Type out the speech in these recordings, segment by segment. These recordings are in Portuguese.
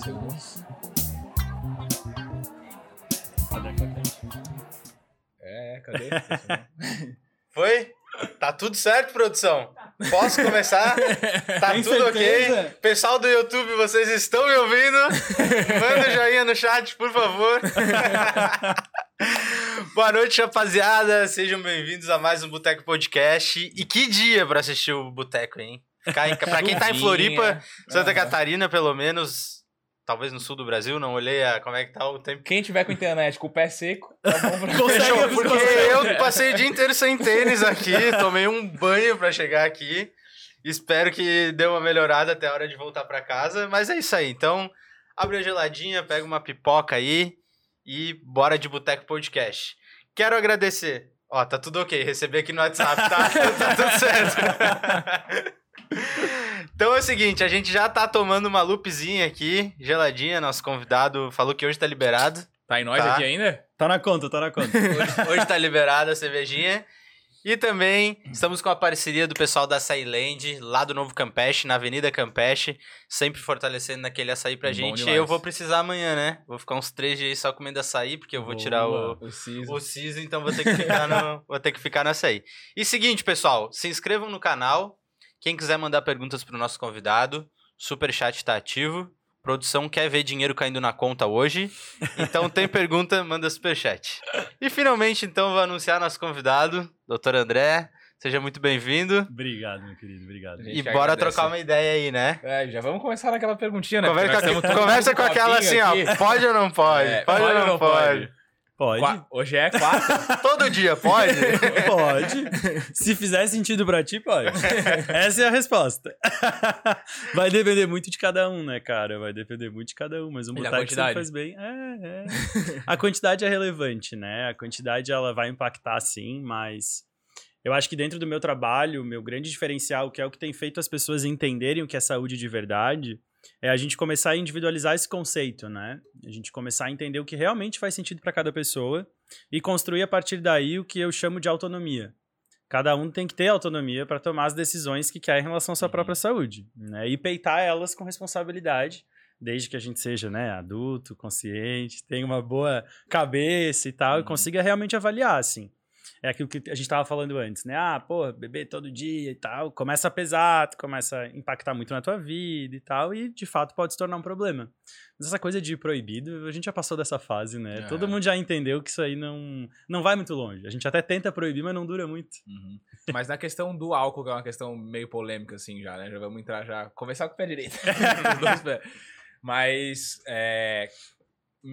10 segundos. É, cadê? Foi? Tá tudo certo, produção? Posso começar? Tá Tem tudo certeza? ok? Pessoal do YouTube, vocês estão me ouvindo? Manda um joinha no chat, por favor. Boa noite, rapaziada. Sejam bem-vindos a mais um Boteco Podcast. E que dia pra assistir o Boteco, hein? Ficar em- Pra quem tá em Floripa, Santa. Catarina, pelo menos, talvez no sul do Brasil, não olhei a, como é que tá o tempo. Quem tiver com internet com o pé seco, tá bom pra Consegue Fechou, porque consegue. eu passei o dia inteiro sem tênis aqui, tomei um banho pra chegar aqui. Espero que dê uma melhorada até a hora de voltar pra casa, mas é isso aí. Então, abre a geladinha, pega uma pipoca aí e bora de Boteco Podcast. Quero agradecer. Ó, tá tudo ok, recebi aqui no WhatsApp, tá? tá tudo certo. Então é o seguinte, a gente já tá tomando uma lupezinha aqui, geladinha, nosso convidado falou que hoje tá liberado. Tá em nós Tá. aqui ainda? Tá na conta, tá na conta. Hoje, hoje tá liberada a cervejinha. E também estamos com a parceria do pessoal da Açailand, lá do Novo Campeche, na Avenida Campeche, sempre fortalecendo naquele açaí pra Bom gente. demais. Eu vou precisar amanhã, né? Vou ficar uns três dias só comendo açaí, porque eu vou tirar o, O o siso, então vou ter que ficar no, vou ter que ficar no açaí. E seguinte, pessoal, se inscrevam no canal. Quem quiser mandar perguntas pro nosso convidado, Superchat tá ativo. Produção quer ver dinheiro caindo na conta hoje. Então tem pergunta, manda superchat. E finalmente, então, vou anunciar nosso convidado, Dr. André. Seja muito bem-vindo. Obrigado, meu querido, obrigado. Gente, E bora agradece. trocar uma ideia aí, né? É, já vamos começar naquela perguntinha, né? Conversa, com, conversa com aquela assim, copinho ó. aqui. Pode ou não pode? É, pode, ou não pode? Pode? Qua- Hoje é quatro. Todo dia, pode? Pode. Se fizer sentido pra ti, pode. Essa é a resposta. Vai depender muito de cada um, né, cara? Vai depender muito de cada um, mas um E boteco sempre quantidade? faz bem. É, é. A quantidade é relevante, né? A quantidade ela vai impactar sim, mas eu acho que dentro do meu trabalho, o meu grande diferencial, que é o que tem feito as pessoas entenderem o que é saúde de verdade, é a gente começar a individualizar esse conceito, né? A gente começar a entender o que realmente faz sentido para cada pessoa e construir a partir daí o que eu chamo de autonomia. Cada um tem que ter autonomia para tomar as decisões que quer em relação à sua Uhum. própria saúde, né? E peitar elas com responsabilidade, desde que a gente seja, né, adulto, consciente, tenha uma boa cabeça e tal, e Uhum. consiga realmente avaliar, assim. É aquilo que a gente estava falando antes, né? Ah, pô, beber todo dia e tal, começa a pesar, começa a impactar muito na tua vida e tal, e de fato pode se tornar um problema. Mas essa coisa de proibido, a gente já passou dessa fase, né? É. Todo mundo já entendeu que isso aí não, não vai muito longe. A gente até tenta proibir, mas não dura muito. Uhum. Mas na questão do álcool, que é uma questão meio polêmica, assim, já, né? Já vamos entrar já. Conversar com o pé direito. Mas é,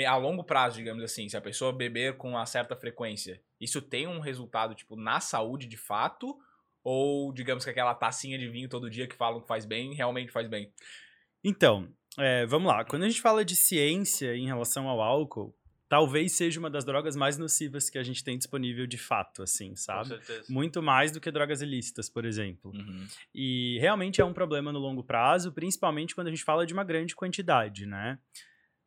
a longo prazo, digamos assim, se a pessoa beber com uma certa frequência, isso tem um resultado, tipo, na saúde de fato? Ou, digamos que aquela tacinha de vinho todo dia que falam que faz bem, realmente faz bem? Então, é, vamos lá. Quando a gente fala de ciência em relação ao álcool, talvez seja uma das drogas mais nocivas que a gente tem disponível de fato, assim, Com sabe? certeza. Muito mais do que drogas ilícitas, por exemplo. Uhum. E realmente é um problema no longo prazo, principalmente quando a gente fala de uma grande quantidade, né?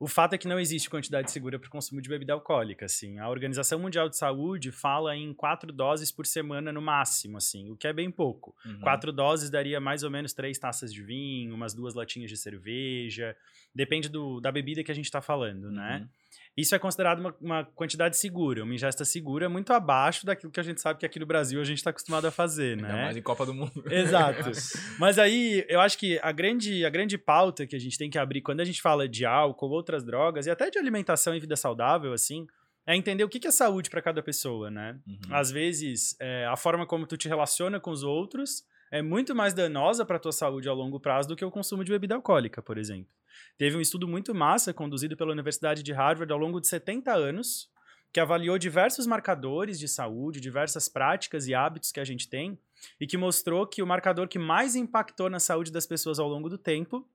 O fato é que não existe quantidade segura para o consumo de bebida alcoólica, assim. A Organização Mundial de Saúde fala em quatro doses por semana no máximo, assim, o que é bem pouco. Uhum. Quatro doses daria mais ou menos três taças de vinho, umas duas latinhas de cerveja. Depende do, da bebida que a gente está falando, né? Isso é considerado uma, uma quantidade segura, uma ingesta segura muito abaixo daquilo que a gente sabe que aqui no Brasil a gente está acostumado a fazer, Ainda né? mais em Copa do Mundo. Exato. Mas aí, eu acho que a grande, a grande pauta que a gente tem que abrir quando a gente fala de álcool, outras drogas e até de alimentação e vida saudável, assim, é entender o que que é saúde para cada pessoa, né? Uhum. Às vezes, é, a forma como tu te relaciona com os outros é muito mais danosa para tua saúde a longo prazo do que o consumo de bebida alcoólica, por exemplo. Teve um estudo muito massa conduzido pela Universidade de Harvard ao longo de 70 anos, que avaliou diversos marcadores de saúde, diversas práticas e hábitos que a gente tem, e que mostrou que o marcador que mais impactou na saúde das pessoas ao longo do tempo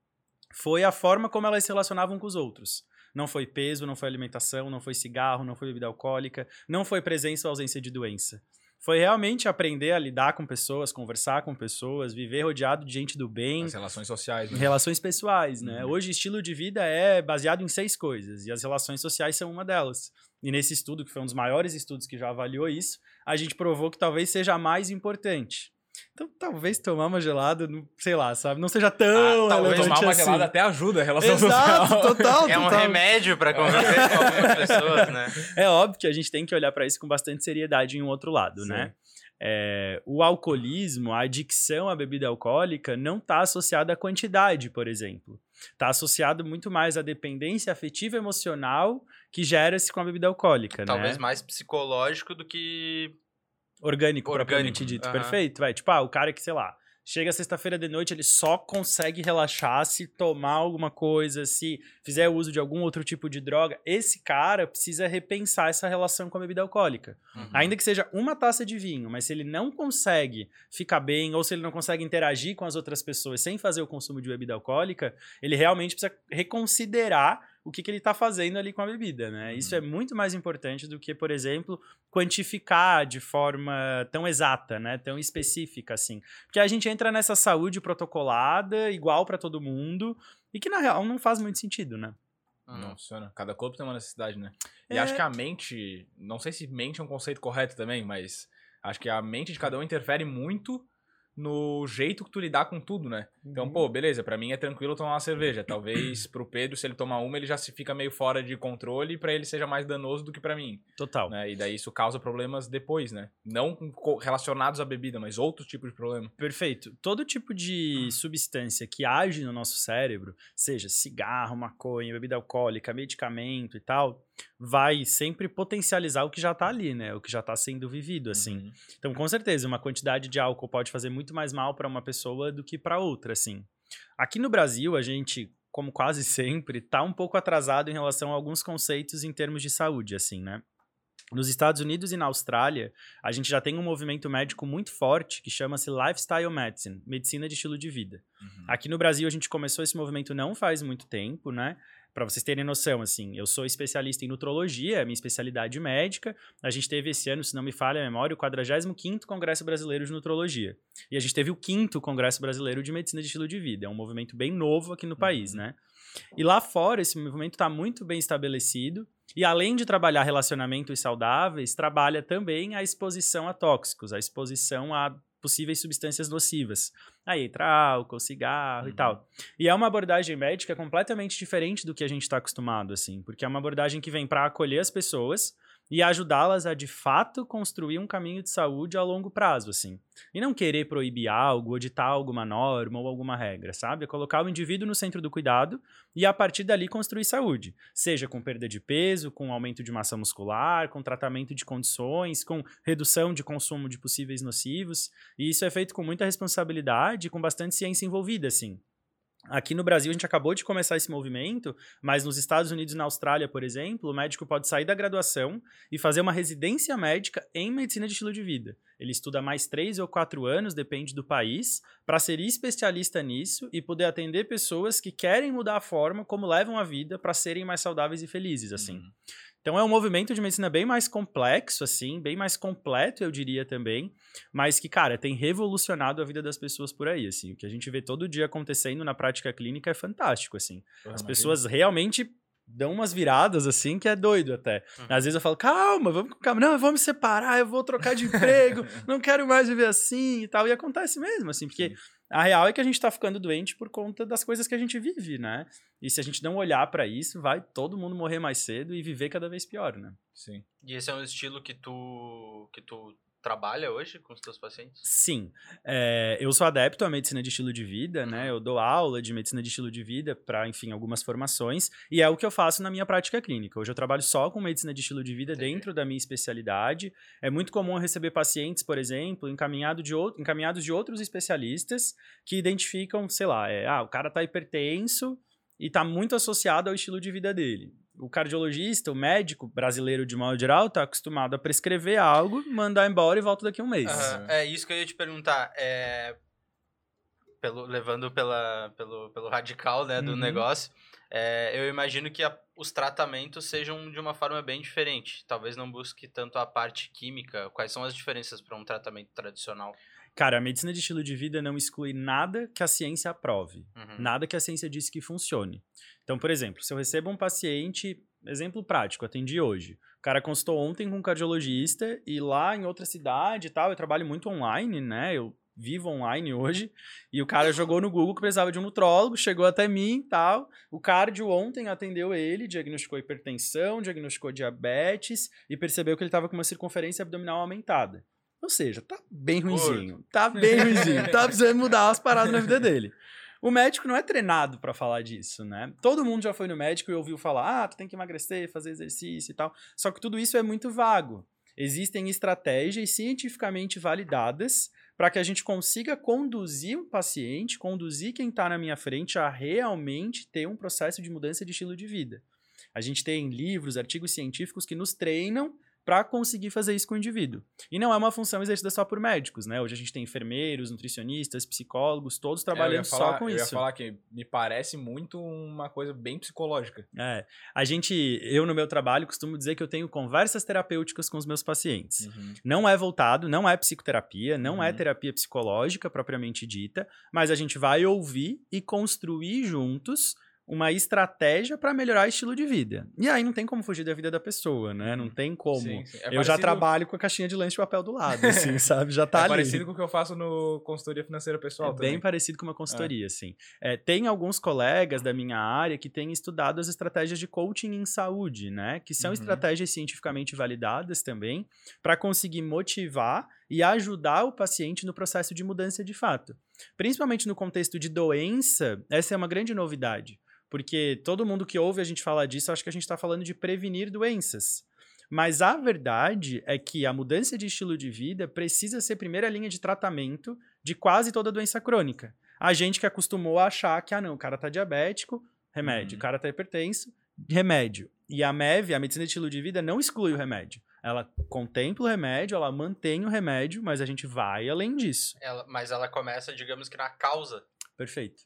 foi a forma como elas se relacionavam com os outros. Não foi peso, não foi alimentação, não foi cigarro, não foi bebida alcoólica, não foi presença ou ausência de doença. Foi realmente aprender a lidar com pessoas, conversar com pessoas, viver rodeado de gente do bem, As relações sociais. né? relações pessoais, né? Uhum. Hoje, estilo de vida é baseado em seis coisas, e as relações sociais são uma delas. E nesse estudo, que foi um dos maiores estudos que já avaliou isso, a gente provou que talvez seja a mais importante. Então, talvez tomar uma gelada, não- sei lá, sabe? Não seja tão Ah, talvez tomar uma assim. gelada até ajuda a relação Exato, social. total, É um total. remédio pra conviver com algumas pessoas, né? É óbvio que a gente tem que olhar para isso com bastante seriedade em um outro lado, Sim. né? É, o alcoolismo, a adicção à bebida alcoólica não está associada à quantidade, por exemplo. Está associado muito mais à dependência afetiva e emocional que gera-se com a bebida alcoólica, Talvez né? mais psicológico do que. Orgânico, Orgânico, propriamente dito. aham. Perfeito, vai. Tipo, ah, o cara que, sei lá, chega sexta-feira de noite, ele só consegue relaxar se tomar alguma coisa, se fizer uso de algum outro tipo de droga. Esse cara precisa repensar essa relação com a bebida alcoólica. Uhum. Ainda que seja uma taça de vinho, mas se ele não consegue ficar bem ou se ele não consegue interagir com as outras pessoas sem fazer o consumo de bebida alcoólica, ele realmente precisa reconsiderar o que, que ele está fazendo ali com a bebida, né? Isso é muito mais importante do que, por exemplo, quantificar de forma tão exata, né? Tão específica assim. Porque a gente entra nessa saúde protocolada, igual para todo mundo, e que na real não faz muito sentido, né? Uhum. Não funciona. Cada corpo tem uma necessidade, né? E É. acho que a mente. Não sei se mente é um conceito correto também, mas acho que a mente de cada um interfere muito no jeito que tu lidar com tudo, né? Uhum. Então, pô, beleza, pra mim é tranquilo tomar uma cerveja. Talvez pro Pedro, se ele tomar uma, ele já se fica meio fora de controle e pra ele seja mais danoso do que pra mim, Total. né? E daí isso causa problemas depois, né? Não relacionados à bebida, mas outros tipos de problema. Perfeito. Todo tipo de substância que age no nosso cérebro, seja cigarro, maconha, bebida alcoólica, medicamento e tal, vai sempre potencializar o que já tá ali, né? O que já tá sendo vivido, assim. Uhum. Então, com certeza, uma quantidade de álcool pode fazer muito mais mal para uma pessoa do que para outra, assim. Aqui no Brasil, a gente, como quase sempre, tá um pouco atrasado em relação a alguns conceitos em termos de saúde, assim, né? Nos Estados Unidos e na Austrália, a gente já tem um movimento médico muito forte que chama-se Lifestyle Medicine, medicina de estilo de vida. Uhum. Aqui no Brasil, a gente começou esse movimento não faz muito tempo, né? Para vocês terem noção, assim, eu sou especialista em nutrologia, é minha especialidade médica. A gente teve esse ano, se não me falha a memória, o 45º Congresso Brasileiro de Nutrologia. E a gente teve o 5º Congresso Brasileiro de Medicina de Estilo de Vida. É um movimento bem novo aqui no país, Uhum. né? E lá fora, esse movimento está muito bem estabelecido. E além de trabalhar relacionamentos saudáveis, trabalha também a exposição a tóxicos, a exposição a possíveis substâncias nocivas. Aí entra álcool, cigarro e Uhum. tal. E é uma abordagem médica completamente diferente do que a gente está acostumado, assim, porque é uma abordagem que vem para acolher as pessoas e ajudá-las a de fato construir um caminho de saúde a longo prazo, assim. E não querer proibir algo, ou ditar alguma norma ou alguma regra, sabe? É colocar o indivíduo no centro do cuidado e a partir dali construir saúde, seja com perda de peso, com aumento de massa muscular, com tratamento de condições, com redução de consumo de possíveis nocivos. E isso é feito com muita responsabilidade e com bastante ciência envolvida, assim. Aqui no Brasil a gente acabou de começar esse movimento, mas nos Estados Unidos e na Austrália, por exemplo, o médico pode sair da graduação e fazer uma residência médica em medicina de estilo de vida. Ele estuda mais três ou quatro anos, depende do país, para ser especialista nisso e poder atender pessoas que querem mudar a forma como levam a vida para serem mais saudáveis e felizes, assim. Uhum. Então é um movimento de medicina bem mais complexo, assim, bem mais completo, eu diria também, mas que, cara, tem revolucionado a vida das pessoas por aí, assim. O que a gente vê todo dia acontecendo na prática clínica é fantástico, assim. As pessoas realmente dão umas viradas, assim, que é doido até. Uhum. Às vezes eu falo, calma, vamos com calma. Não, eu vou me separar, eu vou trocar de emprego, não quero mais viver assim e tal. E acontece mesmo, assim, porque Sim. A real é que a gente tá ficando doente por conta das coisas que a gente vive, né? E se a gente não olhar pra isso, vai todo mundo morrer mais cedo e viver cada vez pior, né? Sim. E esse é um estilo que tu, que tu trabalha hoje com os teus pacientes? Sim, é, eu sou adepto à medicina de estilo de vida, né? Eu dou aula de medicina de estilo de vida para, enfim, algumas formações e é o que eu faço na minha prática clínica. Hoje eu trabalho só com medicina de estilo de vida Entendi. dentro da minha especialidade. É muito comum eu receber pacientes, por exemplo, encaminhado de ou- encaminhados de outros especialistas que identificam, sei lá, é, ah, o cara tá hipertenso e tá muito associado ao estilo de vida dele. O cardiologista, o médico brasileiro de modo geral, tá acostumado a prescrever algo, mandar embora e volta daqui a um mês. Aham, É isso que eu ia te perguntar. É, pelo, levando pela, pelo, pelo radical né, do Uhum. negócio, é, eu imagino que a- os tratamentos sejam de uma forma bem diferente. Talvez não busque tanto a parte química. Quais são as diferenças para um tratamento tradicional? Cara, a medicina de estilo de vida não exclui nada que a ciência aprove, Uhum. nada que a ciência disse que funcione. Então, por exemplo, se eu recebo um paciente, exemplo prático, atendi hoje. O cara consultou ontem com um cardiologista e lá em outra cidade e tal, eu trabalho muito online, né? Eu vivo online hoje. E o cara jogou no Google que precisava de um nutrólogo, chegou até mim e tal. O cardio ontem atendeu ele, diagnosticou hipertensão, diagnosticou diabetes e percebeu que ele estava com uma circunferência abdominal aumentada. Ou seja, tá bem ruimzinho. Tá bem ruimzinho. tá precisando mudar as paradas na vida dele. O médico não é treinado para falar disso, né? Todo mundo já foi no médico e ouviu falar: ah, tu tem que emagrecer, fazer exercício e tal. Só que tudo isso é muito vago. Existem estratégias cientificamente validadas para que a gente consiga conduzir o paciente, conduzir quem está na minha frente a realmente ter um processo de mudança de estilo de vida. A gente tem livros, artigos científicos que nos treinam para conseguir fazer isso com o indivíduo. E não é uma função exercida só por médicos, né? Hoje a gente tem enfermeiros, nutricionistas, psicólogos, todos trabalhando é, falar, só com eu isso. Eu ia falar que me parece muito uma coisa bem psicológica. É. A gente, eu no meu trabalho costumo dizer que eu tenho conversas terapêuticas com os meus pacientes. Uhum. Não é voltado, não é psicoterapia, não Uhum. é terapia psicológica propriamente dita, mas a gente vai ouvir e construir juntos uma estratégia para melhorar o estilo de vida. E aí não tem como fugir da vida da pessoa, né? Não tem como. Sim, sim. É eu já parecido- trabalho com a caixinha de lanche de papel do lado, assim, sabe? Já tá é ali. parecido com o que eu faço no consultoria financeira pessoal É também. bem parecido com uma consultoria, assim. É, tem alguns colegas da minha área que têm estudado as estratégias de coaching em saúde, né? Que são Uhum. estratégias cientificamente validadas também para conseguir motivar e ajudar o paciente no processo de mudança de fato. Principalmente no contexto de doença, essa é uma grande novidade. Porque todo mundo que ouve a gente falar disso, acha que a gente está falando de prevenir doenças. Mas a verdade é que a mudança de estilo de vida precisa ser primeira linha de tratamento de quase toda doença crônica. A gente que acostumou a achar que, ah, não, o cara tá diabético, remédio. Uhum. O cara tá hipertenso, remédio. E a MEV, a medicina de estilo de vida, não exclui o remédio. Ela contempla o remédio, ela mantém o remédio, mas a gente vai além disso. Ela- mas ela começa, digamos que na causa. Perfeito.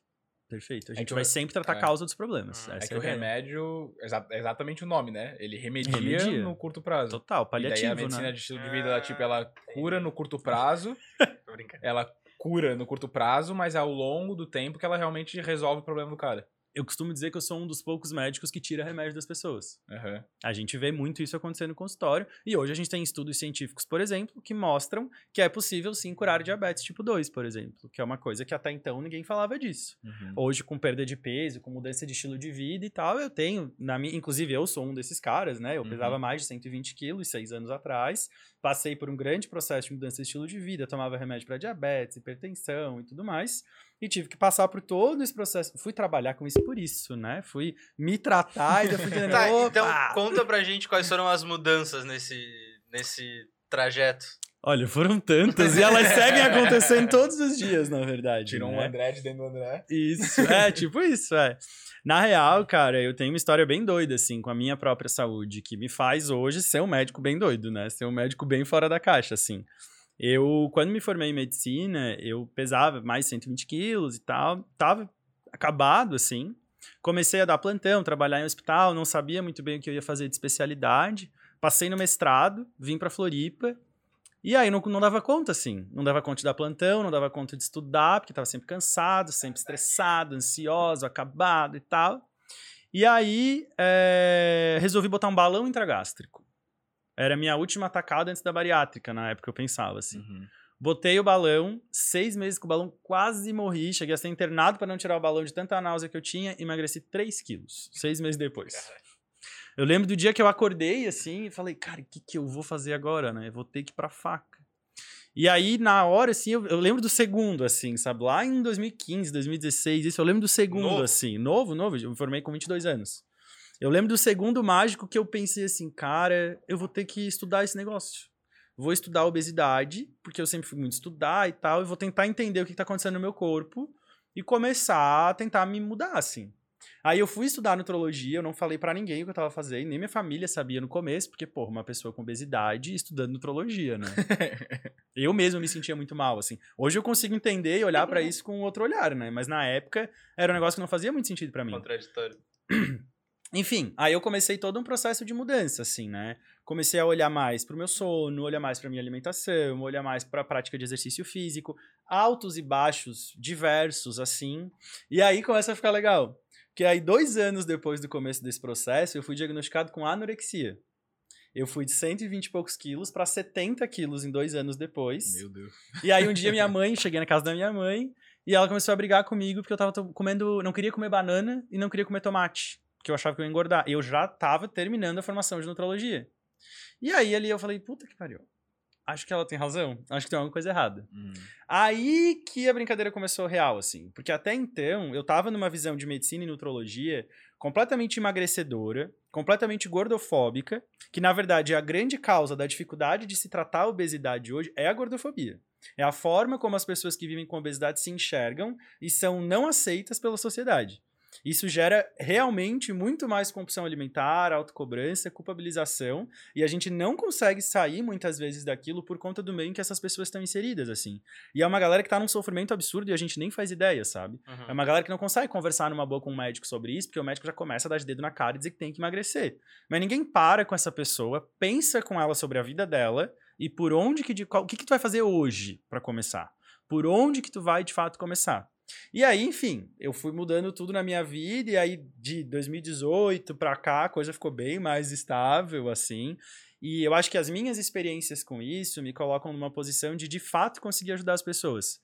Perfeito. A É gente que vai o- sempre tratar a é. causa dos problemas. Hum, É que a o remédio, exa- é exatamente o nome, né? Ele remedia, Remedia. no curto prazo. Total, e daí paliativo, a medicina né? de estilo de vida, ela, tipo, ela cura no curto prazo, Tô brincando. ela cura no curto prazo, mas é ao longo do tempo que ela realmente resolve o problema do cara. Eu costumo dizer que eu sou um dos poucos médicos que tira remédio das pessoas. Aham. A gente vê muito isso acontecendo no consultório. E hoje a gente tem estudos científicos, por exemplo, que mostram que é possível sim curar diabetes tipo 2, por exemplo. Que é uma coisa que até então ninguém falava disso. Uhum. Hoje, com perda de peso, com mudança de estilo de vida e tal, eu tenho, na minha, inclusive eu sou um desses caras, né? Eu Uhum. pesava mais de 120 quilos seis anos atrás, passei por um grande processo de mudança de estilo de vida, tomava remédio para diabetes, hipertensão e tudo mais, e tive que passar por todo esse processo. Fui trabalhar com isso por isso, né? Fui me tratar e eu fui entendendo, Tá, então conta pra gente quais foram as mudanças nesse, nesse trajeto. Olha, foram tantas e elas seguem acontecendo todos os dias, na verdade. Tirou um né? André de dentro do André. Isso, é, tipo isso, é. Na real, cara, eu tenho uma história bem doida, assim, com a minha própria saúde, que me faz hoje ser um médico bem doido, né? Ser um médico bem fora da caixa, assim. Eu, quando me formei em medicina, eu pesava mais de 120 quilos e tal, tava acabado, assim. Comecei a dar plantão, trabalhar em hospital, não sabia muito bem o que eu ia fazer de especialidade. Passei no mestrado, vim pra Floripa, e aí não, não dava conta, assim. Não dava conta de dar plantão, não dava conta de estudar, porque tava sempre cansado, sempre estressado, ansioso, acabado e tal. E aí é, resolvi botar um balão intragástrico. Era a minha última atacada antes da bariátrica, na época eu pensava, assim. Uhum. Botei o balão, seis meses com o balão, quase morri. Cheguei a ser internado para não tirar o balão de tanta náusea que eu tinha. Emagreci 3 quilos, seis meses depois. Eu lembro do dia que eu acordei assim e falei, cara, o que, que eu vou fazer agora, né? Eu vou ter que ir pra faca. E aí, na hora, assim, eu, eu lembro do segundo, assim, sabe? Lá em 2015, 2016, isso, eu lembro do segundo, Novo. assim. Novo, novo. Eu me formei com 22 anos. Eu lembro do segundo mágico que eu pensei assim, cara, eu vou ter que estudar esse negócio. Vou estudar obesidade, porque eu sempre fui muito estudar e tal, e vou tentar entender o que está acontecendo no meu corpo e começar a tentar me mudar, assim. Aí eu fui estudar nutrologia, eu não falei pra ninguém o que eu tava fazendo, nem minha família sabia no começo, porque, pô, uma pessoa com obesidade estudando nutrologia, né? eu mesmo me sentia muito mal, assim. Hoje eu consigo entender e olhar pra isso com outro olhar, né? Mas na época era um negócio que não fazia muito sentido pra mim. Contraditório. Enfim, aí eu comecei todo um processo de mudança, assim, né? Comecei a olhar mais pro meu sono, olhar mais pra minha alimentação, olhar mais pra prática de exercício físico, altos e baixos diversos, assim. E aí começa a ficar legal. Porque aí, dois anos depois do começo desse processo, eu fui diagnosticado com anorexia. Eu fui de 120 e poucos quilos pra 70 quilos em dois anos depois. Meu Deus. E aí um dia minha mãe, cheguei na casa da minha mãe, e ela começou a brigar comigo porque eu tava comendo, não queria comer banana e não queria comer tomate, porque eu achava que eu ia engordar. Eu já tava terminando a formação de nutrologia. E aí ali eu falei, puta que pariu. Acho que ela tem razão. Acho que tem alguma coisa errada. Hum. Aí que a brincadeira começou real, assim. Porque até então, eu tava numa visão de medicina e nutrologia completamente emagrecedora, completamente gordofóbica, que na verdade a grande causa da dificuldade de se tratar a obesidade hoje é a gordofobia. É a forma como as pessoas que vivem com obesidade se enxergam e são não aceitas pela sociedade. Isso gera realmente muito mais compulsão alimentar, autocobrança, culpabilização, e a gente não consegue sair muitas vezes daquilo por conta do meio em que essas pessoas estão inseridas, assim. E é uma galera que tá num sofrimento absurdo e a gente nem faz ideia, sabe? É uma galera que não consegue conversar numa boa com um médico sobre isso, porque o médico já começa a dar de dedo na cara e dizer que tem que emagrecer. Mas ninguém para com essa pessoa, pensa com ela sobre a vida dela e por onde que de, qual, o que que tu vai fazer hoje pra começar? Por onde que tu vai de fato começar? E aí, enfim, eu fui mudando tudo na minha vida e aí de 2018 pra cá a coisa ficou bem mais estável assim. E eu acho que as minhas experiências com isso me colocam numa posição de de fato conseguir ajudar as pessoas.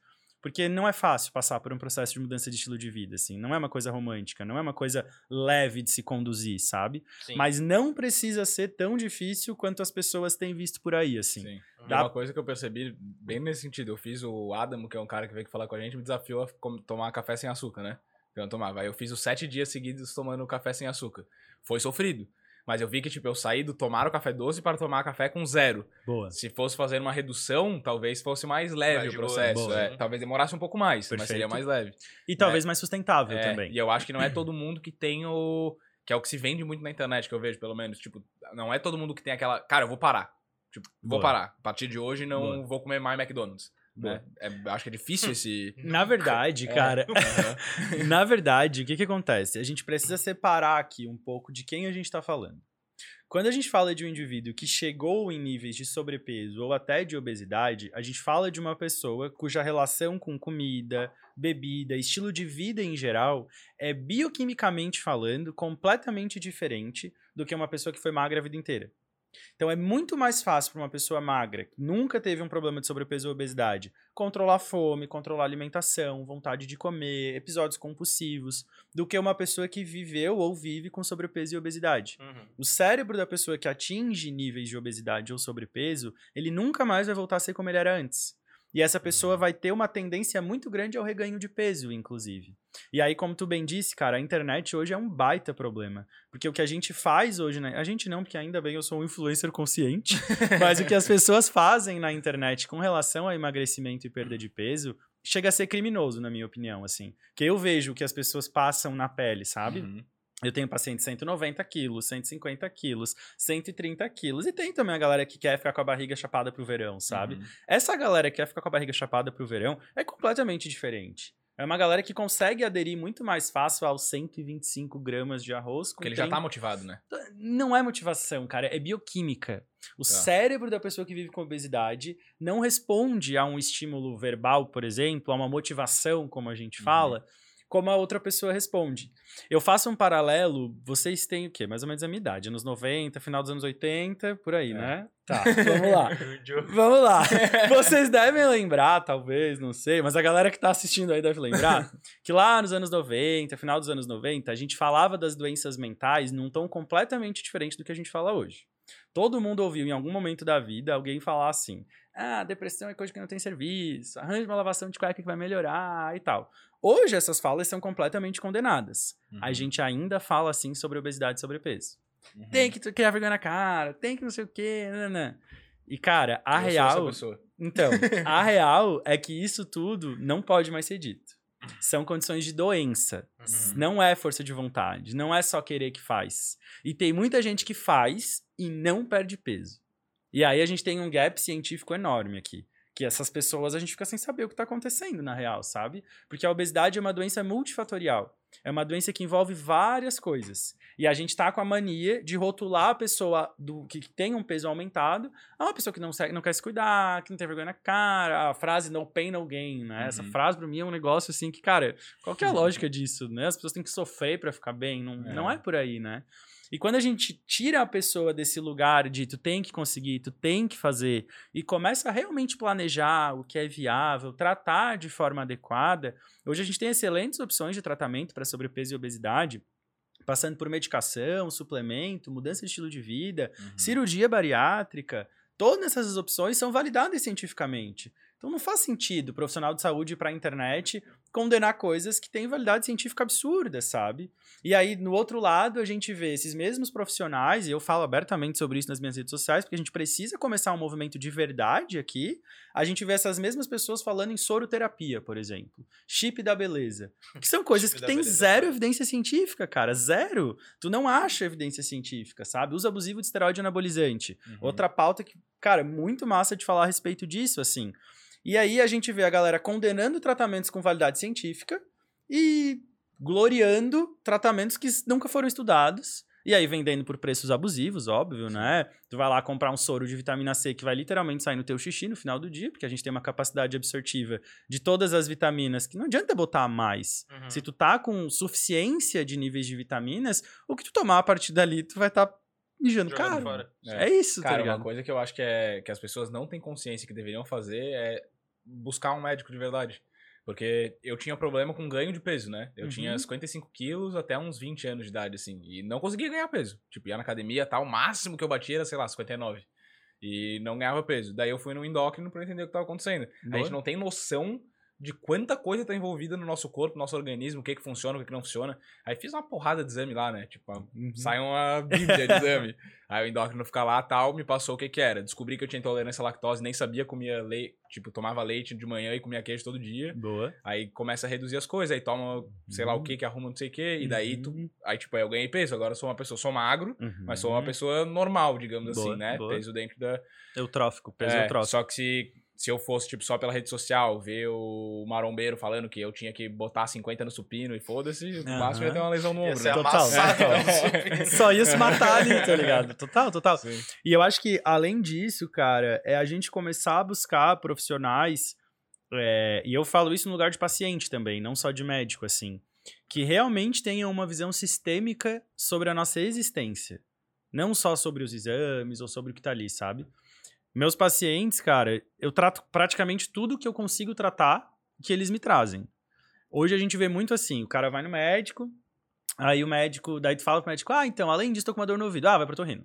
Porque não é fácil passar por um processo de mudança de estilo de vida, assim. Não é uma coisa romântica, não é uma coisa leve de se conduzir, sabe? Sim. Mas não precisa ser tão difícil quanto as pessoas têm visto por aí, assim. Sim. Dá- uma coisa que eu percebi bem nesse sentido, eu fiz o Adamo, que é um cara que veio aqui falar com a gente, me desafiou a tomar café sem açúcar, né? Eu não tomava. Aí eu fiz os sete dias seguidos tomando café sem açúcar. Foi sofrido. Mas eu vi que, tipo, eu saí do tomar o café doce para tomar café com zero. Boa. Se fosse fazer uma redução, talvez fosse mais leve Mais o boa, processo. boa. é. Talvez demorasse um pouco mais, mas seria Perfeito. mais leve. E talvez mais sustentável É, também. E eu acho que não é todo mundo que tem o. Que é o que se vende muito na internet, que eu vejo, pelo menos. Tipo, não é todo mundo que tem aquela. Cara, eu vou parar. Tipo, vou Boa. parar. A partir de hoje não Boa. vou comer mais McDonald's. Né? É, acho que é difícil esse. Na verdade, cara, Aham. na verdade, o que que acontece? A gente precisa separar aqui um pouco de quem a gente tá falando. Quando a gente fala de um indivíduo que chegou em níveis de sobrepeso ou até de obesidade, a gente fala de uma pessoa cuja relação com comida, bebida, estilo de vida em geral é bioquimicamente falando completamente diferente do que uma pessoa que foi magra a vida inteira. Então é muito mais fácil para uma pessoa magra, que nunca teve um problema de sobrepeso ou obesidade, controlar a fome, controlar a alimentação, vontade de comer, episódios compulsivos, do que uma pessoa que viveu ou vive com sobrepeso e obesidade. Uhum. O cérebro da pessoa que atinge níveis de obesidade ou sobrepeso, ele nunca mais vai voltar a ser como ele era antes. E essa pessoa vai ter uma tendência muito grande ao reganho de peso, inclusive. E aí, como tu bem disse, cara, a internet hoje é um baita problema. Porque o que a gente faz hoje, né? A gente não, porque ainda bem eu sou um influencer consciente, mas o que as pessoas fazem na internet com relação a emagrecimento e perda de peso chega a ser criminoso, na minha opinião, assim. Que eu vejo o que as pessoas passam na pele, sabe? Uhum. Eu tenho paciente de 190 quilos, 150 quilos, 130 quilos. E tem também a galera que quer ficar com a barriga chapada pro verão, sabe? Uhum. Essa galera que quer ficar com a barriga chapada pro verão é completamente diferente. É uma galera que consegue aderir muito mais fácil aos 125 gramas de arroz. Porque ele já 30 tá motivado, né? Não é motivação, cara, é bioquímica. O Tá. cérebro da pessoa que vive com obesidade não responde a um estímulo verbal, por exemplo, a uma motivação, como a gente Uhum. fala, como a outra pessoa responde. Eu faço um paralelo, vocês têm o quê? Mais ou menos a minha idade, anos 90, final dos anos 80, por aí, É. né? Tá, vamos lá. Vamos lá. Vocês devem lembrar, talvez, não sei, mas a galera que tá assistindo aí deve lembrar que lá nos anos 90, final dos anos 90, a gente falava das doenças mentais num tom completamente diferente do que a gente fala hoje. Todo mundo ouviu em algum momento da vida alguém falar assim: ah, depressão é coisa que não tem serviço, arranja uma lavação de cueca que vai melhorar e tal. Hoje essas falas são completamente condenadas. A Uhum. gente ainda fala assim sobre obesidade e sobrepeso. Uhum. Tem que criar vergonha na cara, tem que não sei o quê, nananã. E cara, a Eu real. Então, a real é que isso tudo não pode mais ser dito. São condições de doença. Uhum. Não é força de vontade. Não é só querer que faz. E tem muita gente que faz e não perde peso. E aí a gente tem um gap científico enorme aqui. Que essas pessoas a gente fica sem saber o que está acontecendo na real, sabe? Porque a obesidade é uma doença multifatorial. É uma doença que envolve várias coisas. E a gente tá com a mania de rotular a pessoa do que tem um peso aumentado a uma pessoa que não, não quer se cuidar, que não tem vergonha na cara, a frase no pain, no gain, né? Essa Uhum. frase pra mim é um negócio assim que, cara, qual que é a lógica disso, né? As pessoas têm que sofrer pra ficar bem, não É. não é por aí, né? E quando a gente tira a pessoa desse lugar de tu tem que conseguir, tu tem que fazer, e começa a realmente planejar o que é viável, tratar de forma adequada, hoje a gente tem excelentes opções de tratamento para sobrepeso e obesidade, passando por medicação, suplemento, mudança de estilo de vida, Uhum. cirurgia bariátrica. Todas essas opções são validadas cientificamente. Então não faz sentido o profissional de saúde ir para a internet condenar coisas que têm validade científica absurda, sabe? E aí, no outro lado, a gente vê esses mesmos profissionais, e eu falo abertamente sobre isso nas minhas redes sociais, porque a gente precisa começar um movimento de verdade aqui. A gente vê essas mesmas pessoas falando em soroterapia, por exemplo. Chip da beleza. Que são coisas que têm zero evidência científica, cara. Zero. Tu não acha evidência científica, sabe? Uso abusivo de esteroide anabolizante. Uhum. Outra pauta que, cara, é muito massa de falar a respeito disso, assim. E aí a gente vê a galera condenando tratamentos com validade científica e gloriando tratamentos que nunca foram estudados. E aí vendendo por preços abusivos, óbvio, né? Tu vai lá comprar um soro de vitamina C que vai literalmente sair no teu xixi no final do dia, porque a gente tem uma capacidade absortiva de todas as vitaminas que não adianta botar mais. Uhum. Se tu tá com suficiência de níveis de vitaminas, o que tu tomar a partir dali, tu vai estar tá mijando Jogando caro. fora. É, isso, tá Cara, ligado? uma coisa que eu acho que, é, que as pessoas não têm consciência que deveriam fazer é buscar um médico de verdade. Porque eu tinha problema com ganho de peso, né? Eu Uhum. tinha 55 quilos até uns 20 anos de idade, assim. E não conseguia ganhar peso. Tipo, ia na academia, tal, o máximo que eu batia era, sei lá, 59. E não ganhava peso. Daí eu fui no endócrino pra entender o que tava acontecendo. A Boa. gente não tem noção de quanta coisa tá envolvida no nosso corpo, no nosso organismo, o que que funciona, o que que não funciona. Aí fiz uma porrada de exame lá, né? Tipo, Uhum. sai uma bíblia de exame. Aí o endócrino fica lá, tal, me passou o que que era. Descobri que eu tinha intolerância à lactose, nem sabia, comia leite, tipo, tomava leite de manhã e comia queijo todo dia. Boa. Aí começa a reduzir as coisas, aí toma, sei lá o que, que arruma não sei o que, e daí tu... Uhum. Aí, tipo, aí eu ganhei peso, agora eu sou uma pessoa, sou magro, Uhum. mas sou uma pessoa normal, digamos Boa, assim, né? boa. Peso dentro da... Eutrófico, peso É, eutrófico. Só que se, se eu fosse, tipo, só pela rede social, ver o marombeiro falando que eu tinha que botar 50 no supino e foda-se, no Aham. máximo ia ter uma lesão no ombro, né? Total. É. Só ia se matar ali, tá ligado? Total, total. Sim. E eu acho que, além disso, cara, é a gente começar a buscar profissionais, é, e eu falo isso no lugar de paciente também, não só de médico, assim, que realmente tenham uma visão sistêmica sobre a nossa existência. Não só sobre os exames ou sobre o que tá ali, sabe? Meus pacientes, cara, eu trato praticamente tudo que eu consigo tratar que eles me trazem. Hoje a gente vê muito assim, o cara vai no médico, aí o médico, daí tu fala pro médico, ah, então, além disso, tô com uma dor no ouvido. Ah, vai pro torrino.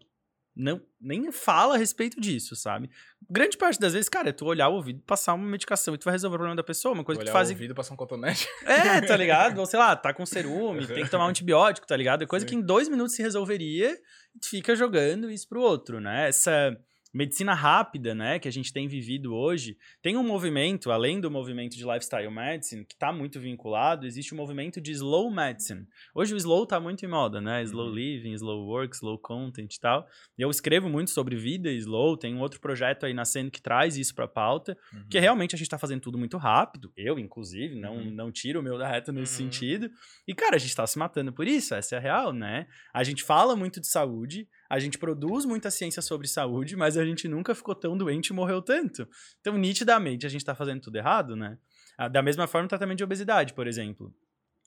Não, nem fala a respeito disso, sabe? Grande parte das vezes, cara, é tu olhar o ouvido, passar uma medicação e tu vai resolver o problema da pessoa, uma coisa que tu Olhar faz... o ouvido, passar um cotonete. É, tá ligado? Ou sei lá, tá com cerume, tem que tomar um antibiótico, tá ligado? É coisa Sim. que em dois minutos se resolveria e tu fica jogando isso pro outro, né? Essa medicina rápida, né, que a gente tem vivido hoje, tem um movimento, além do movimento de lifestyle medicine, que tá muito vinculado, existe um movimento de slow medicine. Hoje o slow tá muito em moda, né? Slow Uhum. living, slow work, slow content e tal. E eu escrevo muito sobre vida e slow, tem um outro projeto aí nascendo que traz isso pra pauta, porque realmente a gente tá fazendo tudo muito rápido, eu, inclusive, não, Uhum. não tiro o meu da reta nesse Uhum. sentido. E, cara, a gente tá se matando por isso, essa é a real, né? A gente fala muito de saúde, a gente produz muita ciência sobre saúde, mas a gente nunca ficou tão doente e morreu tanto. Então, nitidamente, a gente tá fazendo tudo errado, né? Ah, Da mesma forma, o tratamento de obesidade, por exemplo.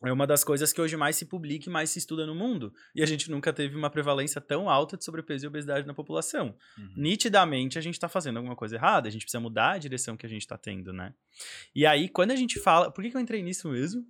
É uma das coisas que hoje mais se publica e mais se estuda no mundo. E a gente nunca teve uma prevalência tão alta de sobrepeso e obesidade na população Uhum. nitidamente a gente tá fazendo alguma coisa errada, a gente precisa mudar a direção que a gente tá tendo, né? E aí, quando a gente fala. Por que, que eu entrei nisso mesmo?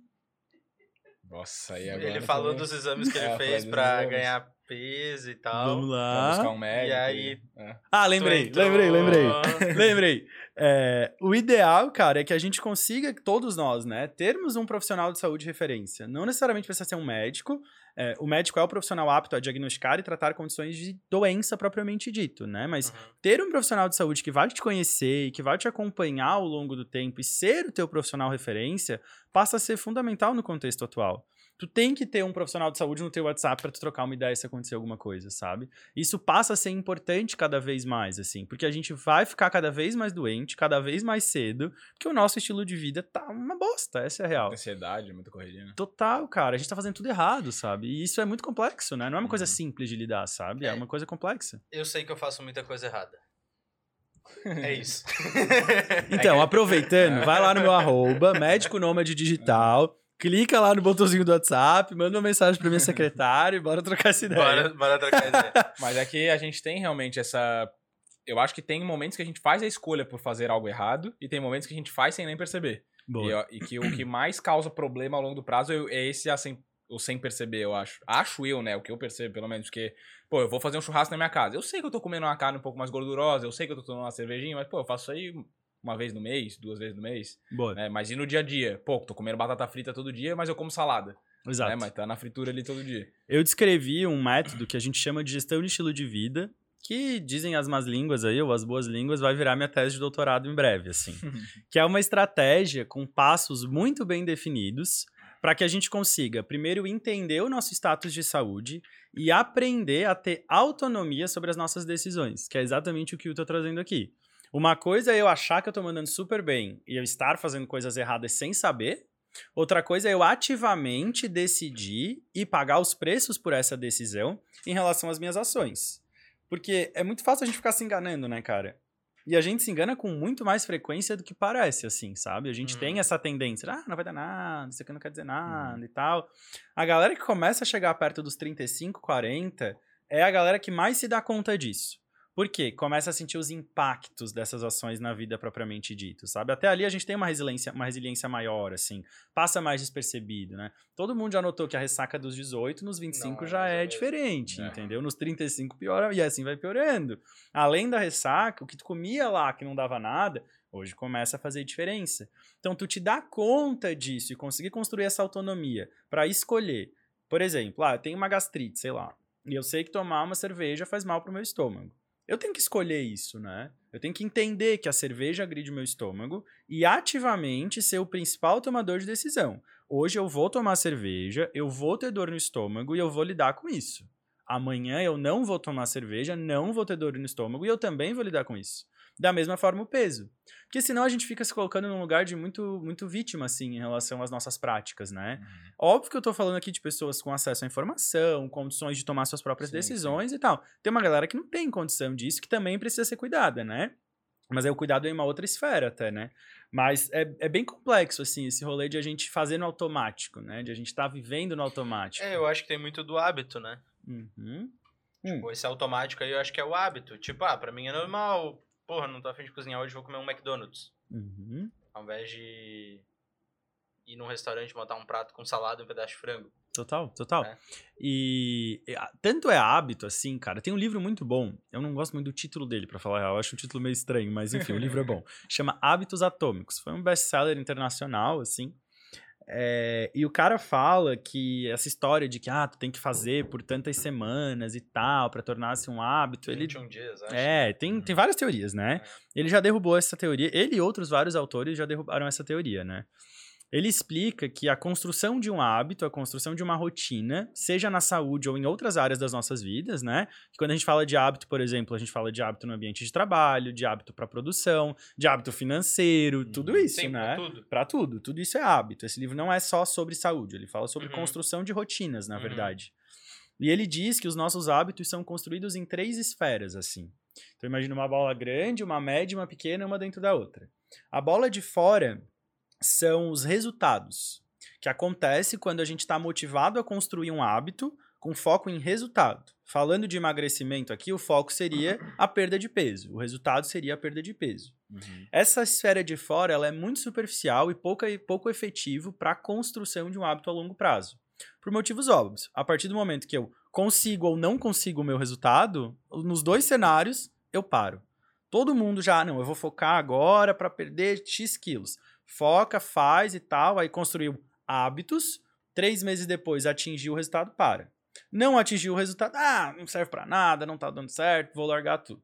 Nossa, aí agora... Ele falou foi- dos exames que ele É, fez falou dos pra ganhar peso e tal. Vamos Pra lá. buscar um médico. E aí- é. Ah, lembrei, entrou- lembrei, lembrei. Lembrei. É, o ideal, cara, é que a gente consiga, todos nós, né, termos um profissional de saúde de referência. Não necessariamente precisa ser um médico. É, o médico é o profissional apto a diagnosticar e tratar condições de doença propriamente dito, né? Mas Uhum. ter um profissional de saúde que vai te conhecer e que vai te acompanhar ao longo do tempo e ser o teu profissional referência passa a ser fundamental no contexto atual. Tu tem que ter um profissional de saúde no teu WhatsApp para tu trocar uma ideia e ser acontecer alguma coisa, sabe? Isso passa a ser importante cada vez mais, assim, porque a gente vai ficar cada vez mais doente, cada vez mais cedo, porque o nosso estilo de vida tá uma bosta, essa é a real. Muita ansiedade, muita correria, né? Total, cara. A gente tá fazendo tudo errado, sabe? E isso é muito complexo, né? Não é uma coisa Uhum. simples de lidar, sabe? É, É. uma coisa complexa. Eu sei que eu faço muita coisa errada. É isso. Então, aproveitando, vai lá no meu arroba, médico nômade digital, clica lá no botãozinho do WhatsApp, manda uma mensagem pra minha secretária e bora trocar essa ideia. bora, bora trocar ideia. Mas é que a gente tem realmente essa. Eu acho que tem momentos que a gente faz a escolha por fazer algo errado e tem momentos que a gente faz sem nem perceber. Boa. E, e que o que mais causa problema ao longo do prazo é esse a sem, o sem perceber, eu acho. Acho eu, né? O que eu percebo, pelo menos. Porque, pô, eu vou fazer um churrasco na minha casa. Eu sei que eu tô comendo uma carne um pouco mais gordurosa, eu sei que eu tô tomando uma cervejinha, mas, pô, eu faço isso aí uma vez no mês, duas vezes no mês. Boa. Né? Mas e no dia a dia? Pô, tô comendo batata frita todo dia, mas eu como salada. Exato. Né? Mas tá na fritura ali todo dia. Eu descrevi um método que a gente chama de gestão de estilo de vida, que dizem as más línguas aí, ou as boas línguas, vai virar minha tese de doutorado em breve, assim. que é uma estratégia com passos muito bem definidos para que a gente consiga, primeiro, entender o nosso status de saúde e aprender a ter autonomia sobre as nossas decisões, que é exatamente o que eu tô trazendo aqui. Uma coisa é eu achar que eu tô mandando super bem e eu estar fazendo coisas erradas sem saber. Outra coisa é eu ativamente decidir e pagar os preços por essa decisão em relação às minhas ações. Porque é muito fácil a gente ficar se enganando, né, cara? E a gente se engana com muito mais frequência do que parece, assim, sabe? A gente Uhum. tem essa tendência, ah, não vai dar nada, isso aqui não quer dizer nada e tal. A galera que começa a chegar perto dos 35, 40 é a galera que mais se dá conta disso. Por quê? Começa a sentir os impactos dessas ações na vida propriamente dito, sabe? Até ali a gente tem uma resiliência, uma resiliência maior, assim, passa mais despercebido, né? Todo mundo já notou que a ressaca dos 18 nos 25 Não, é já é menos. diferente, É. entendeu? Nos 35 piora e assim vai piorando. Além da ressaca, o que tu comia lá que não dava nada, hoje começa a fazer diferença. Então tu te dá conta disso e conseguir construir essa autonomia para escolher. Por exemplo, ah, eu tenho uma gastrite, sei lá, e eu sei que tomar uma cerveja faz mal pro meu estômago. Eu tenho que escolher isso, né? Eu tenho que entender que a cerveja agride o meu estômago e ativamente ser o principal tomador de decisão. Hoje eu vou tomar cerveja, eu vou ter dor no estômago e eu vou lidar com isso. Amanhã eu não vou tomar cerveja, não vou ter dor no estômago e eu também vou lidar com isso. Da mesma forma o peso. Porque senão a gente fica se colocando num lugar de muito, muito vítima, assim, em relação às nossas práticas, né? Óbvio que eu tô falando aqui de pessoas com acesso à informação, condições de tomar suas próprias Sim, decisões e tal. Tem uma galera que não tem condição disso, que também precisa ser cuidada, né? Mas aí o cuidado é em uma outra esfera até, né? Mas é, é bem complexo, assim, esse rolê de a gente fazer no automático, né? De a gente estar vivendo no automático. É, eu acho que tem muito do hábito, né? Uhum. Tipo, esse automático aí eu acho que é o hábito. Tipo, ah, pra mim é normal. Porra, não tô afim de cozinhar hoje, vou comer um McDonald's. Uhum. Ao invés de ir num restaurante botar um prato com salada e um pedaço de frango. Total, total. É. E tanto é hábito assim, cara. Tem um livro muito bom. Eu não gosto muito do título dele, pra falar real. Eu acho um título meio estranho, mas enfim, o livro é bom. Chama Hábitos Atômicos. Foi um best-seller internacional, assim. É, e o cara fala que essa história de que ah, tu tem que fazer por tantas semanas e tal, pra tornar-se um hábito, ele 21 dias, acho. é, tem, tem várias teorias, né? Ele já derrubou essa teoria. Ele e outros vários autores já derrubaram essa teoria, né? Ele explica que a construção de um hábito, a construção de uma rotina, seja na saúde ou em outras áreas das nossas vidas, né? Que quando a gente fala de hábito, por exemplo, a gente fala de hábito no ambiente de trabalho, de hábito para produção, de hábito financeiro, tudo isso, Sim, né? pra tudo. Pra tudo. Tudo isso é hábito. Esse livro não é só sobre saúde, ele fala sobre Uhum. construção de rotinas, na Uhum. verdade. E ele diz que os nossos hábitos são construídos em três esferas, assim. Então imagina uma bola grande, uma média, uma pequena, uma dentro da outra. A bola de fora são os resultados, que acontece quando a gente está motivado a construir um hábito com foco em resultado. Falando de emagrecimento aqui, o foco seria a perda de peso, o resultado seria a perda de peso. Uhum. Essa esfera de fora ela é muito superficial e pouco, pouco efetivo para a construção de um hábito a longo prazo. Por motivos óbvios. A partir do momento que eu consigo ou não consigo o meu resultado, nos dois cenários, eu paro. Todo mundo já, "Ah, não, eu vou focar agora para perder X quilos. Foca, faz e tal, aí construiu hábitos. Três meses depois atingiu o resultado, para. Não atingiu o resultado, ah, não serve para nada, não tá dando certo, vou largar tudo.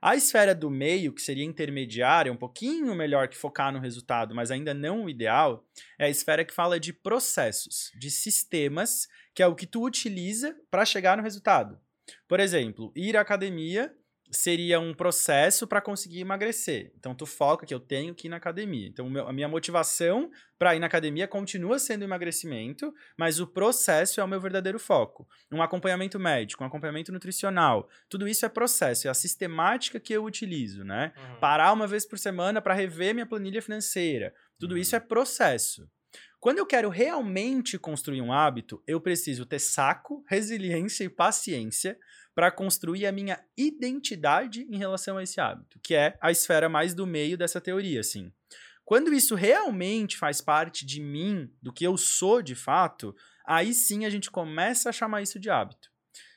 A esfera do meio, que seria intermediária, um pouquinho melhor que focar no resultado, mas ainda não o ideal, é a esfera que fala de processos, de sistemas, que é o que tu utiliza para chegar no resultado. Por exemplo, ir à academia seria um processo para conseguir emagrecer. Então tu foca que eu tenho que ir na academia. Então a minha motivação para ir na academia continua sendo emagrecimento, mas o processo é o meu verdadeiro foco. Um acompanhamento médico, um acompanhamento nutricional, tudo isso é processo, é a sistemática que eu utilizo, né? Uhum. Parar uma vez por semana para rever minha planilha financeira. Tudo uhum. isso é processo. Quando eu quero realmente construir um hábito, eu preciso ter saco, resiliência e paciência para construir a minha identidade em relação a esse hábito, que é a esfera mais do meio dessa teoria, assim. Quando isso realmente faz parte de mim, do que eu sou de fato, aí sim a gente começa a chamar isso de hábito.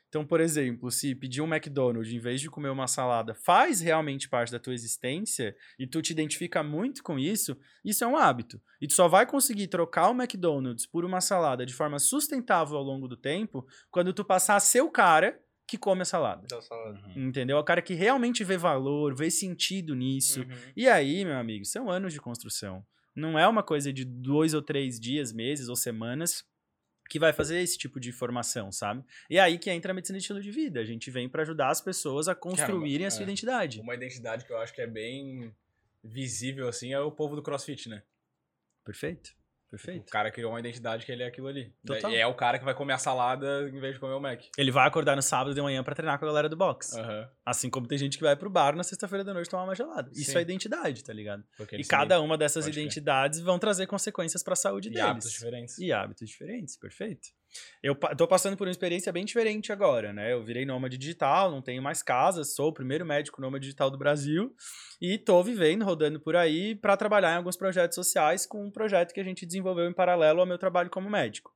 Então, por exemplo, se pedir um McDonald's em vez de comer uma salada faz realmente parte da tua existência e tu te identifica muito com isso, isso é um hábito. E tu só vai conseguir trocar o McDonald's por uma salada de forma sustentável ao longo do tempo quando tu passar a ser o cara que come a salada. salada. Uhum. Entendeu? É o cara que realmente vê valor, vê sentido nisso. Uhum. E aí, meu amigo, são anos de construção. Não é uma coisa de dois ou três dias, meses ou semanas que vai fazer esse tipo de formação, sabe? E é aí que entra a medicina de estilo de vida. A gente vem para ajudar as pessoas a construírem a sua é, identidade. Uma identidade que eu acho que é bem visível, assim, é o povo do crossfit, né? Perfeito. Perfeito. O cara criou uma identidade que ele é aquilo ali. Total. E é o cara que vai comer a salada em vez de comer o Mac. Ele vai acordar no sábado de manhã para treinar com a galera do box. Uhum. Assim como tem gente que vai pro bar na sexta-feira da noite tomar uma gelada. Sim. Isso é identidade, tá ligado? e cada uma dessas identidades vão trazer consequências para a saúde e deles. E hábitos diferentes. E hábitos diferentes, perfeito. Eu tô passando por uma experiência bem diferente agora, né? Eu virei nômade digital, não tenho mais casa, sou o primeiro médico nômade digital do Brasil e tô vivendo, rodando por aí para trabalhar em alguns projetos sociais com um projeto que a gente desenvolveu em paralelo ao meu trabalho como médico.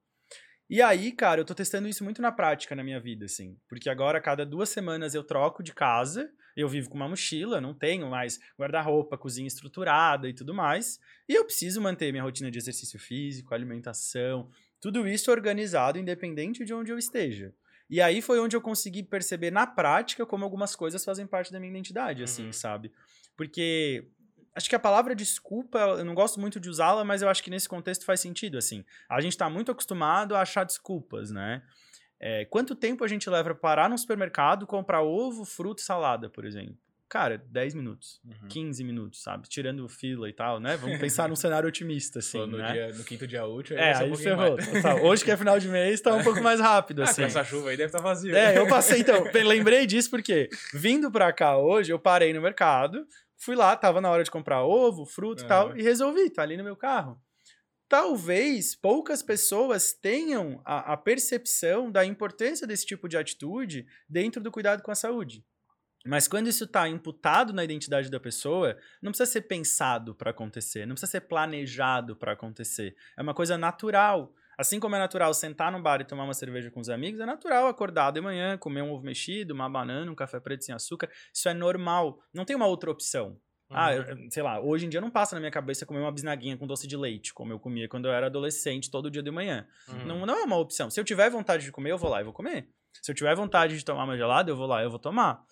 E aí, cara, eu tô testando isso muito na prática na minha vida, assim. Porque agora, cada duas semanas, eu troco de casa, eu vivo com uma mochila, não tenho mais guarda-roupa, cozinha estruturada e tudo mais. E eu preciso manter minha rotina de exercício físico, alimentação, tudo isso organizado, independente de onde eu esteja. E aí foi onde eu consegui perceber na prática como algumas coisas fazem parte da minha identidade, assim, uhum. assim, sabe? Porque acho que a palavra desculpa, eu não gosto muito de usá-la, mas eu acho que nesse contexto faz sentido, assim. A gente está muito acostumado a achar desculpas, né? É, quanto tempo a gente leva para parar no supermercado, comprar ovo, fruta e salada, por exemplo? Cara, 10 minutos, uhum. 15 minutos, sabe? Tirando fila e tal, né? Vamos pensar num cenário otimista, assim, no, né? Dia, no quinto dia útil, aí é, aí um ferrou. Hoje que é final de mês, tá um pouco mais rápido, assim. Ah, com essa chuva aí deve estar tá vazio. É, eu passei, então, lembrei disso porque vindo pra cá hoje, eu parei no mercado, fui lá, tava na hora de comprar ovo, fruta uhum. e tal, e resolvi, tá ali no meu carro. Talvez poucas pessoas tenham a, a percepção da importância desse tipo de atitude dentro do cuidado com a saúde. Mas quando isso está imputado na identidade da pessoa, não precisa ser pensado para acontecer, não precisa ser planejado para acontecer. É uma coisa natural. Assim como é natural sentar no bar e tomar uma cerveja com os amigos, é natural acordar de manhã, comer um ovo mexido, uma banana, um café preto sem açúcar. Isso é normal. Não tem uma outra opção. Ah, uhum. sei lá, hoje em dia não passa na minha cabeça comer uma bisnaguinha com doce de leite, como eu comia quando eu era adolescente, todo dia de manhã. Uhum. Não, não é uma opção. Se eu tiver vontade de comer, eu vou lá e vou comer. Se eu tiver vontade de tomar uma gelada, eu vou lá e eu vou tomar.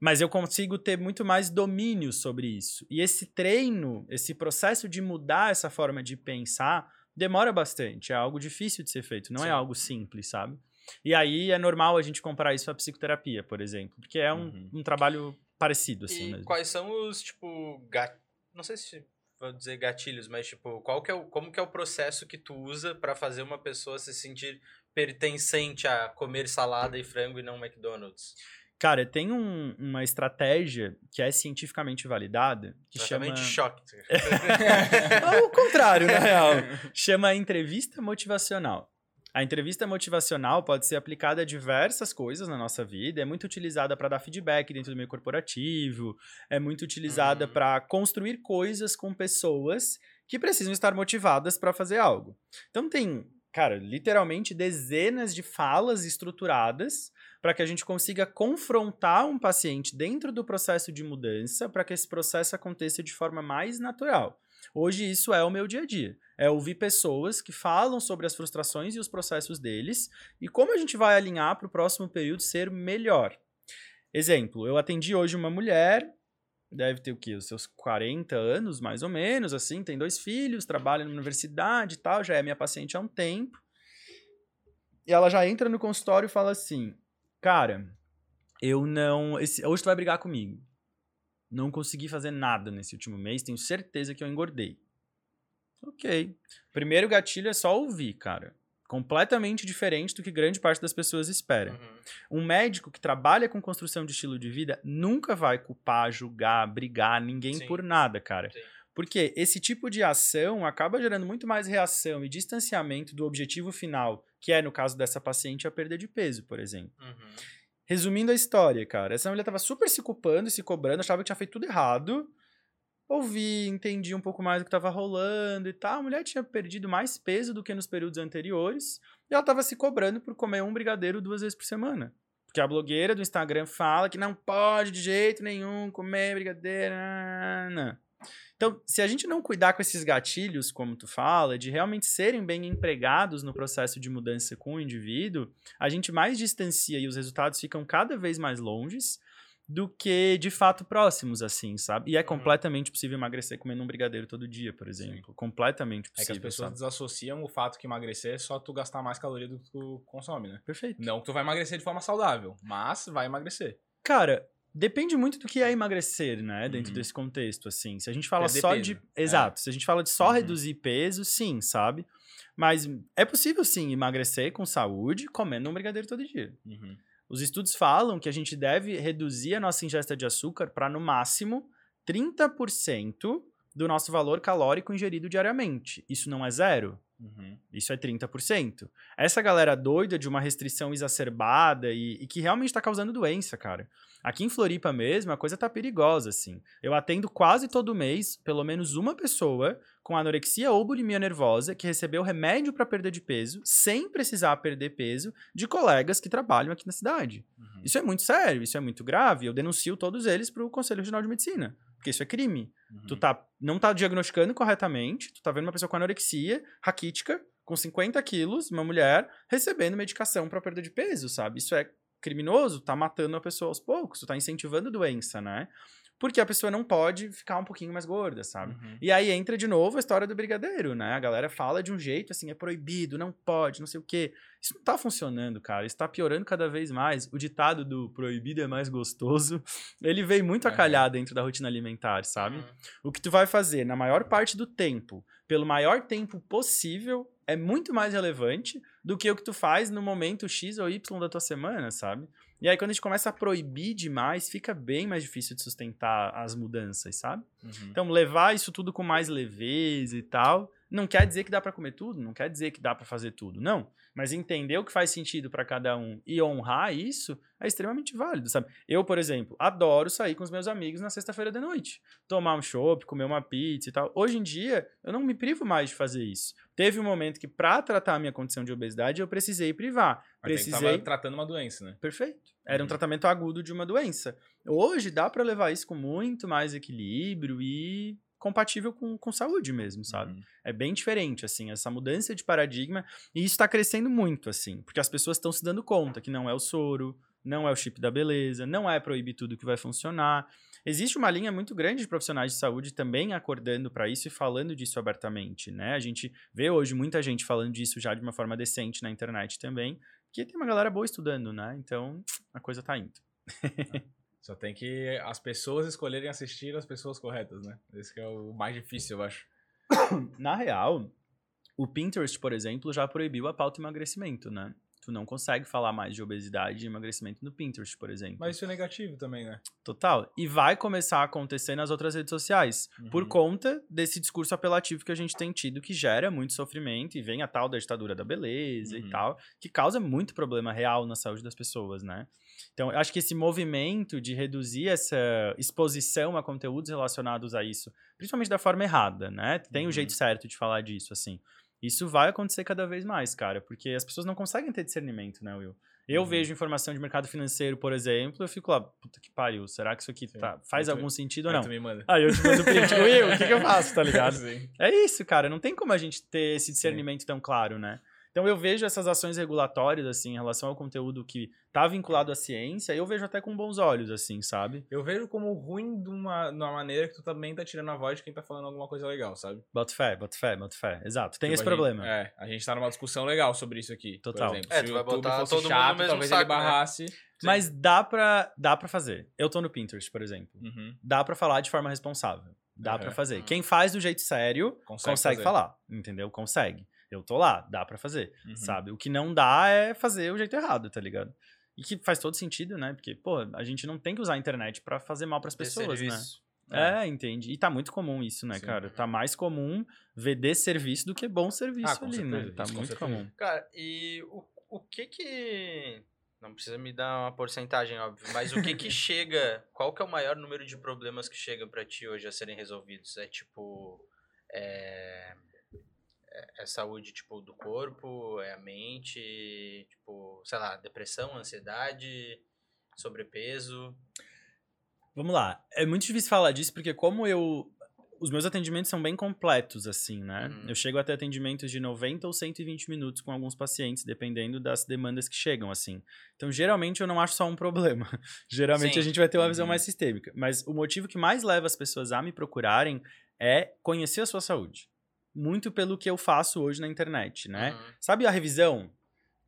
Mas eu consigo ter muito mais domínio sobre isso. E esse treino, esse processo de mudar essa forma de pensar, demora bastante. É algo difícil de ser feito, não é Sim. é algo simples, sabe? E aí é normal a gente comparar isso à psicoterapia, por exemplo, porque é um, uhum. um trabalho parecido, assim. E mesmo. quais são os, tipo, gat... não sei se vou dizer gatilhos, mas, tipo, qual que é o, como que é o processo que tu usa para fazer uma pessoa se sentir pertencente a comer salada e frango e não McDonald's? Cara, tem um, uma estratégia que é cientificamente validada que chama. choque. o contrário, na real. Chama entrevista motivacional. A entrevista motivacional pode ser aplicada a diversas coisas na nossa vida, é muito utilizada para dar feedback dentro do meio corporativo, é muito utilizada uhum. para construir coisas com pessoas que precisam estar motivadas para fazer algo. Então tem, cara, literalmente dezenas de falas estruturadas para que a gente consiga confrontar um paciente dentro do processo de mudança para que esse processo aconteça de forma mais natural. Hoje isso é o meu dia a dia. É ouvir pessoas que falam sobre as frustrações e os processos deles e como a gente vai alinhar para o próximo período ser melhor. Exemplo, eu atendi hoje uma mulher, deve ter o quê? Os seus 40 anos, mais ou menos, assim, tem dois filhos, trabalha na universidade e tal, já é minha paciente há um tempo. E ela já entra no consultório e fala assim: Cara, eu não. Esse, hoje tu vai brigar comigo. Não consegui fazer nada nesse último mês, tenho certeza que eu engordei. Ok. Primeiro gatilho é só ouvir, cara. Completamente diferente do que grande parte das pessoas espera. Uhum. Um médico que trabalha com construção de estilo de vida nunca vai culpar, julgar, brigar ninguém Sim. por nada, cara. Sim. Porque esse tipo de ação acaba gerando muito mais reação e distanciamento do objetivo final, que é, no caso dessa paciente, a perda de peso, por exemplo. Uhum. Resumindo a história, cara, essa mulher tava super se culpando e se cobrando, achava que tinha feito tudo errado. Ouvi, entendi um pouco mais do que tava rolando e tal. A mulher tinha perdido mais peso do que nos períodos anteriores. E ela tava se cobrando por comer um brigadeiro duas vezes por semana. Porque a blogueira do Instagram fala que não pode de jeito nenhum comer brigadeiro. nananana. Então, se a gente não cuidar com esses gatilhos, como tu fala, de realmente serem bem empregados no processo de mudança com o indivíduo, a gente mais distancia e os resultados ficam cada vez mais longes do que de fato próximos, assim, sabe? E é completamente possível emagrecer comendo um brigadeiro todo dia, por exemplo. Completamente É que possível. as pessoas sabe? desassociam o fato que emagrecer é só tu gastar mais caloria do que tu consome, né? Perfeito. Não que tu vai emagrecer de forma saudável, mas vai emagrecer. Cara, depende muito do que é emagrecer, né? Dentro Uhum. desse contexto, assim. Se a gente fala Perder só peso, de. é. Exato. Se a gente fala de só Uhum. reduzir peso, sim, sabe? Mas é possível, sim, emagrecer com saúde comendo um brigadeiro todo dia. Uhum. Os estudos falam que a gente deve reduzir a nossa ingesta de açúcar para, no máximo, 30% do nosso valor calórico ingerido diariamente. Isso não é zero. Uhum. Isso é 30%. Essa galera doida de uma restrição exacerbada e, e que realmente tá causando doença, cara. Aqui em Floripa mesmo, a coisa tá perigosa, assim. Eu atendo quase todo mês, pelo menos uma pessoa com anorexia ou bulimia nervosa que recebeu remédio para perda de peso, sem precisar perder peso, de colegas que trabalham aqui na cidade. Uhum. Isso é muito sério, isso é muito grave. Eu denuncio todos eles pro Conselho Regional de Medicina, porque isso é crime. Uhum. Tu tá, não tá diagnosticando corretamente, tu tá vendo uma pessoa com anorexia, raquítica, com 50 quilos, uma mulher, recebendo medicação pra perda de peso, sabe? Isso é criminoso, tá matando a pessoa aos poucos, tu tá incentivando doença, né? Porque a pessoa não pode ficar um pouquinho mais gorda, sabe? Uhum. E aí entra de novo a história do brigadeiro, né? A galera fala de um jeito assim, é proibido, não pode, não sei o quê. Isso não tá funcionando, cara. Isso tá piorando cada vez mais. O ditado do proibido é mais gostoso, ele vem muito a É. calhar dentro da rotina alimentar, sabe? Uhum. O que tu vai fazer na maior parte do tempo, pelo maior tempo possível, é muito mais relevante do que o que tu faz no momento X ou Y da tua semana, sabe? E aí, quando a gente começa a proibir demais, fica bem mais difícil de sustentar as mudanças, sabe? Uhum. Então, levar isso tudo com mais leveza e tal, não quer dizer que dá pra comer tudo, não quer dizer que dá pra fazer tudo, não. Mas entender o que faz sentido pra cada um e honrar isso é extremamente válido, sabe? Eu, por exemplo, adoro sair com os meus amigos na sexta-feira de noite, tomar um chopp, comer uma pizza e tal. Hoje em dia, eu não me privo mais de fazer isso. Teve um momento que pra tratar a minha condição de obesidade, eu precisei privar. Mas Precisei tava tratando uma doença, né? Perfeito. Era um Uhum. tratamento agudo de uma doença. Hoje dá pra levar isso com muito mais equilíbrio e compatível com, com saúde mesmo, sabe? Uhum. É bem diferente, assim, essa mudança de paradigma. E isso tá crescendo muito, assim, porque as pessoas estão se dando conta que não é o soro, não é o chip da beleza, não é proibir tudo que vai funcionar. Existe uma linha muito grande de profissionais de saúde também acordando para isso e falando disso abertamente, né? A gente vê hoje muita gente falando disso já de uma forma decente na internet também, porque tem uma galera boa estudando, né? Então, a coisa tá indo. Só tem que as pessoas escolherem assistir as pessoas corretas, né? Esse é o mais difícil, eu acho. Na real, o Pinterest, por exemplo, já proibiu a pauta emagrecimento, né? Tu não consegue falar mais de obesidade e emagrecimento no Pinterest, por exemplo. Mas isso é negativo também, né? Total. E vai começar a acontecer nas outras redes sociais. Por Uhum. conta desse discurso apelativo que a gente tem tido, que gera muito sofrimento e vem a tal da ditadura da beleza Uhum. e tal, que causa muito problema real na saúde das pessoas, né? Então, eu acho que esse movimento de reduzir essa exposição a conteúdos relacionados a isso, principalmente da forma errada, né? Tem um Uhum. jeito certo de falar disso, assim. Isso vai acontecer cada vez mais, cara, porque as pessoas não conseguem ter discernimento, né, Will? Eu Uhum. vejo informação de mercado financeiro, por exemplo, eu fico lá, puta que pariu, será que isso aqui Sim. tá- faz Aí algum sentido ou Aí não? tu me manda. Aí eu te mando o print, Will, o que, que eu faço, tá ligado? Sim. É isso, cara, não tem como a gente ter esse discernimento tão claro, né? Então eu vejo essas ações regulatórias, assim, em relação ao conteúdo que tá vinculado à ciência, eu vejo até com bons olhos, assim, sabe? Eu vejo como ruim de uma, de uma maneira que tu também tá tirando a voz de quem tá falando alguma coisa legal, sabe? Bota fé, bota fé, bota fé. Exato, tem Tipo, esse a gente- problema. é, a gente tá numa discussão legal sobre isso aqui. Total. Por exemplo, É, se tu vai botar fosse todo mundo chato, no mesmo talvez saco, ele né? barrasse. Mas dá pra, dá pra fazer. Eu tô no Pinterest, por exemplo. Uhum. Dá pra falar de forma responsável. Dá Aham. pra fazer. Uhum. Quem faz do jeito sério, Consegue consegue, falar, entendeu? Consegue. Eu tô lá, dá pra fazer, Uhum. sabe? O que não dá é fazer o jeito errado, tá ligado? E que faz todo sentido, né? Porque, pô, a gente não tem que usar a internet pra fazer mal pras Ter pessoas, né? serviço. É, entende? E tá muito comum isso, né, Sim. cara? Tá mais comum ver desserviço do que bom serviço Ah, ali, né? certeza, Tá isso com muito certeza. comum. Cara, e o, o que que... Não precisa me dar uma porcentagem, óbvio, mas o que que chega... Qual que é o maior número de problemas que chegam pra ti hoje a serem resolvidos? É tipo... É, é, é saúde, tipo, do corpo? É a mente? Tipo, sei lá, depressão, ansiedade, sobrepeso? Vamos lá. É muito difícil falar disso porque como eu os meus atendimentos são bem completos assim, né? Uhum. Eu chego até atendimentos de 90 ou 120 minutos com alguns pacientes, dependendo das demandas que chegam assim. Então, geralmente eu não acho só um problema. geralmente Sim. a gente vai ter uma visão Uhum. mais sistêmica, mas o motivo que mais leva as pessoas a me procurarem é conhecer a sua saúde. Muito pelo que eu faço hoje na internet, né? Uhum. Sabe a revisão?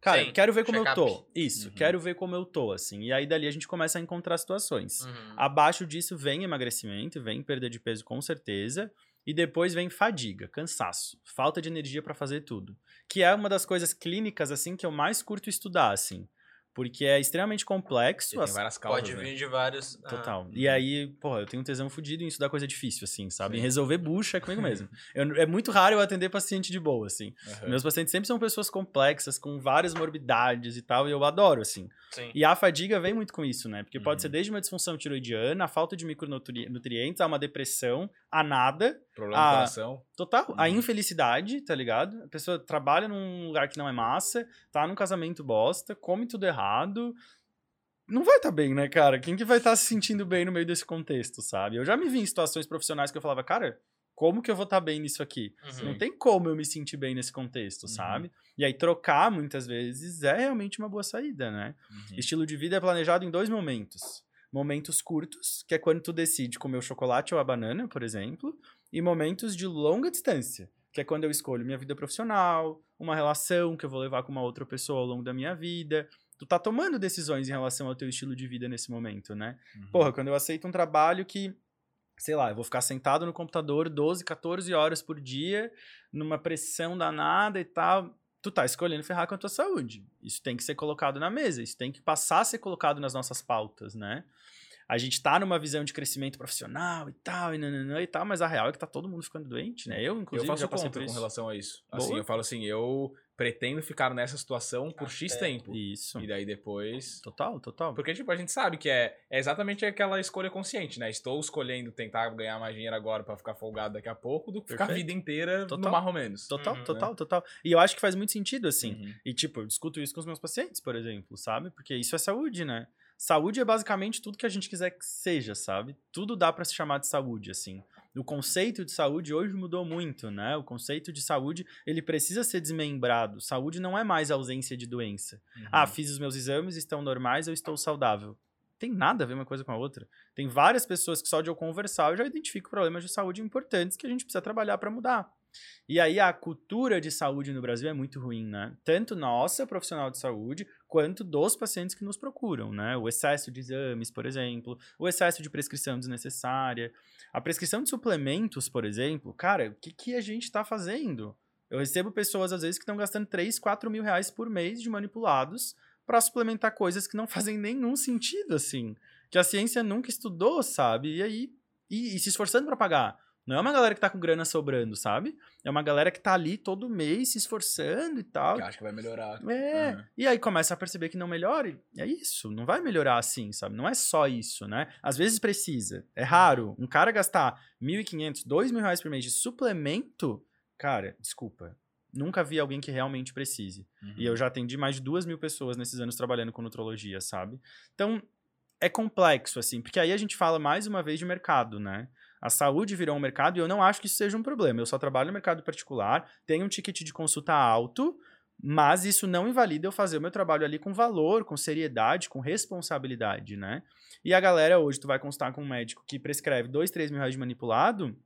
Cara, Sim, quero ver como eu tô. Isso, Uhum. quero ver como eu tô, assim. E aí dali a gente começa a encontrar situações. Uhum. Abaixo disso vem emagrecimento, vem perda de peso com certeza. E depois vem fadiga, cansaço, falta de energia pra fazer tudo. Que é uma das coisas clínicas, assim, que eu mais curto estudar, assim. Porque é extremamente E complexo. tem as- várias causas, Pode né? vir de vários... ah, Total. E aí, porra, eu tenho um tesão fudido em estudar coisa difícil, assim, sabe? Em Sim. resolver bucha comigo mesmo. Eu- é muito raro eu atender paciente de boa, assim. Aham. Meus pacientes sempre são pessoas complexas, com várias morbidades e tal, e eu adoro, assim. Sim. E a fadiga vem muito com isso, né? Porque pode Uhum. ser desde uma disfunção tiroidiana, a falta de micronutrientes, a uma depressão, a nada, Problema Ah, no coração. total. A Uhum. infelicidade, tá ligado? A pessoa trabalha num lugar que não é massa, tá num casamento bosta, come tudo errado. Não vai estar bem, né, cara? Quem que vai estar se sentindo bem no meio desse contexto, sabe? Eu já me vi em situações profissionais que eu falava, cara, como que eu vou estar bem nisso aqui? Uhum. Não tem como eu me sentir bem nesse contexto, Uhum. sabe? E aí trocar, muitas vezes, é realmente uma boa saída, né? Uhum. Estilo de vida é planejado em dois momentos. Momentos curtos, que é quando tu decide comer o chocolate ou a banana, por exemplo, e momentos de longa distância, que é quando eu escolho minha vida profissional, uma relação que eu vou levar com uma outra pessoa ao longo da minha vida. Tu tá tomando decisões em relação ao teu estilo de vida nesse momento, né? Uhum. Porra, quando eu aceito um trabalho que, sei lá, eu vou ficar sentado no computador 12, 14 horas por dia, numa pressão danada e tal, tu tá escolhendo ferrar com a tua saúde. Isso tem que ser colocado na mesa, isso tem que passar a ser colocado nas nossas pautas, né? A gente tá numa visão de crescimento profissional e tal, e nananã e tal, mas a real é que tá todo mundo ficando doente, né? Eu, Eu inclusive, faço já passei por com isso. relação a isso. Assim, Boa. eu falo assim, eu pretendo ficar nessa situação por X tempo. Isso. E daí depois. Total, total. Porque, tipo, a gente sabe que é, é exatamente aquela escolha consciente, né? Estou escolhendo tentar ganhar mais dinheiro agora pra ficar folgado daqui a pouco do que ficar a Perfeito. vida inteira Total. no mais ou menos. Total, Uhum. total, total. E eu acho que faz muito sentido, assim. Uhum. E, tipo, eu discuto isso com os meus pacientes, por exemplo, sabe? Porque isso é saúde, né? Saúde é basicamente tudo que a gente quiser que seja, sabe? Tudo dá pra se chamar de saúde, assim. O conceito de saúde hoje mudou muito, né? O conceito de saúde, ele precisa ser desmembrado. Saúde não é mais ausência de doença. Uhum. Ah, fiz os meus exames, estão normais, eu estou saudável. Tem nada a ver uma coisa com a outra. Tem várias pessoas que só de eu conversar eu já identifico problemas de saúde importantes que a gente precisa trabalhar pra mudar. E aí a cultura de saúde no Brasil é muito ruim, né? Tanto nossa, profissional de saúde, quanto dos pacientes que nos procuram, né? O excesso de exames, por exemplo, o excesso de prescrição desnecessária. A prescrição de suplementos, por exemplo, cara, o que, que a gente tá fazendo? Eu recebo pessoas, às vezes, que estão gastando 3, 4 mil reais por mês de manipulados para suplementar coisas que não fazem nenhum sentido, assim. Que a ciência nunca estudou, sabe? E aí, e, e se esforçando para pagar. Não é uma galera que tá com grana sobrando, sabe? É uma galera que tá ali todo mês se esforçando e tal. Que acho que vai melhorar. É, Uhum. e aí começa a perceber que não melhora. e É isso, não vai melhorar assim, sabe? Não é só isso, né? Às vezes precisa. É raro. Um cara gastar 1.500, 2.000 reais por mês de suplemento, cara, desculpa. Nunca vi alguém que realmente precise. Uhum. E eu já atendi mais de duas mil pessoas nesses anos trabalhando com nutrologia, sabe? Então, é complexo, assim, porque aí a gente fala mais uma vez de mercado, né? A saúde virou um mercado e eu não acho que isso seja um problema. Eu só trabalho no mercado particular, tenho um ticket de consulta alto, Mas isso não invalida eu fazer o meu trabalho ali com valor, com seriedade, com responsabilidade, né? E a galera hoje, tu vai constar com um médico que prescreve 2, 3 mil reais de manipulado,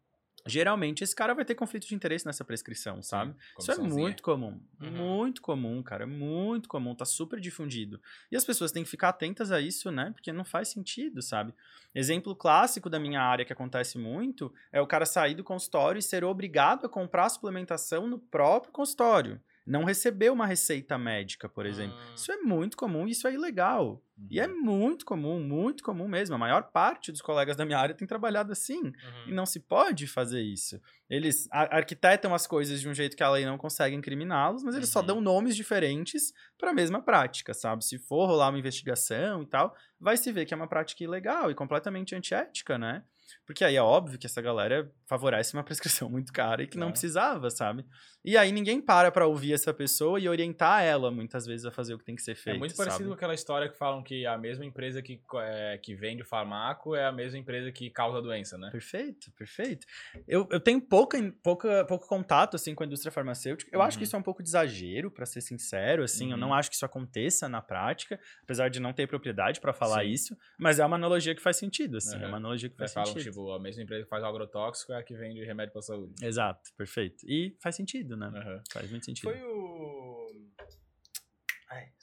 geralmente esse cara vai ter conflito de interesse nessa prescrição, sabe? Isso é muito comum. Uhum. Muito comum, cara. Muito comum. Tá super difundido. E as pessoas têm que ficar atentas a isso, né? Porque não faz sentido, sabe? Exemplo clássico da minha área que acontece muito é o cara sair do consultório e ser obrigado a comprar suplementação no próprio consultório. Não receber uma receita médica, por exemplo. Hum. Isso é muito comum e isso é ilegal. E é Uhum. muito comum, muito comum mesmo. A maior parte dos colegas da minha área tem trabalhado assim. Uhum. E não se pode fazer isso. Eles ar- arquitetam as coisas de um jeito que a lei não consegue incriminá-los, mas eles só Uhum. dão nomes diferentes para a mesma prática, sabe? Se for rolar uma investigação e tal, vai se ver que é uma prática ilegal e completamente antiética, né? Porque aí é óbvio que essa galera favorece uma prescrição muito cara e que não Claro. precisava, sabe? E aí ninguém para pra ouvir essa pessoa e orientar ela, muitas vezes, a fazer o que tem que ser feito. É muito parecido com sabe? aquela história que falam que a mesma empresa que, é, que vende o farmaco é a mesma empresa que causa a doença, né? Perfeito, perfeito. Eu, eu tenho pouca, pouca, pouco contato assim com a indústria farmacêutica. Eu acho que Uhum. isso é um pouco de exagero, pra ser sincero. Assim, eu Uhum. não acho que isso aconteça na prática, apesar de não ter propriedade pra falar Sim. isso. Mas é uma analogia que faz sentido, assim. É Uhum. uma analogia que Eles faz falam, sentido. tipo, a mesma empresa que faz agrotóxico é que vende remédio pra saúde. Exato, perfeito. E faz sentido, né? Aham. Faz muito sentido. Foi o.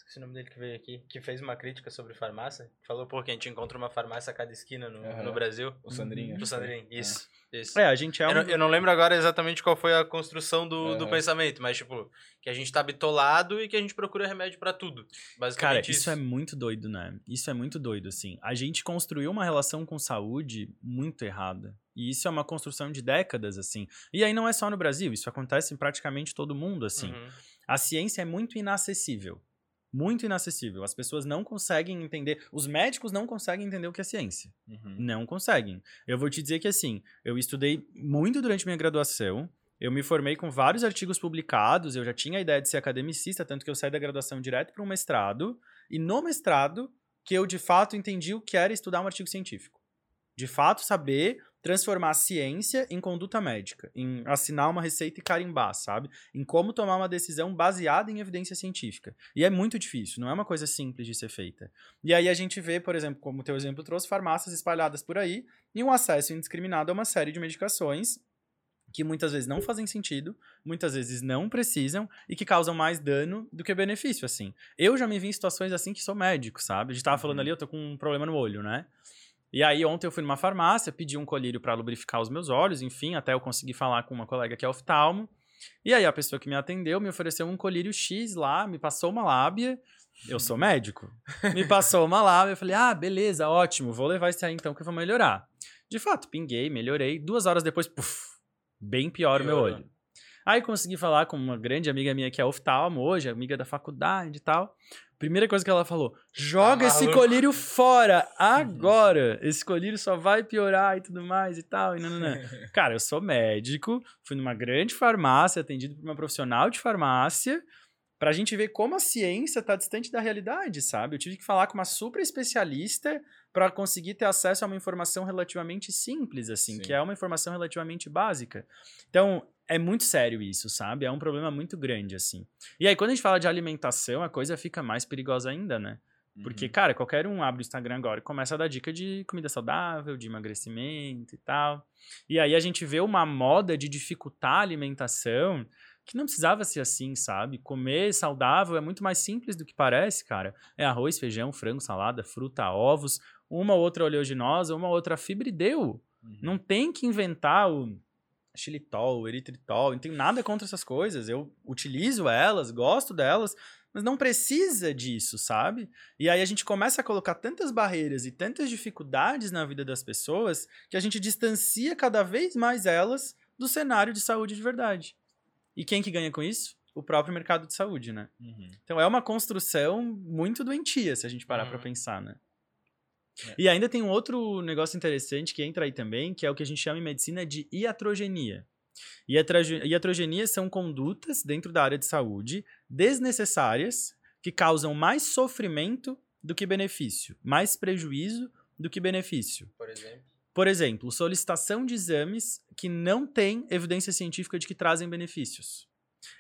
Esqueci o nome dele que veio aqui, que fez uma crítica sobre farmácia. Falou, pô, que a gente encontra uma farmácia a cada esquina no, Aham. no Brasil. O Sandrinho. O. Sandrinho, isso. Isso. É, a gente é um. Eu, não, eu não lembro agora exatamente qual foi a construção do, do Aham. pensamento, mas, tipo, que a gente tá bitolado e que a gente procura remédio pra tudo. Basicamente Cara, isso é muito doido, né? Isso é muito doido, assim. A gente construiu uma relação com saúde muito errada. E isso é uma construção de décadas, assim. E aí não é só no Brasil, isso acontece em praticamente todo mundo, assim. Uhum. A ciência é muito inacessível. Muito inacessível. As pessoas não conseguem entender. Os médicos não conseguem entender o que é ciência. Uhum. Não conseguem. Eu vou te dizer que, assim, eu estudei muito durante minha graduação. Eu me formei com vários artigos publicados. Eu já tinha a ideia de ser academicista, tanto que eu saí da graduação direto para um mestrado. E no mestrado, que eu de fato entendi o que era estudar um artigo científico. De fato, saber transformar a ciência em conduta médica, em assinar uma receita e carimbar, sabe? Em como tomar uma decisão baseada em evidência científica. E é muito difícil, não é uma coisa simples de ser feita. E aí a gente vê, por exemplo, como o teu exemplo trouxe, farmácias espalhadas por aí e um acesso indiscriminado a uma série de medicações que muitas vezes não fazem sentido, muitas vezes não precisam e que causam mais dano do que benefício, assim. Eu já me vi em situações assim que sou médico, sabe? A gente tava falando Uhum. ali, eu tô com um problema no olho, né? E aí ontem eu fui numa farmácia, pedi um colírio pra lubrificar os meus olhos, enfim, até eu consegui falar com uma colega que é oftalmo. E aí a pessoa que me atendeu me ofereceu um colírio X lá, me passou uma lábia. Eu sou médico. Me passou uma lábia, eu falei: "Ah, beleza, ótimo, vou levar esse aí então que eu vou melhorar". De fato, pinguei, melhorei. Duas horas depois, puf, bem pior o meu olho. Aí consegui falar com uma grande amiga minha que é oftalmo hoje, amiga da faculdade e tal. Primeira coisa que ela falou: joga esse maluco." colírio fora, agora! Esse colírio só vai piorar e tudo mais e tal. E nananã. Cara, eu sou médico, fui numa grande farmácia, atendido por uma profissional de farmácia, pra gente ver como a ciência tá distante da realidade, sabe? Eu tive que falar com uma super especialista para conseguir ter acesso a uma informação relativamente simples, assim, Sim. que é uma informação relativamente básica. Então, é muito sério isso, sabe? É um problema muito grande, assim. E aí, quando a gente fala de alimentação, a coisa fica mais perigosa ainda, né? Porque, Uhum. cara, qualquer um abre o Instagram agora e começa a dar dica de comida saudável, de emagrecimento e tal. E aí a gente vê uma moda de dificultar a alimentação que não precisava ser assim, sabe? Comer saudável é muito mais simples do que parece, cara. É arroz, feijão, frango, salada, fruta, ovos, uma ou outra oleaginosa, uma ou outra fibra e deu. Uhum. Não tem que inventar o xilitol, o eritritol, não tenho nada contra essas coisas. Eu utilizo elas, gosto delas, mas não precisa disso, sabe? E aí a gente começa a colocar tantas barreiras e tantas dificuldades na vida das pessoas que a gente distancia cada vez mais elas do cenário de saúde de verdade. E quem que ganha com isso? O próprio mercado de saúde, né? Uhum. Então é uma construção muito doentia, se a gente parar Uhum. pra pensar, né? É. E ainda tem um outro negócio interessante que entra aí também, que é o que a gente chama em medicina de iatrogenia. Iatroge- Iatrogenia são condutas dentro da área de saúde desnecessárias que causam mais sofrimento do que benefício, mais prejuízo do que benefício. Por exemplo. Por exemplo, solicitação de exames que não têm evidência científica de que trazem benefícios.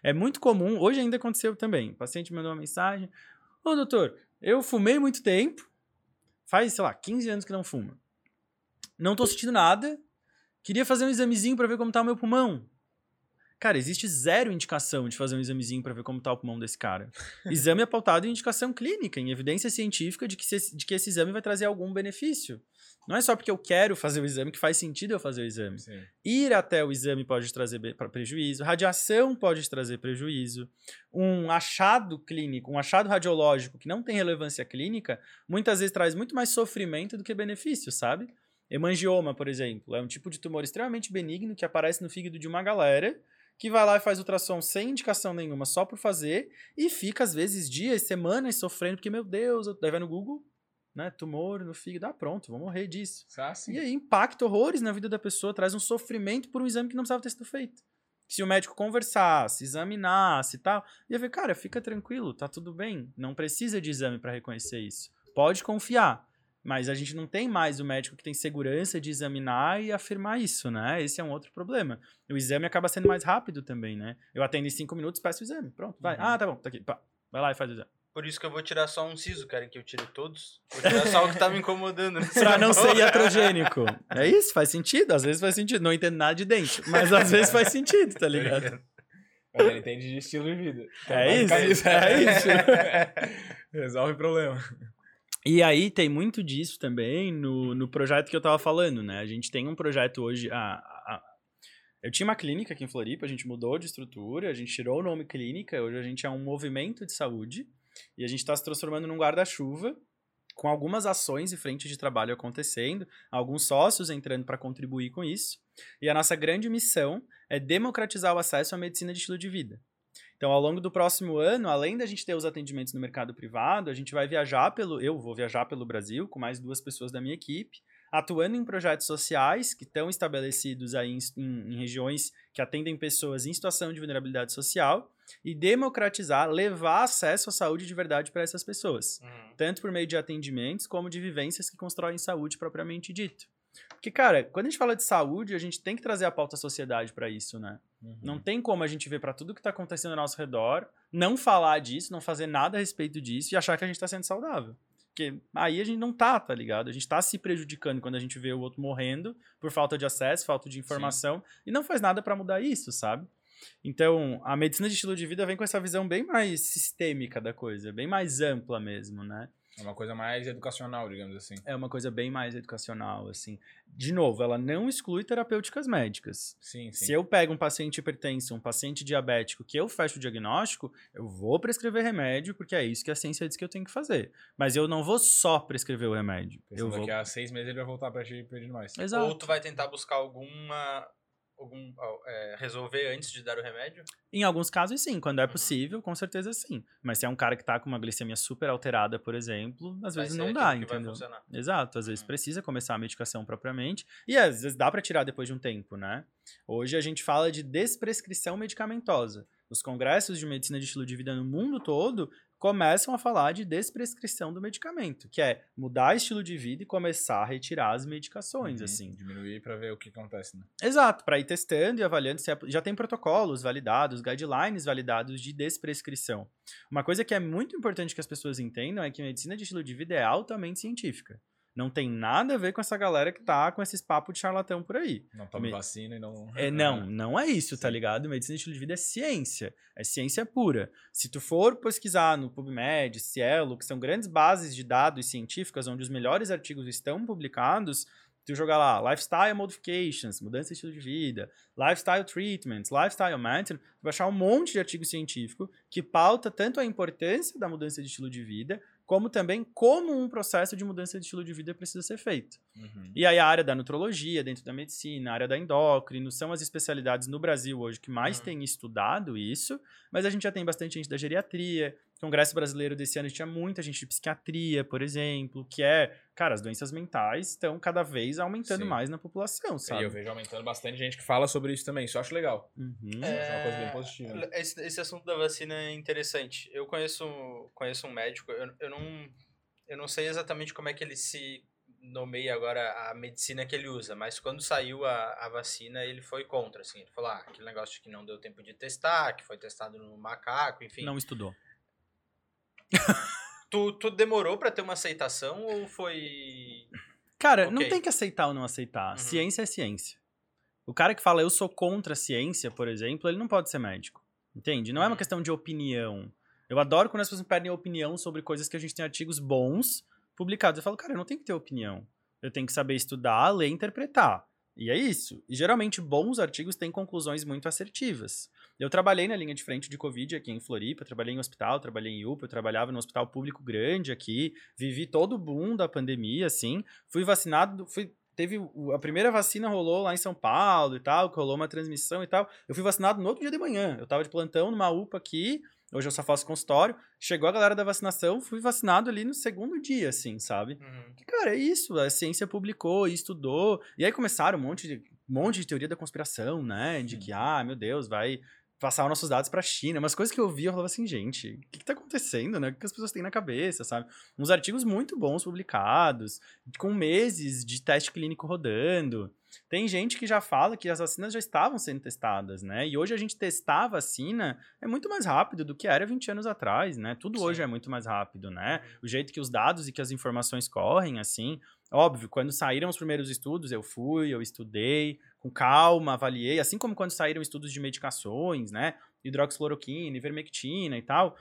É muito comum, hoje ainda aconteceu também. O paciente mandou uma mensagem: Ô doutor, eu fumei muito tempo, faz, sei lá, 15 anos que não fuma. Não tô sentindo nada, queria fazer um examezinho para ver como tá o meu pulmão. Cara, existe zero indicação de fazer um examezinho para ver como tá o pulmão desse cara. Exame é pautado em indicação clínica, em evidência científica de que, se, de que esse exame vai trazer algum benefício. Não é só porque eu quero fazer o exame que faz sentido eu fazer o exame. Sim. Ir até o exame pode trazer prejuízo, radiação pode trazer prejuízo, um achado clínico, um achado radiológico que não tem relevância clínica, muitas vezes traz muito mais sofrimento do que benefício, sabe? Hemangioma, por exemplo, é um tipo de tumor extremamente benigno que aparece no fígado de uma galera que vai lá e faz ultrassom sem indicação nenhuma, só por fazer, e fica às vezes dias, semanas sofrendo, porque, meu Deus, eu- daí vai no Google, né, tumor no fígado, ah, pronto, vou morrer disso. Ah, sim. E aí impacta horrores na vida da pessoa, traz um sofrimento por um exame que não precisava ter sido feito. Se o médico conversasse, examinasse e tal, ia ver, cara, fica tranquilo, tá tudo bem, não precisa de exame para reconhecer isso. Pode confiar. Mas a gente não tem mais o médico que tem segurança de examinar e afirmar isso, né? Esse é um outro problema. O exame acaba sendo mais rápido também, né? Eu atendo em cinco minutos, peço o exame. Pronto, vai. Uhum. Ah, tá bom, tá aqui. Pá. Vai lá e faz o exame. Por isso que eu vou tirar só um siso, querem que eu tire todos? Vou tirar só o que tá me incomodando. Pra não ser iatrogênico. É isso, faz sentido. Às vezes faz sentido. Não entendo nada de dente, mas às vezes faz sentido, tá ligado? Mas ele entende de estilo de vida. É isso, Basicamente, é isso. Resolve o problema. E aí tem muito disso também no, no projeto que eu tava falando, né? A gente tem um projeto hoje. A, a- eu tinha uma clínica aqui em Floripa, a gente mudou de estrutura, a gente tirou o nome clínica, hoje a gente é um movimento de saúde e a gente está se transformando num guarda-chuva com algumas ações e frentes de trabalho acontecendo, alguns sócios entrando para contribuir com isso. E a nossa grande missão é democratizar o acesso à medicina de estilo de vida. Então, ao longo do próximo ano, além da gente ter os atendimentos no mercado privado, a gente vai viajar pelo. Eu vou viajar pelo Brasil com mais duas pessoas da minha equipe, atuando em projetos sociais que estão estabelecidos aí em, em- em regiões que atendem pessoas em situação de vulnerabilidade social e democratizar, levar acesso à saúde de verdade para essas pessoas Uhum. tanto por meio de atendimentos como de vivências que constroem saúde propriamente dito. Porque, cara, quando a gente fala de saúde, a gente tem que trazer a pauta sociedade para isso, né? Não tem como a gente ver para tudo que tá acontecendo ao nosso redor, não falar disso, não fazer nada a respeito disso e achar que a gente tá sendo saudável. Porque aí a gente não tá, tá ligado? A gente tá se prejudicando quando a gente vê o outro morrendo por falta de acesso, falta de informação e não faz nada para mudar isso, sabe? Então, a medicina de estilo de vida vem com essa visão bem mais sistêmica da coisa, bem mais ampla mesmo, né? É uma coisa mais educacional, digamos assim. é uma coisa bem mais educacional, assim. De novo, ela não exclui terapêuticas médicas. Sim, sim. Se eu pego um paciente hipertenso, um paciente diabético, que eu fecho o diagnóstico, eu vou prescrever remédio, porque é isso que a ciência diz que eu tenho que fazer. Mas eu não vou só prescrever o remédio. Porque Eu vou... daqui a seis meses ele vai voltar pra te pedir mais. Exato. Ou tu vai tentar buscar alguma. Algum, é, resolver antes de dar o remédio? Em alguns casos, sim. Quando é Uhum. possível, com certeza sim. Mas se é um cara que tá com uma glicemia super alterada, por exemplo, às Vai vezes não dá, entendeu? Exato, às vezes Uhum. precisa começar a medicação propriamente. E às vezes dá para tirar depois de um tempo, né? Hoje a gente fala de desprescrição medicamentosa. Os congressos de medicina de estilo de vida no mundo todo começam a falar de desprescrição do medicamento, que é mudar estilo de vida e começar a retirar as medicações, Uhum. assim. Diminuir pra ver o que acontece, né? Exato, para ir testando e avaliando se é- já tem protocolos validados, guidelines validados de desprescrição. Uma coisa que é muito importante que as pessoas entendam é que medicina de estilo de vida é altamente científica. Não tem nada a ver com essa galera que tá com esses papos de charlatão por aí. Não tome Me- vacina e não. É, não, não é isso, tá Sim. ligado? Medicina de estilo de vida é ciência, é ciência pura. Se tu for pesquisar no PubMed, Cielo, que são grandes bases de dados científicas onde os melhores artigos estão publicados, tu jogar lá lifestyle modifications, mudança de estilo de vida, lifestyle treatments, lifestyle maintenance, tu vai achar um monte de artigo científico que pauta tanto a importância da mudança de estilo de vida, como também como um processo de mudança de estilo de vida precisa ser feito. Uhum. E aí a área da nutrologia, dentro da medicina, a área da endócrino, são as especialidades no Brasil hoje que mais Uhum. têm estudado isso, mas a gente já tem bastante gente da geriatria. Congresso Brasileiro desse ano tinha muita gente de psiquiatria, por exemplo, que é, cara, as doenças mentais estão cada vez aumentando Sim. mais na população, E sabe? eu vejo aumentando bastante gente que fala sobre isso também. Isso eu acho legal. Uhum. Isso é uma coisa bem positiva. né? Esse, esse assunto da vacina é interessante. Eu conheço, conheço um médico, eu, eu, não, eu não sei exatamente como é que ele se nomeie agora a medicina que ele usa, mas quando saiu a, a vacina, ele foi contra, assim. Ele falou, ah, aquele negócio de que não deu tempo de testar, que foi testado no macaco, enfim. Não estudou. Tu, tu demorou pra ter uma aceitação ou foi... Cara, não Ok. tem que aceitar ou não aceitar. Uhum. Ciência é ciência. O cara que fala eu sou contra a ciência, por exemplo, ele não pode ser médico. Entende? Não é uma Uhum. questão de opinião. Eu adoro quando as pessoas me pedem opinião sobre coisas que a gente tem artigos bons publicados. Eu falo, cara, eu não tenho que ter opinião. Eu tenho que saber estudar, ler e interpretar. E é isso. E geralmente bons artigos têm conclusões muito assertivas. Eu trabalhei na linha de frente de Covid aqui em Floripa, trabalhei em hospital, trabalhei em UPA, eu trabalhava no hospital público grande aqui, vivi todo o boom da pandemia, assim. Fui vacinado, fui, teve a primeira vacina rolou lá em São Paulo e tal, que rolou uma transmissão e tal. Eu fui vacinado no outro dia de manhã. Eu tava de plantão numa UPA aqui, hoje eu só faço consultório. Chegou a galera da vacinação, fui vacinado ali no segundo dia, assim, sabe? Uhum. Que, Cara, é isso, a ciência publicou e estudou. E aí começaram um monte de, um monte de teoria da conspiração, né? De que, ah, meu Deus, vai passar os nossos dados pra China. Umas coisas que eu vi, eu falava assim, gente, o que, que tá acontecendo, né? O que as pessoas têm na cabeça, sabe? Uns artigos muito bons publicados, com meses de teste clínico rodando. Tem gente que já fala que as vacinas já estavam sendo testadas, né? E hoje a gente testar a vacina é muito mais rápido do que era 20 anos atrás, né? Tudo Sim. hoje é muito mais rápido, né? O jeito que os dados e que as informações correm, assim. Óbvio, quando saíram os primeiros estudos, eu fui, eu estudei, com calma, avaliei, assim como quando saíram estudos de medicações, né? Hidroxicloroquina, ivermectina e tal.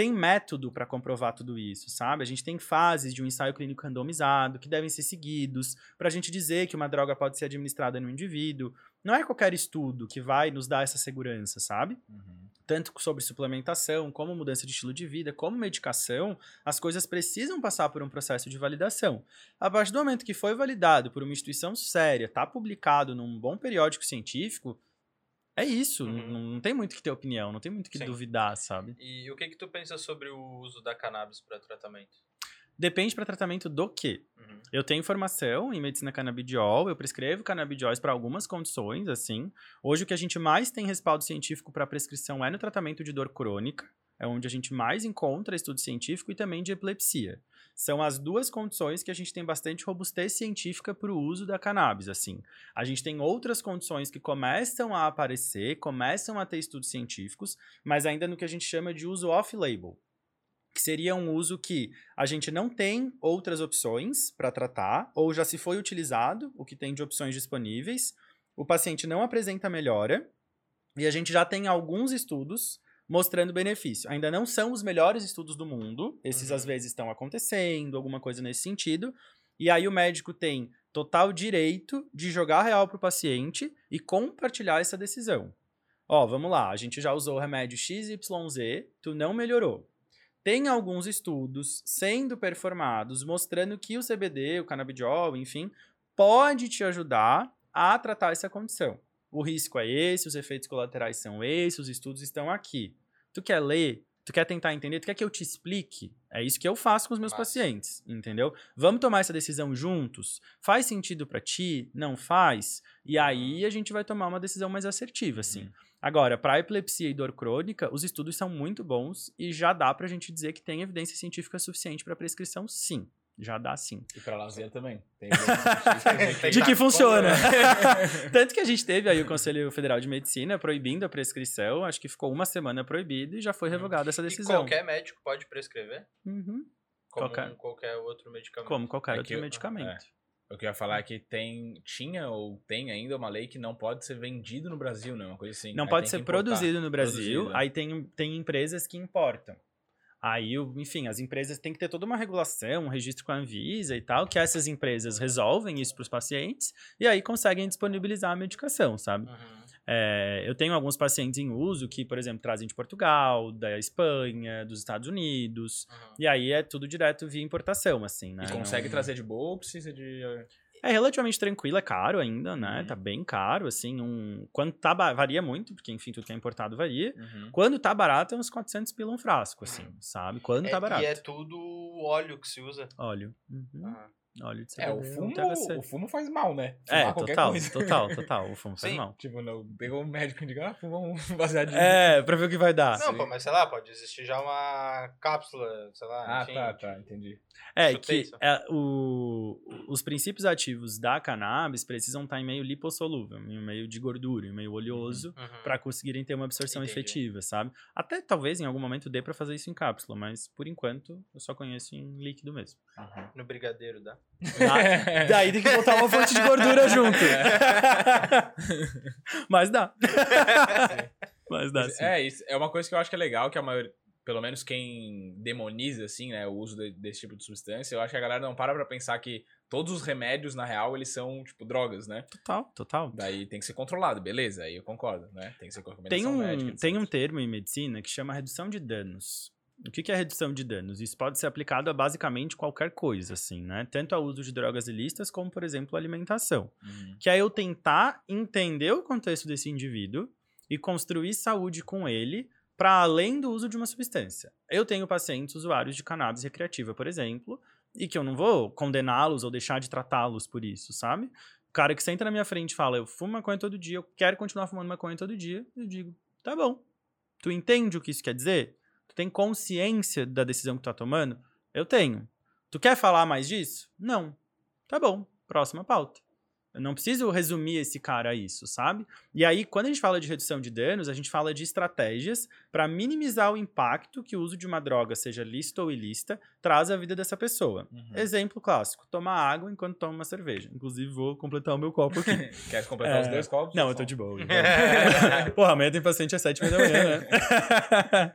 Tem método para comprovar tudo isso, sabe? A gente tem fases de um ensaio clínico randomizado que devem ser seguidos para a gente dizer que uma droga pode ser administrada no indivíduo. Não é qualquer estudo que vai nos dar essa segurança, sabe? Uhum. tanto sobre suplementação, como mudança de estilo de vida, como medicação, as coisas precisam passar por um processo de validação. A partir do momento que foi validado por uma instituição séria, está publicado num bom periódico científico, é isso. Uhum. Não, não tem muito que ter opinião, não tem muito que Sim. duvidar, sabe? E o que que tu pensa sobre o uso da cannabis para tratamento? Depende para tratamento do quê? Uhum. Eu tenho formação em medicina canabidiol, eu prescrevo canabidióis para algumas condições, assim. Hoje o que a gente mais tem respaldo científico para prescrição é no tratamento de dor crônica, é onde a gente mais encontra estudo científico e também de epilepsia. São as duas condições que a gente tem bastante robustez científica para o uso da cannabis, assim. A gente tem outras condições que começam a aparecer, começam a ter estudos científicos, mas ainda no que a gente chama de uso off-label que seria um uso que a gente não tem outras opções para tratar, ou já se foi utilizado o que tem de opções disponíveis, o paciente não apresenta melhora, e a gente já tem alguns estudos mostrando benefício. Ainda não são os melhores estudos do mundo, esses Uhum. às vezes estão acontecendo, alguma coisa nesse sentido, e aí o médico tem total direito de jogar real para o paciente e compartilhar essa decisão. Ó, vamos lá, a gente já usou o remédio XYZ, tu não melhorou. Tem alguns estudos sendo performados mostrando que o CBD, o canabidiol, enfim, pode te ajudar a tratar essa condição. O risco é esse, os efeitos colaterais são esses, os estudos estão aqui. Tu quer ler? Tu quer tentar entender? Tu quer que eu te explique? É isso que eu faço com os meus Massa. pacientes, entendeu? Vamos tomar essa decisão juntos? Faz sentido pra ti? Não faz? E aí a gente vai tomar uma decisão mais assertiva, assim. Uhum. Agora, para epilepsia e dor crônica, os estudos são muito bons e já dá pra gente dizer que tem evidência científica suficiente para prescrição, sim. Já dá sim. E pra lazer também. Tem De que funciona. Tanto que a gente teve aí o Conselho Federal de Medicina proibindo a prescrição, acho que ficou uma semana proibido e já foi Uhum. revogada essa E decisão. qualquer médico pode prescrever? Uhum. Como Qualquer- qualquer outro medicamento. Como qualquer É outro medicamento. O que eu ia falar é que tem, tinha ou tem ainda uma lei que não pode ser vendido no Brasil, né? Uma coisa assim. Não Aí pode ser produzido no Brasil, Produzido, é. aí tem, tem empresas que importam. Aí, enfim, as empresas têm que ter toda uma regulação, um registro com a Anvisa e tal, que essas empresas resolvem isso para os pacientes e aí conseguem disponibilizar a medicação, sabe? Uhum. É, eu tenho alguns pacientes em uso que, por exemplo, trazem de Portugal, da Espanha, dos Estados Unidos, Uhum. e aí é tudo direto via importação, assim, né? E Não- consegue trazer de boa ou precisa de. É relativamente tranquilo, é caro ainda, né? Uhum. Tá bem caro, assim, um... Quando tá... ba- Varia muito, porque, enfim, tudo que é importado varia. Uhum. Quando tá barato, é uns 400 pila um frasco, assim, Uhum. sabe? Quando É- tá barato. E é tudo óleo que se usa. Óleo. Uhum. Ah. Óleo de É, CBD o um fumo, o fumo faz mal, né? É, Fumar qualquer total, coisa. total, total. O fumo faz mal. Tipo, não, pegou um médico e indicou, ah, fuma um baseadinho. É, pra ver o que vai dar. Não, sim. pô, mas sei lá, pode existir já uma cápsula, sei lá, Ah, enfim. tá, tá, entendi. É, Chutei que é, o, os princípios ativos da cannabis precisam estar em meio lipossolúvel, em meio de gordura, em meio oleoso, Uhum. pra conseguirem ter uma absorção Entendi. efetiva, sabe? Até talvez em algum momento dê pra fazer isso em cápsula, mas por enquanto eu só conheço em líquido mesmo. No brigadeiro, dá? Dá- daí tem que botar uma fonte de gordura junto. mas dá. mas dá sim. É, isso é uma coisa que eu acho que é legal, que a maioria, pelo menos quem demoniza, assim, né, o uso de- desse tipo de substância, eu acho que a galera não para pra pensar que todos os remédios, na real, eles são, tipo, drogas, né? Total, total. Daí tem que ser controlado, beleza, aí eu concordo, né? Tem que ser com Tem recomendação um, médica, tem um termo em medicina que chama redução de danos. O que é redução de danos? Isso pode ser aplicado a basicamente qualquer coisa, assim, né? Tanto ao uso de drogas ilícitas, como, por exemplo, alimentação. Uhum. Que é eu tentar entender o contexto desse indivíduo e construir saúde com ele para além do uso de uma substância. Eu tenho pacientes usuários de cannabis recreativa, por exemplo, e que eu não vou condená-los ou deixar de tratá-los por isso, sabe? O cara que senta na minha frente e fala, eu fumo maconha todo dia, eu quero continuar fumando maconha todo dia, eu digo, tá bom. Tu entende o que isso quer dizer? Tem consciência da decisão que tu tá tomando? Eu tenho. Tu quer falar mais disso? Não. Tá bom. Próxima pauta. Eu não preciso resumir esse cara a isso, sabe? E aí, quando a gente fala de redução de danos, a gente fala de estratégias para minimizar o impacto que o uso de uma droga, seja lícita ou ilícita, traz à vida dessa pessoa. Uhum. Exemplo clássico: tomar água enquanto toma uma cerveja. Inclusive, vou completar o meu copo aqui. Quer completar os É, dois copos? Não, eu tô de boa. então. Porra, amanhã tem paciente às sete da manhã, né?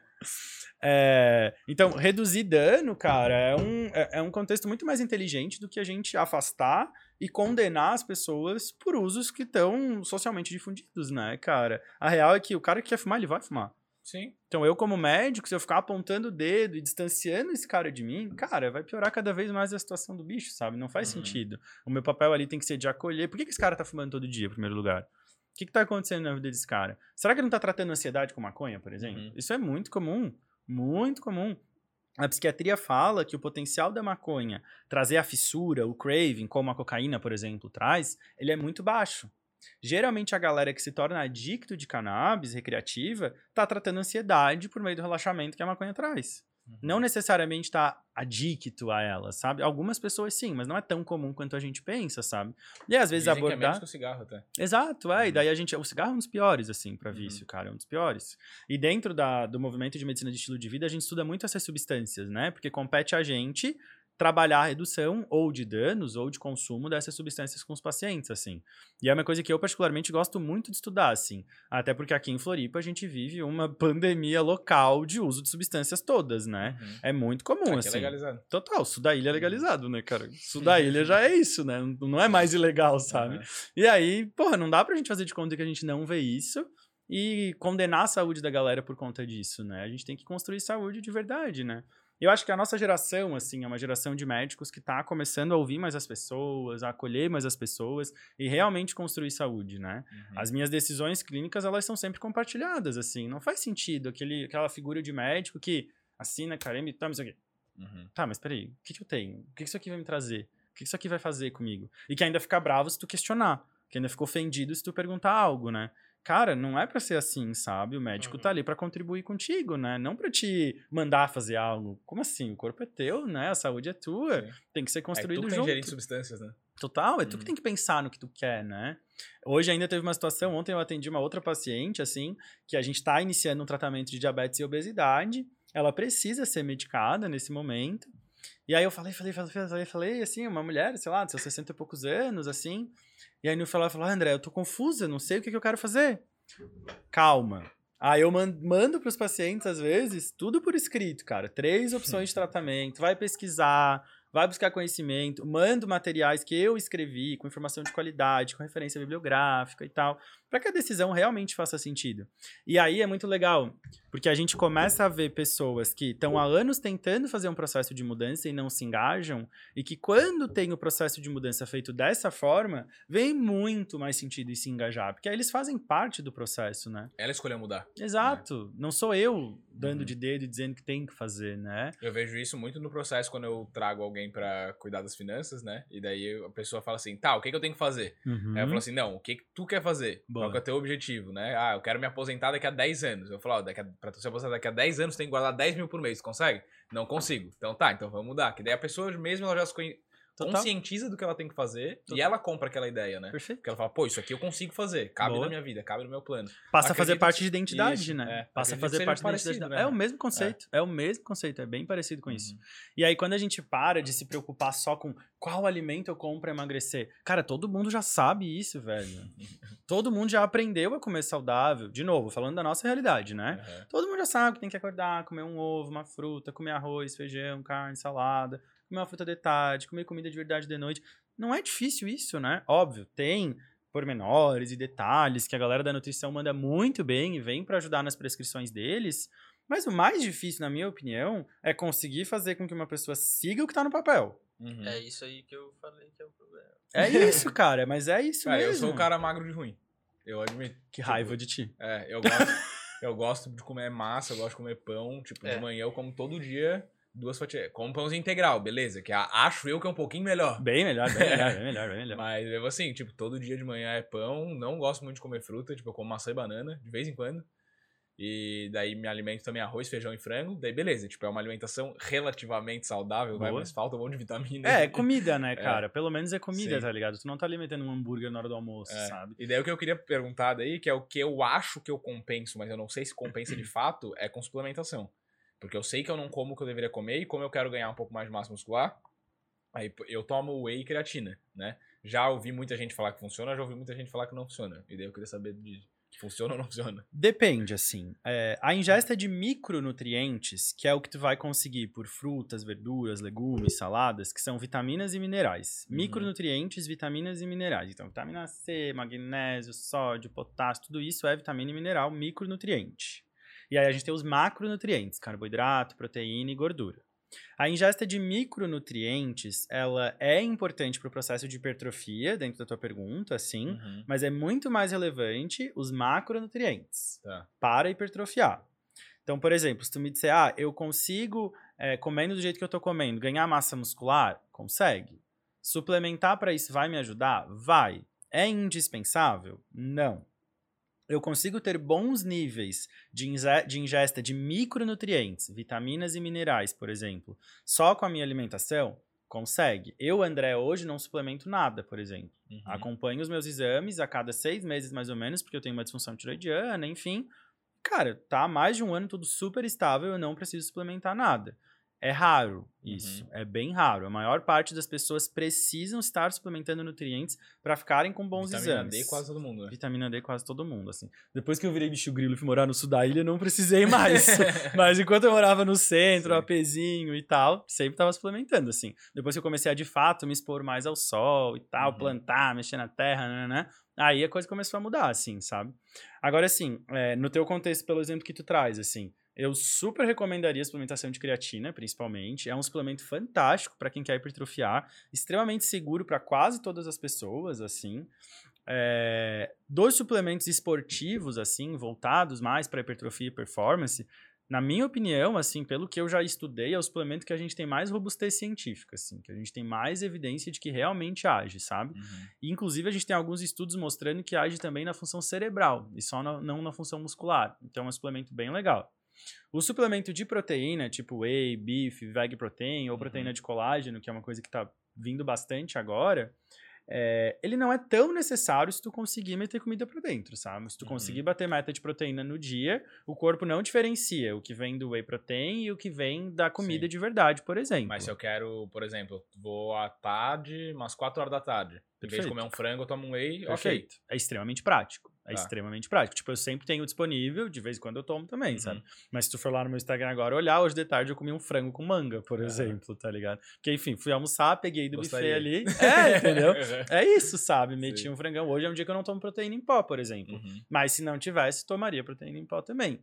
É, então, reduzir dano, cara, é um, é, é um contexto muito mais inteligente do que a gente afastar e condenar as pessoas por usos que estão socialmente difundidos, né, cara? A real é que o cara que quer fumar, ele vai fumar. Sim. Então, eu, como médico, se eu ficar apontando o dedo e distanciando esse cara de mim, cara, vai piorar cada vez mais a situação do bicho, sabe? Não faz Uhum. sentido. O meu papel ali tem que ser de acolher. Por que, que esse cara tá fumando todo dia, em primeiro lugar? O que, que tá acontecendo na vida desse cara? Será que ele não tá tratando ansiedade com maconha, por exemplo? Uhum. Isso é muito comum. Muito comum. A psiquiatria fala que o potencial da maconha trazer a fissura, o craving, como a cocaína, por exemplo, traz, ele é muito baixo. Geralmente a galera que se torna adicto de cannabis recreativa tá tratando ansiedade por meio do relaxamento que a maconha traz. Uhum. Não necessariamente tá adicto a ela, sabe? Algumas pessoas sim, mas não é tão comum quanto a gente pensa, sabe? E às vezes Dizem que é abordar. menos que o cigarro até. Exato, é. E Uhum. daí a gente. O cigarro é um dos piores, assim, pra Uhum. vício, cara. É um dos piores. E dentro da, do movimento de medicina de estilo de vida, a gente estuda muito essas substâncias, né? Porque compete a gente trabalhar a redução ou de danos ou de consumo dessas substâncias com os pacientes, assim. E é uma coisa que eu particularmente gosto muito de estudar, assim. Até porque aqui em Floripa a gente vive uma pandemia local de uso de substâncias todas, né? Uhum. É muito comum, Aqui é assim. legalizado. Total, sul da ilha é legalizado, né, cara? Sul da ilha já é isso, né? Não é mais ilegal, sabe? Uhum. E aí, porra, não dá pra gente fazer de conta que a gente não vê isso e condenar a saúde da galera por conta disso, né? A gente tem que construir saúde de verdade, né? Eu acho que a nossa geração, assim, é uma geração de médicos que tá começando a ouvir mais as pessoas, a acolher mais as pessoas e realmente construir saúde, né? Uhum. As minhas decisões clínicas, elas são sempre compartilhadas, assim. Não faz sentido aquele, aquela figura de médico que assina, cara, me toma isso aqui. Uhum. Tá, mas peraí, o que, que eu tenho? O que, que isso aqui vai me trazer? O que, que isso aqui vai fazer comigo? E que ainda fica bravo se tu questionar. Que ainda fica ofendido se tu perguntar algo, né? Cara, não é pra ser assim, sabe? O médico Uhum. tá ali pra contribuir contigo, né? Não pra te mandar fazer algo. Como assim? O corpo é teu, né? A saúde é tua. Sim. Tem que ser É tu construído que tá junto. ingerindo substâncias, né? Total, é tu que Uhum. tem que pensar no que tu quer, né? Hoje ainda teve uma situação, ontem eu atendi uma outra paciente, assim, que a gente tá iniciando um tratamento de diabetes e obesidade, ela precisa ser medicada nesse momento. E aí eu falei, falei, falei, falei, falei, assim, uma mulher, sei lá, de seus 60 e poucos anos, assim. E aí no final ela falou, André, eu tô confusa, não sei o que, que eu quero fazer. Calma. Aí eu man- mando pros pacientes, às vezes, tudo por escrito, cara. Três opções de tratamento, vai pesquisar, vai buscar conhecimento, mando materiais que eu escrevi, com informação de qualidade, com referência bibliográfica e tal. Para que a decisão realmente faça sentido. E aí é muito legal, porque a gente começa a ver pessoas que estão há anos tentando fazer um processo de mudança e não se engajam, e que quando tem o processo de mudança feito dessa forma, vem muito mais sentido em se engajar, porque aí eles fazem parte do processo, né? Ela escolheu mudar. Exato. Não sou eu dando Uhum. de dedo e dizendo que tem que fazer, né? Eu vejo isso muito no processo quando eu trago alguém pra cuidar das finanças, né? E daí a pessoa fala assim, tá, o que, que eu tenho que fazer? Uhum. Aí eu falo assim, não, o que, que tu quer fazer? Boa. Qual é o teu objetivo, né? Ah, eu quero me aposentar daqui a 10 anos. Eu falo, ó, daqui a, pra tu se aposentar daqui a 10 anos, tem que guardar 10 mil por mês. Consegue? Não consigo. Então tá, então vamos mudar. Que daí a pessoa mesmo ela já se Total. conscientiza do que ela tem que fazer Total. e ela compra aquela ideia, né? Perfeito. Porque ela fala, pô, isso aqui eu consigo fazer, cabe Boa. na minha vida, cabe no meu plano. Passa a fazer parte de identidade, isso, né? é. Passa a fazer parte da parecido, identidade. né? É o mesmo conceito. É. o mesmo conceito. É bem parecido com isso. Uhum. E aí, quando a gente para de se preocupar só com qual alimento eu como pra emagrecer, cara, todo mundo já sabe isso, velho. todo mundo já aprendeu a comer saudável. De novo, falando da nossa realidade, né? Aham. Todo mundo já sabe que tem que acordar, comer um ovo, uma fruta, comer arroz, feijão, carne, salada, comer uma fruta de tarde, comer comida de verdade de noite. Não é difícil isso, né? Óbvio, tem pormenores e detalhes que a galera da nutrição manda muito bem e vem pra ajudar nas prescrições deles. Mas o mais difícil, na minha opinião, é conseguir fazer com que uma pessoa siga o que tá no papel. Uhum. É isso aí que eu falei que é o problema. É isso, cara, mas é isso Cara, mesmo. eu sou o cara magro de ruim. Eu admito. Que raiva de ti. É, eu gosto, eu gosto de comer massa, eu gosto de comer pão. Tipo, É. de manhã eu como todo dia duas fatias. Como pãozinho integral, beleza. Que acho eu que é um pouquinho melhor. Bem melhor, bem melhor, bem melhor, bem melhor. Mas eu assim, tipo, todo dia de manhã é pão. Não gosto muito de comer fruta. Tipo, eu como maçã e banana, de vez em quando. E daí me alimento também arroz, feijão e frango. Daí beleza, tipo, é uma alimentação relativamente saudável, vai, mas falta um monte de vitamina. É, é comida, né, cara? Pelo menos é comida, Sim. tá ligado? Tu não tá alimentando um hambúrguer na hora do almoço, É. sabe? E daí o que eu queria perguntar daí, que é o que eu acho que eu compenso, mas eu não sei se compensa de fato, é com suplementação. Porque eu sei que eu não como o que eu deveria comer e como eu quero ganhar um pouco mais de massa muscular, aí eu tomo whey e creatina, né? Já ouvi muita gente falar que funciona, já ouvi muita gente falar que não funciona. E daí eu queria saber de funciona ou não funciona. Depende, assim. É, a ingesta de micronutrientes, que é o que tu vai conseguir por frutas, verduras, legumes, saladas, que são vitaminas e minerais. Uhum. Micronutrientes, vitaminas e minerais. Então, vitamina C, magnésio, sódio, potássio, tudo isso é vitamina e mineral, micronutriente. E aí a gente tem os macronutrientes, carboidrato, proteína e gordura. A ingesta de micronutrientes, ela é importante para o processo de hipertrofia, dentro da tua pergunta, sim. Uhum. Mas é muito mais relevante os macronutrientes Tá. para hipertrofiar. Então, por exemplo, se tu me disser, ah, eu consigo, é, comendo do jeito que eu tô comendo, ganhar massa muscular? Consegue. Suplementar para isso vai me ajudar? Vai. É indispensável? Não. Eu consigo ter bons níveis de, ingesta de micronutrientes, vitaminas e minerais, por exemplo, só com a minha alimentação? Consegue. Eu, André, hoje não suplemento nada, por exemplo. Uhum. Acompanho os meus exames a cada seis meses, mais ou menos, porque eu tenho uma disfunção tiroidiana, enfim. Cara, tá há mais de um ano tudo super estável, eu não preciso suplementar nada. É raro isso, é bem raro. A maior parte das pessoas precisam estar suplementando nutrientes para ficarem com bons Vitamina exames. D quase todo mundo, né? Vitamina D quase todo mundo, assim. Depois que eu virei bicho grilo e fui morar no sul da ilha, não precisei mais. Mas enquanto eu morava no centro, Sim. apezinho e tal, sempre tava suplementando, assim. Depois que eu comecei a, de fato, me expor mais ao sol e tal, Uhum. plantar, mexer na terra, né, né, aí a coisa começou a mudar, assim, sabe? Agora, assim, é, no teu contexto, pelo exemplo que tu traz, assim, eu super recomendaria a suplementação de creatina, principalmente. É um suplemento fantástico para quem quer hipertrofiar, extremamente seguro para quase todas as pessoas, assim. É, dos suplementos esportivos, assim, voltados mais para hipertrofia e performance, na minha opinião, assim, pelo que eu já estudei, é o suplemento que a gente tem mais robustez científica, assim, que a gente tem mais evidência de que realmente age, sabe? Uhum. E, inclusive, a gente tem alguns estudos mostrando que age também na função cerebral e só na- não na função muscular. Então, é um suplemento bem legal. O suplemento de proteína, tipo whey, beef, veg protein ou Uhum. proteína de colágeno, que é uma coisa que tá vindo bastante agora, é, ele não é tão necessário se tu conseguir meter comida pra dentro, sabe? Se tu Uhum. conseguir bater meta de proteína no dia, o corpo não diferencia o que vem do whey protein e o que vem da comida Sim. de verdade, por exemplo. Mas se eu quero, por exemplo, vou à tarde, umas 4 horas da tarde. Em vez de Perfeito. comer um frango, eu tomo um whey, ok. Perfeito. É extremamente prático. É Tá. extremamente prático. Tipo, eu sempre tenho disponível, de vez em quando eu tomo também, Uhum. sabe? Mas se tu for lá no meu Instagram agora olhar, hoje de tarde eu comi um frango com manga, por Aham. exemplo, tá ligado? Porque, enfim, fui almoçar, peguei do Gostaria. buffet ali. É, entendeu? É isso, sabe? Meti Sim. um frangão. Hoje é um dia que eu não tomo proteína em pó, por exemplo. Uhum. Mas se não tivesse, tomaria proteína em pó também.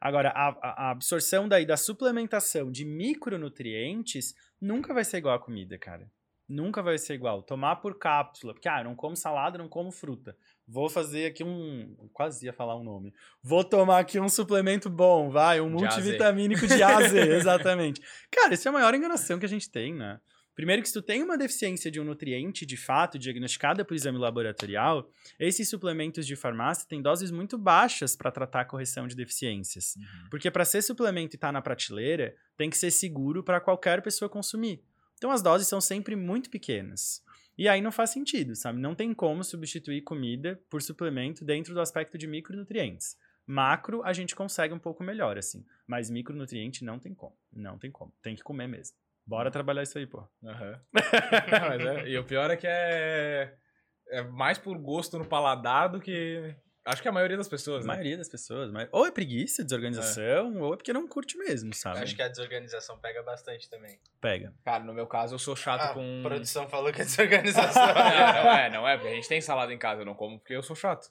Agora, a, a- absorção daí da suplementação de micronutrientes nunca vai ser igual à comida, cara. Nunca vai ser igual. Tomar por cápsula, porque, ah, eu não como salada, não como fruta. Vou fazer aqui um. Quase ia falar um nome. Vou tomar aqui um suplemento bom, vai, um De multivitamínico de A a Z, exatamente. Cara, isso é a maior enganação que a gente tem, né? Primeiro que se tu tem uma deficiência de um nutriente, de fato, diagnosticada por exame laboratorial, esses suplementos de farmácia têm doses muito baixas para tratar a correção de deficiências. Uhum. Porque para ser suplemento e estar na prateleira, tem que ser seguro para qualquer pessoa consumir. Então as doses são sempre muito pequenas. E aí não faz sentido, sabe? Não tem como substituir comida por suplemento dentro do aspecto de micronutrientes. Macro a gente consegue um pouco melhor, assim. Mas micronutriente não tem como. Não tem como. Tem que comer mesmo. Bora trabalhar isso aí, pô. Não, mas é- E o pior é que é, é mais por gosto no paladar do que. Acho que a maioria das pessoas, A né? maioria das pessoas. Mas... Ou é preguiça, desorganização, ou é porque não curte mesmo, sabe? Acho que a desorganização pega bastante também. Pega. Cara, no meu caso, eu sou chato Ah, com. A produção falou que é desorganização. Não, não é, não é, porque a gente tem salada em casa, eu não como porque eu sou chato.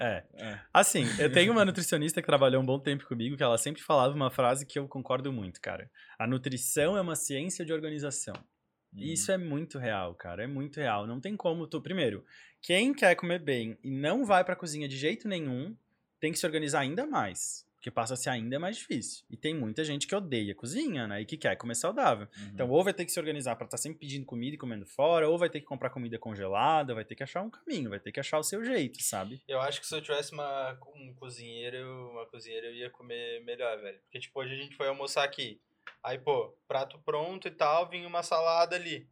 É. É. Assim, eu tenho uma nutricionista que trabalhou um bom tempo comigo que ela sempre falava uma frase que eu concordo muito, cara. A nutrição é uma ciência de organização. E isso é muito real, cara. É muito real. Não tem como tu. Primeiro, quem quer comer bem e não vai pra cozinha de jeito nenhum, tem que se organizar ainda mais. Porque passa a ser ainda mais difícil. E tem muita gente que odeia cozinha, né? E que quer comer saudável. Uhum. Então, ou vai ter que se organizar pra estar sempre pedindo comida e comendo fora, ou vai ter que comprar comida congelada, vai ter que achar um caminho, vai ter que achar o seu jeito, sabe? Eu acho que se eu tivesse uma, um cozinheiro, uma cozinheira, eu ia comer melhor, velho. Porque, tipo, hoje a gente foi almoçar aqui. Aí, pô, prato pronto e tal, vinha uma salada ali.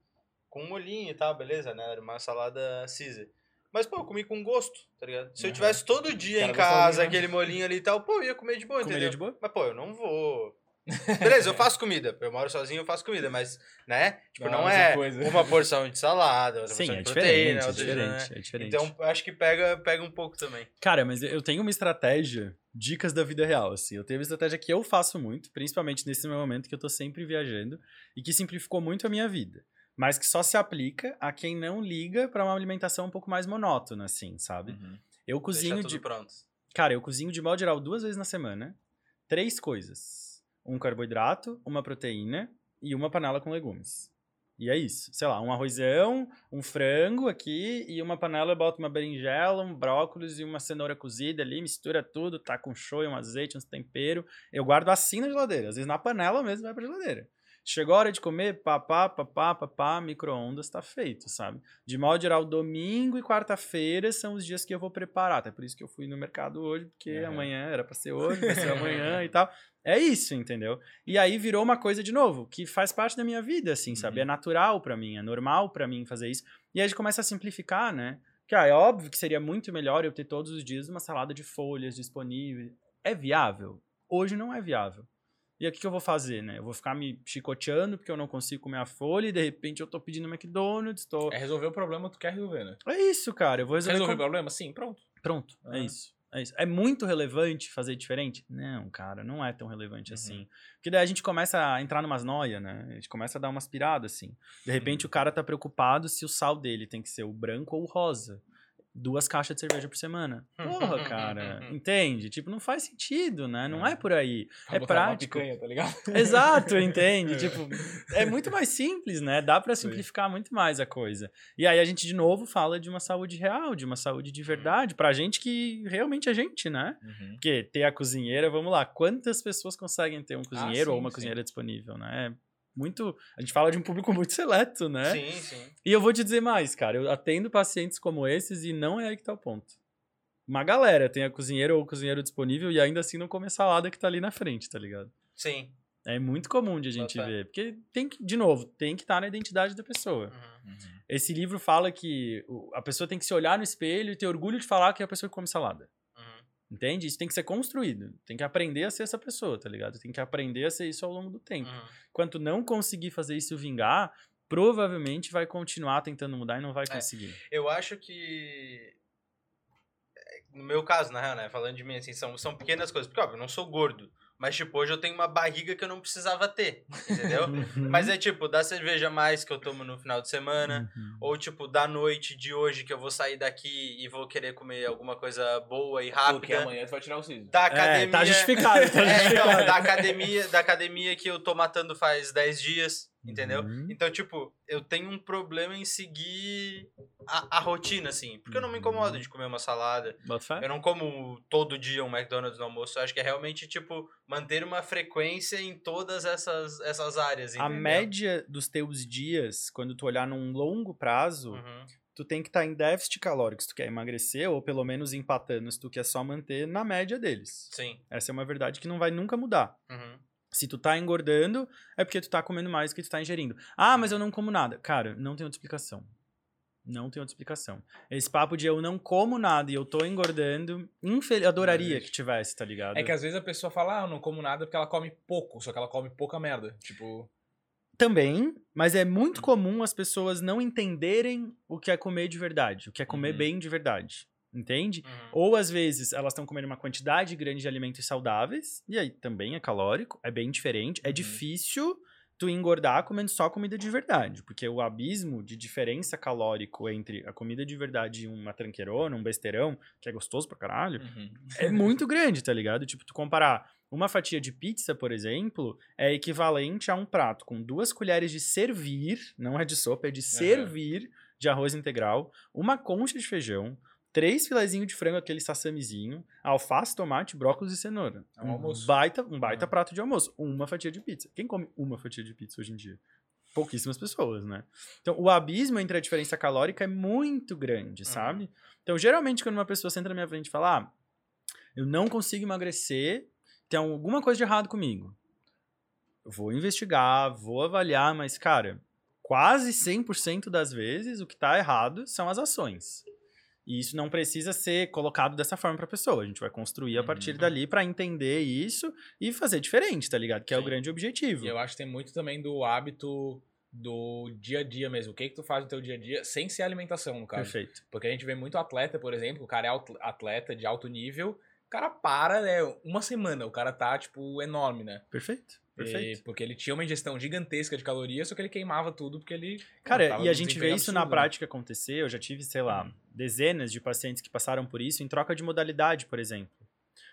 Com um molhinho e tal, beleza, né? Era uma salada Caesar. Mas, pô, eu comi com gosto, tá ligado? Se eu tivesse todo dia Cara em casa, né? aquele molhinho ali e tal, pô, eu ia comer de boa, Comeria entendeu? de boa? Mas, pô, eu não vou. Beleza, eu faço comida. Eu moro sozinho, eu faço comida, mas, né? Tipo, Não, não, é uma porção de salada, outra Sim, porção é de diferente, proteína, é outra diferente, né? é diferente. Então, acho que pega, pega um pouco também. Cara, mas eu tenho uma estratégia, dicas da vida real, assim. Eu tenho uma estratégia que eu faço muito, principalmente nesse meu momento que eu tô sempre viajando, e que simplificou muito a minha vida. Mas que só se aplica a quem não liga pra uma alimentação um pouco mais monótona, assim, sabe? Uhum. Eu cozinho de. pronto. Cara, eu cozinho de modo geral duas vezes na semana. Três coisas: um carboidrato, uma proteína e uma panela com legumes. E é isso. Sei lá, um arrozão, um frango aqui e uma panela eu boto uma berinjela, um brócolis e uma cenoura cozida ali, mistura tudo, tá com shoyu, um azeite, uns tempero. Eu guardo assim na geladeira. Às vezes na panela mesmo vai pra geladeira. Chegou a hora de comer, papá, papá, papá, micro-ondas, tá feito, sabe? De modo geral, domingo e quarta-feira são os dias que eu vou preparar. Até por isso que eu fui no mercado hoje, porque Aham. amanhã era pra ser hoje, vai ser amanhã e tal. É isso, entendeu? E aí virou uma coisa de novo, que faz parte da minha vida, assim, sabe? Uhum. É natural pra mim, é normal pra mim fazer isso. E aí a gente começa a simplificar, né? Que ah, é óbvio que seria muito melhor eu ter todos os dias uma salada de folhas disponível. É viável? Hoje não é viável. E aí o que, que eu vou fazer, né? Eu vou ficar me chicoteando porque eu não consigo comer a folha e de repente eu tô pedindo McDonald's, tô... É resolver o problema que tu quer resolver, né? É isso, cara. Eu vou resolver. Resolver o com- problema? Sim, pronto. Pronto, é isso. É isso. É muito relevante fazer diferente? Não, cara, não é tão relevante Uhum. assim. Porque daí a gente começa a entrar numas noias, né? A gente começa a dar umas piradas, assim. De repente Uhum. o cara tá preocupado se o sal dele tem que ser o branco ou o rosa. Duas caixas de cerveja por semana. Porra, cara. Entende? Tipo, não faz sentido, né? Não é por aí. Pra É prático. picanha, tá ligado? Exato, entende? Tipo, é muito mais simples, né? Dá pra simplificar muito mais a coisa. E aí a gente de novo fala de uma saúde real, de uma saúde de verdade, pra gente que realmente é gente, né? Uhum. Porque ter a cozinheira, vamos lá, quantas pessoas conseguem ter um cozinheiro ou sim, uma sim. cozinheira disponível, né? Muito, a gente fala de um público muito seleto, né? Sim, sim. E eu vou te dizer mais, cara, eu atendo pacientes como esses e não é aí que tá o ponto. Uma galera tem a cozinheira ou o cozinheiro disponível e ainda assim não come a salada que tá ali na frente, tá ligado? Sim. É muito comum de a gente ver. Porque tem que, de novo, tem que estar na identidade da pessoa. Uhum. Esse livro fala que a pessoa tem que se olhar no espelho e ter orgulho de falar que é a pessoa que come salada. Entende? Isso tem que ser construído. Tem que aprender a ser essa pessoa, tá ligado? Tem que aprender a ser isso ao longo do tempo. Uhum. Enquanto não conseguir fazer isso vingar, provavelmente vai continuar tentando mudar e não vai É. conseguir. Eu acho que. no meu caso, na real, né? Falando de mim, assim, são, são pequenas coisas. Porque, óbvio, eu não sou gordo. Mas, tipo, hoje eu tenho uma barriga que eu não precisava ter, entendeu? Uhum. Mas é tipo, da cerveja a mais que eu tomo no final de semana, Uhum. ou tipo, da noite de hoje que eu vou sair daqui e vou querer comer alguma coisa boa e Porque rápida. amanhã tu vai tirar o siso. Da É, academia. tá justificado, tá É, então, justificado. da academia, da academia que eu tô matando faz 10 dias, entendeu? Uhum. Então, tipo, eu tenho um problema em seguir a, a rotina, assim. Porque eu não me incomodo Uhum. de comer uma salada. Eu não como todo dia um McDonald's no almoço. Eu acho que é realmente, tipo, manter uma frequência em todas essas, essas áreas, A entendeu? média dos teus dias, quando tu olhar num longo prazo, Uhum. tu tem que estar em déficit calórico se tu quer emagrecer, ou pelo menos empatando se tu quer só manter na média deles. Sim. Essa é uma verdade que não vai nunca mudar. Uhum. Se tu tá engordando, é porque tu tá comendo mais do que tu tá ingerindo. Ah, mas eu não como nada. Cara, não tem outra explicação. Não tem outra explicação. Esse papo de eu não como nada e eu tô engordando, infel... adoraria que tivesse, tá ligado? É que às vezes a pessoa fala, ah, eu não como nada porque ela come pouco, só que ela come pouca merda. Tipo, Também, mas é muito comum as pessoas não entenderem o que é comer de verdade, o que é comer Uhum. bem de verdade. Entende? Uhum. Ou às vezes elas estão comendo uma quantidade grande de alimentos saudáveis, e aí também é calórico, é bem diferente. É Uhum. difícil tu engordar comendo só comida de verdade, porque o abismo de diferença calórico entre a comida de verdade e uma tranqueirona, um besteirão, que é gostoso pra caralho, uhum. é muito grande, tá ligado? Tipo, tu comparar uma fatia de pizza, por exemplo, é equivalente a um prato com duas colheres de servir, não é de sopa, é de servir de arroz integral, uma concha de feijão, três filezinhos de frango, aquele sassamizinho, alface, tomate, brócolis e cenoura. É um almoço. Baita, um baita prato de almoço. Uma fatia de pizza. Quem come uma fatia de pizza hoje em dia? Pouquíssimas pessoas, né? Então, o abismo entre a diferença calórica é muito grande, sabe? Então, geralmente, quando uma pessoa senta na minha frente e fala, ah, eu não consigo emagrecer, tem alguma coisa de errado comigo. Eu vou investigar, vou avaliar, mas, cara, quase 100% das vezes o que tá errado são as ações. E isso não precisa ser colocado dessa forma pra pessoa. A gente vai construir a partir Uhum. dali pra entender isso e fazer diferente, tá ligado? Que é o Sim. grande objetivo. E eu acho que tem muito também do hábito do dia a dia mesmo. O que que tu faz no teu dia a dia sem ser alimentação, no caso. Perfeito. Porque a gente vê muito atleta, por exemplo, o cara é atleta de alto nível, o cara para, né, uma semana, o cara tá, tipo, enorme, né? Perfeito. Perfeito. E- porque ele tinha uma ingestão gigantesca de calorias, só que ele queimava tudo porque ele... Cara, e a gente vê isso na né? prática acontecer. Eu já tive, sei lá, dezenas de pacientes que passaram por isso em troca de modalidade, por exemplo.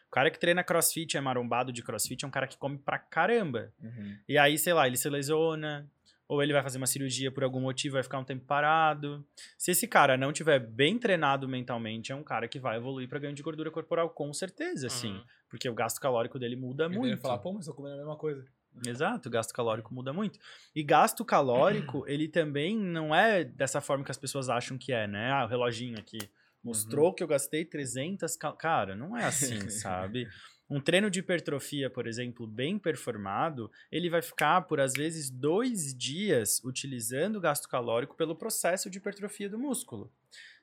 O cara que treina crossfit, é marombado de crossfit, é um cara que come pra caramba. Uhum. E aí, sei lá, ele se lesiona, ou ele vai fazer uma cirurgia por algum motivo, vai ficar um tempo parado. Se esse cara não tiver bem treinado mentalmente, é um cara que vai evoluir pra ganho de gordura corporal, com certeza. Uhum. Porque o gasto calórico dele muda muito. ele falar, pô, mas tô comendo a mesma coisa. Exato, o gasto calórico muda muito. E gasto calórico, ele também não é dessa forma que as pessoas acham que é, né? Ah, o reloginho aqui mostrou que eu gastei 300 cal... Cara, não é assim, sabe? Um treino de hipertrofia, por exemplo, bem performado, ele vai ficar por às vezes dois dias utilizando o gasto calórico pelo processo de hipertrofia do músculo.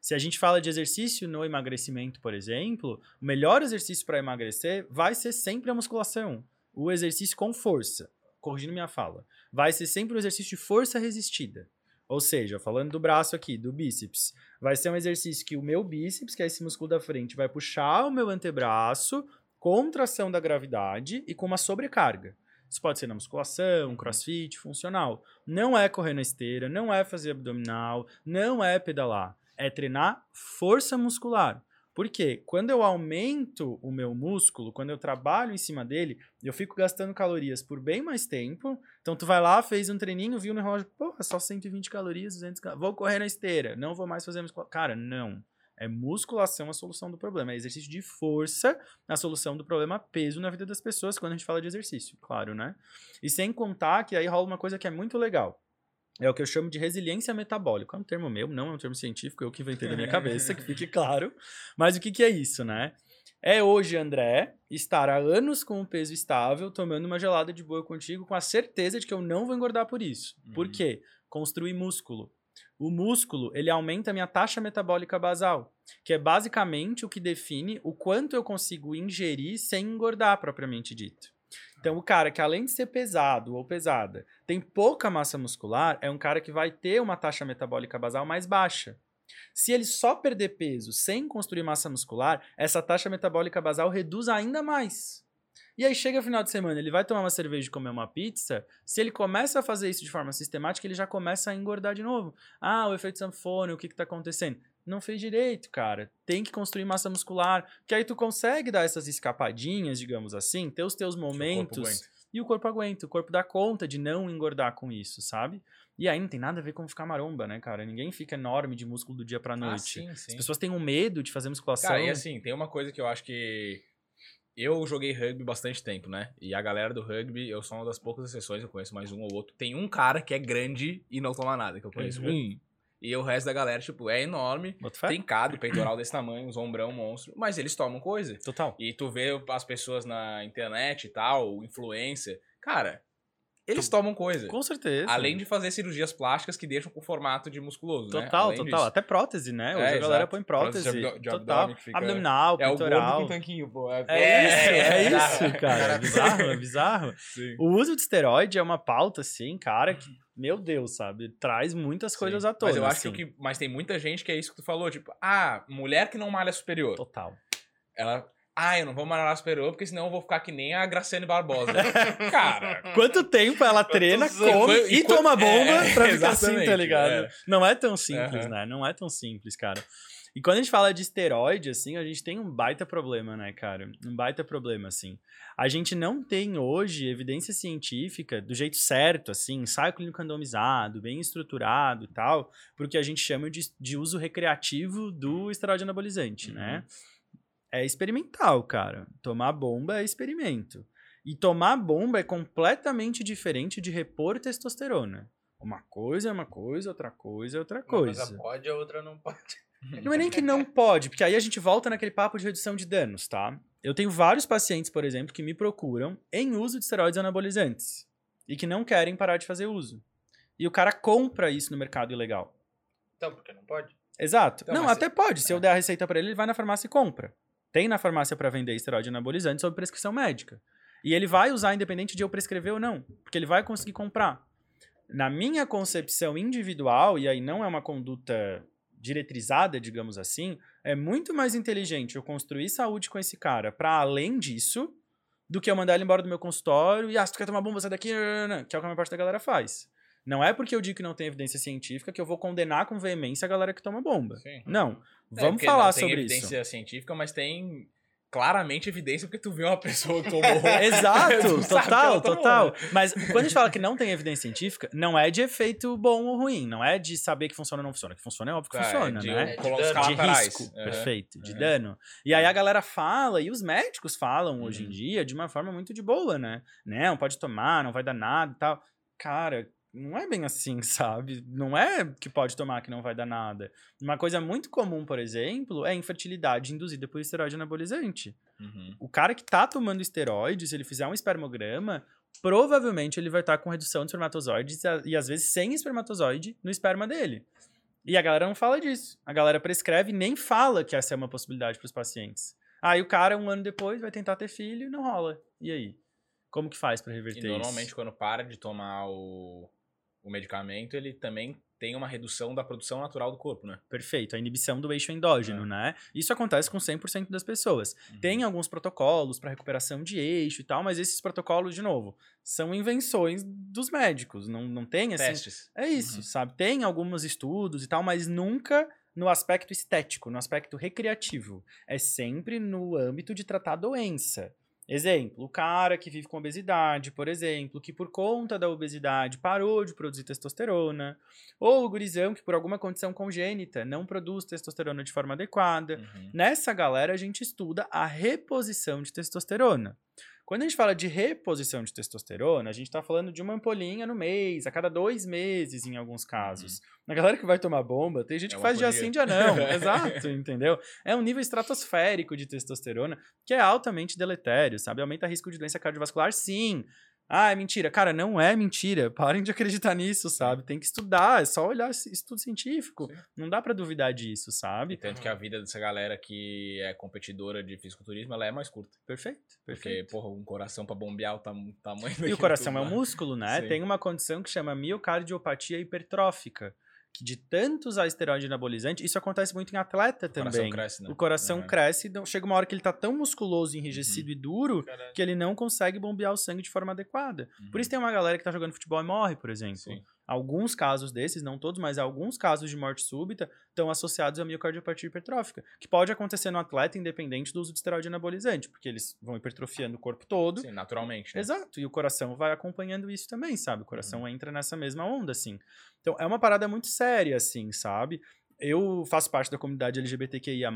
Se a gente fala de exercício no emagrecimento, por exemplo, o melhor exercício para emagrecer vai ser sempre a musculação o exercício com força. Corrigindo minha fala. Vai ser sempre um exercício de força resistida. Ou seja, falando do braço aqui, do bíceps, vai ser um exercício que o meu bíceps, que é esse músculo da frente, vai puxar o meu antebraço, contração da gravidade e com uma sobrecarga. Isso pode ser na musculação, crossfit, funcional. Não é correr na esteira, não é fazer abdominal, não é pedalar. É treinar força muscular. Por quê? Quando eu aumento o meu músculo, quando eu trabalho em cima dele, eu fico gastando calorias por bem mais tempo. Então, tu vai lá, fez um treininho, viu no relógio, porra, só 120 calorias, 200 calorias. Vou correr na esteira, não vou mais fazer musculação. Cara, não. É musculação a solução do problema. É exercício de força a solução do problema peso na vida das pessoas quando a gente fala de exercício, claro, né? E sem contar que aí rola uma coisa que é muito legal. É o que eu chamo de resiliência metabólica. É um termo meu, não é um termo científico, eu que inventei da minha cabeça, que fique claro. Mas o que, que é isso, né? É hoje, André, estar há anos com um peso estável, tomando uma gelada de boa contigo, com a certeza de que eu não vou engordar por isso. Por Uhum. quê? Construir músculo. O músculo, ele aumenta a minha taxa metabólica basal, que é basicamente o que define o quanto eu consigo ingerir sem engordar, propriamente dito. Então, o cara que além de ser pesado ou pesada, tem pouca massa muscular, é um cara que vai ter uma taxa metabólica basal mais baixa. Se ele só perder peso sem construir massa muscular, essa taxa metabólica basal reduz ainda mais. E aí chega o final de semana, ele vai tomar uma cerveja e comer uma pizza. Se ele começa a fazer isso de forma sistemática, ele já começa a engordar de novo. Ah, o efeito sanfone, o que está acontecendo? Não fez direito, cara. Tem que construir massa muscular. Que aí tu consegue dar essas escapadinhas, digamos assim, ter os teus momentos. E o corpo aguenta. O corpo dá conta de não engordar com isso, sabe? E aí não tem nada a ver com ficar maromba, né, cara? Ninguém fica enorme de músculo do dia pra Ah, noite. sim, sim. As pessoas têm um medo de fazer musculação. Cara, e assim, tem uma coisa que eu acho que. Eu joguei rugby bastante tempo, né? E a galera do rugby, eu sou uma das poucas exceções, eu conheço mais um ou outro. Tem um cara que é grande e não toma nada, que eu conheço. Uhum. Um. E o resto da galera, tipo, é enorme, fé? trincado, peitoral desse tamanho, uns ombrão monstro, mas eles tomam coisa. Total. E tu vê as pessoas na internet e tal, influência. Cara, eles tomam coisa. Com certeza. Além de fazer cirurgias plásticas que deixam com formato de musculoso, né? Total, Além total. disso. Até prótese, né? Hoje É, a galera exato. põe prótese. Prótese de abdômen fica- Abdominal, É o peitoral. com tanquinho, pô. É isso, é, isso, cara. É bizarro, é bizarro. Sim. O uso de esteroide é uma pauta, assim, cara, que, meu Deus, sabe? Traz muitas coisas Sim. à tona. Mas eu acho assim. o que. Mas tem muita gente que é isso que tu falou, tipo, ah, mulher que não malha superior. Total. Ela. Ah, eu não vou malhar superior, porque senão eu vou ficar que nem a Graciane Barbosa. Cara. Quanto tempo ela treina, anos? come E e, toma bomba é, pra ficar assim, tá ligado? é. Não é tão simples, Aham. né? Não é tão simples, cara. E quando a gente fala de esteroide, assim, a gente tem um baita problema, né, cara? Um baita problema, assim. A gente não tem hoje evidência científica do jeito certo, assim, ensaio clínico randomizado, bem estruturado e tal, porque a gente chama de, de uso recreativo do esteroide anabolizante, Uhum. né? É experimental, cara. Tomar bomba é experimento. E tomar bomba é completamente diferente de repor testosterona. Uma coisa é uma coisa, outra coisa é outra Uma coisa. coisa pode, a outra não pode. Não é nem que não pode, porque aí a gente volta naquele papo de redução de danos, tá? Eu tenho vários pacientes, por exemplo, que me procuram em uso de esteroides anabolizantes e que não querem parar de fazer uso. E o cara compra isso no mercado ilegal. Então, porque não pode? Exato. Então, não, até pode. Se eu der a receita pra ele, ele vai na farmácia e compra. Tem na farmácia pra vender esteroide anabolizante sob prescrição médica. E ele vai usar independente de eu prescrever ou não, porque ele vai conseguir comprar. Na minha concepção individual, e aí não é uma conduta diretrizada, digamos assim, é muito mais inteligente eu construir saúde com esse cara pra além disso do que eu mandar ele embora do meu consultório e, ah, se tu quer tomar bomba, sai daqui, que é o que a maior parte da galera faz. Não é porque eu digo que não tem evidência científica que eu vou condenar com veemência a galera que toma bomba. Sim. Não. É, Vamos falar não tem sobre evidência isso. científica, mas tem claramente evidência porque tu viu uma pessoa que tomou. Exato, total, total. Mas quando a gente fala que não tem evidência científica, não é de efeito bom ou ruim, não é de saber que funciona ou não funciona. Que funciona é óbvio que Tá, funciona, de né? colo- De de risco, Aham. perfeito, de Aham. dano. E aí a galera fala, e os médicos falam hoje em Uhum. dia de uma forma muito de boa, né? Não, pode tomar, não vai dar nada e tal. Cara, não é bem assim, sabe? Não é que pode tomar que não vai dar nada. Uma coisa muito comum, por exemplo, é a infertilidade induzida por esteroide anabolizante. Uhum. O cara que tá tomando esteroide, se ele fizer um espermograma, provavelmente ele vai estar com redução de espermatozoides e, às vezes sem espermatozoide no esperma dele. E a galera não fala disso. A galera prescreve e nem fala que essa é uma possibilidade para os pacientes. Aí o cara, um ano depois, vai tentar ter filho e não rola. E aí? Como que faz para reverter E normalmente isso? quando para de tomar o, o medicamento, ele também tem uma redução da produção natural do corpo, né? Perfeito, a inibição do eixo endógeno, É. né? Isso acontece com 100% das pessoas. Tem alguns protocolos para recuperação de eixo e tal, mas esses protocolos, de novo, são invenções dos médicos. Não, não tem assim. testes. É isso, Uhum. sabe? Tem alguns estudos e tal, mas nunca no aspecto estético, no aspecto recreativo. É sempre no âmbito de tratar a doença. Exemplo, o cara que vive com obesidade, por exemplo, que por conta da obesidade parou de produzir testosterona, ou o gurizão que por alguma condição congênita não produz testosterona de forma adequada. Uhum. Nessa galera, a gente estuda a reposição de testosterona. Quando a gente fala de reposição de testosterona, a gente está falando de uma ampolinha no mês, a cada dois meses, em alguns casos. Na galera que vai tomar bomba, tem gente É que faz dia por dia. sim, dia não. Exato, entendeu? É um nível estratosférico de testosterona que é altamente deletério, sabe? Aumenta risco de doença cardiovascular, sim. Ah, é mentira. Cara, não é mentira. Parem de acreditar nisso, sabe? Tem que estudar, é só olhar estudo científico. Sim. Não dá pra duvidar disso, E sabe? tanto que a vida dessa galera que é competidora de fisiculturismo, ela é mais curta. Perfeito, Porque, perfeito. porra, um coração pra bombear o tam- tamanho E o coração é um músculo, né? Sim. Tem uma condição que chama miocardiopatia hipertrófica, que de tanto usar esteroide anabolizante, isso acontece muito em atleta O coração também. cresce, né? O coração Aham. cresce, então chega uma hora que ele tá tão musculoso, enrijecido Uhum. e duro, Caralho. que ele não consegue bombear o sangue de forma adequada. Por isso tem uma galera que tá jogando futebol e morre, por exemplo. Sim. Alguns casos desses, não todos, mas alguns casos de morte súbita estão associados à miocardiopatia hipertrófica, que pode acontecer no atleta independente do uso de esteroide anabolizante, porque eles vão hipertrofiando o corpo todo. Sim, naturalmente. né? Exato, e o coração vai acompanhando isso também, sabe? O coração entra nessa mesma onda, assim. Então, é uma parada muito séria, assim, sabe? Eu faço parte da comunidade LGBTQIA+,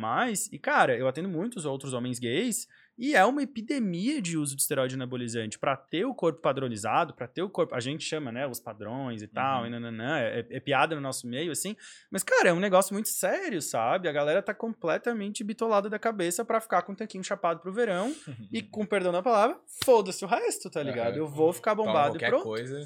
e, cara, eu atendo muitos outros homens gays, e é uma epidemia de uso de esteroide anabolizante pra ter o corpo padronizado, pra ter o corpo... A gente chama, né, os padrões e tal, Uhum. e nananã, é, é piada no nosso meio, assim. Mas, cara, é um negócio muito sério, sabe? A galera tá completamente bitolada da cabeça pra ficar com o tanquinho chapado pro verão, e, com perdão da palavra, foda-se o resto, tá ligado? Aham. Eu vou ficar Toma bombado e qualquer pronto. coisa.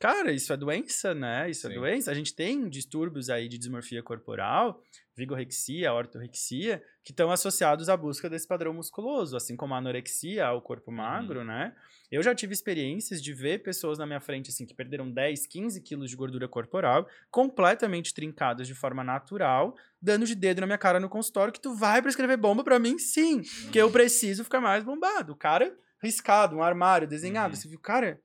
Cara, isso é doença, né? Isso é Sim. doença. A gente tem distúrbios aí de dismorfia corporal, vigorexia, ortorexia, que estão associados à busca desse padrão musculoso, assim como a anorexia, ao Uhum. corpo magro, né? Eu já tive experiências de ver pessoas na minha frente, assim, que perderam 10, 15 quilos de gordura corporal, completamente trincadas de forma natural, dando de dedo na minha cara no consultório que tu vai prescrever bomba pra mim? Sim, porque eu preciso ficar mais bombado. O cara riscado, um armário desenhado. Uhum. Você viu, cara,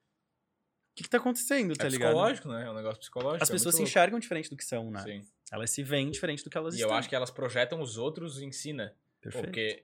que, que tá acontecendo, tá é ligado? psicológico, né? É um negócio psicológico. As é pessoas se muito enxergam diferente do que são, né? louco. Sim. Elas se veem diferente do que elas E estão. eu acho que elas projetam os outros em si, né? Perfeito. Porque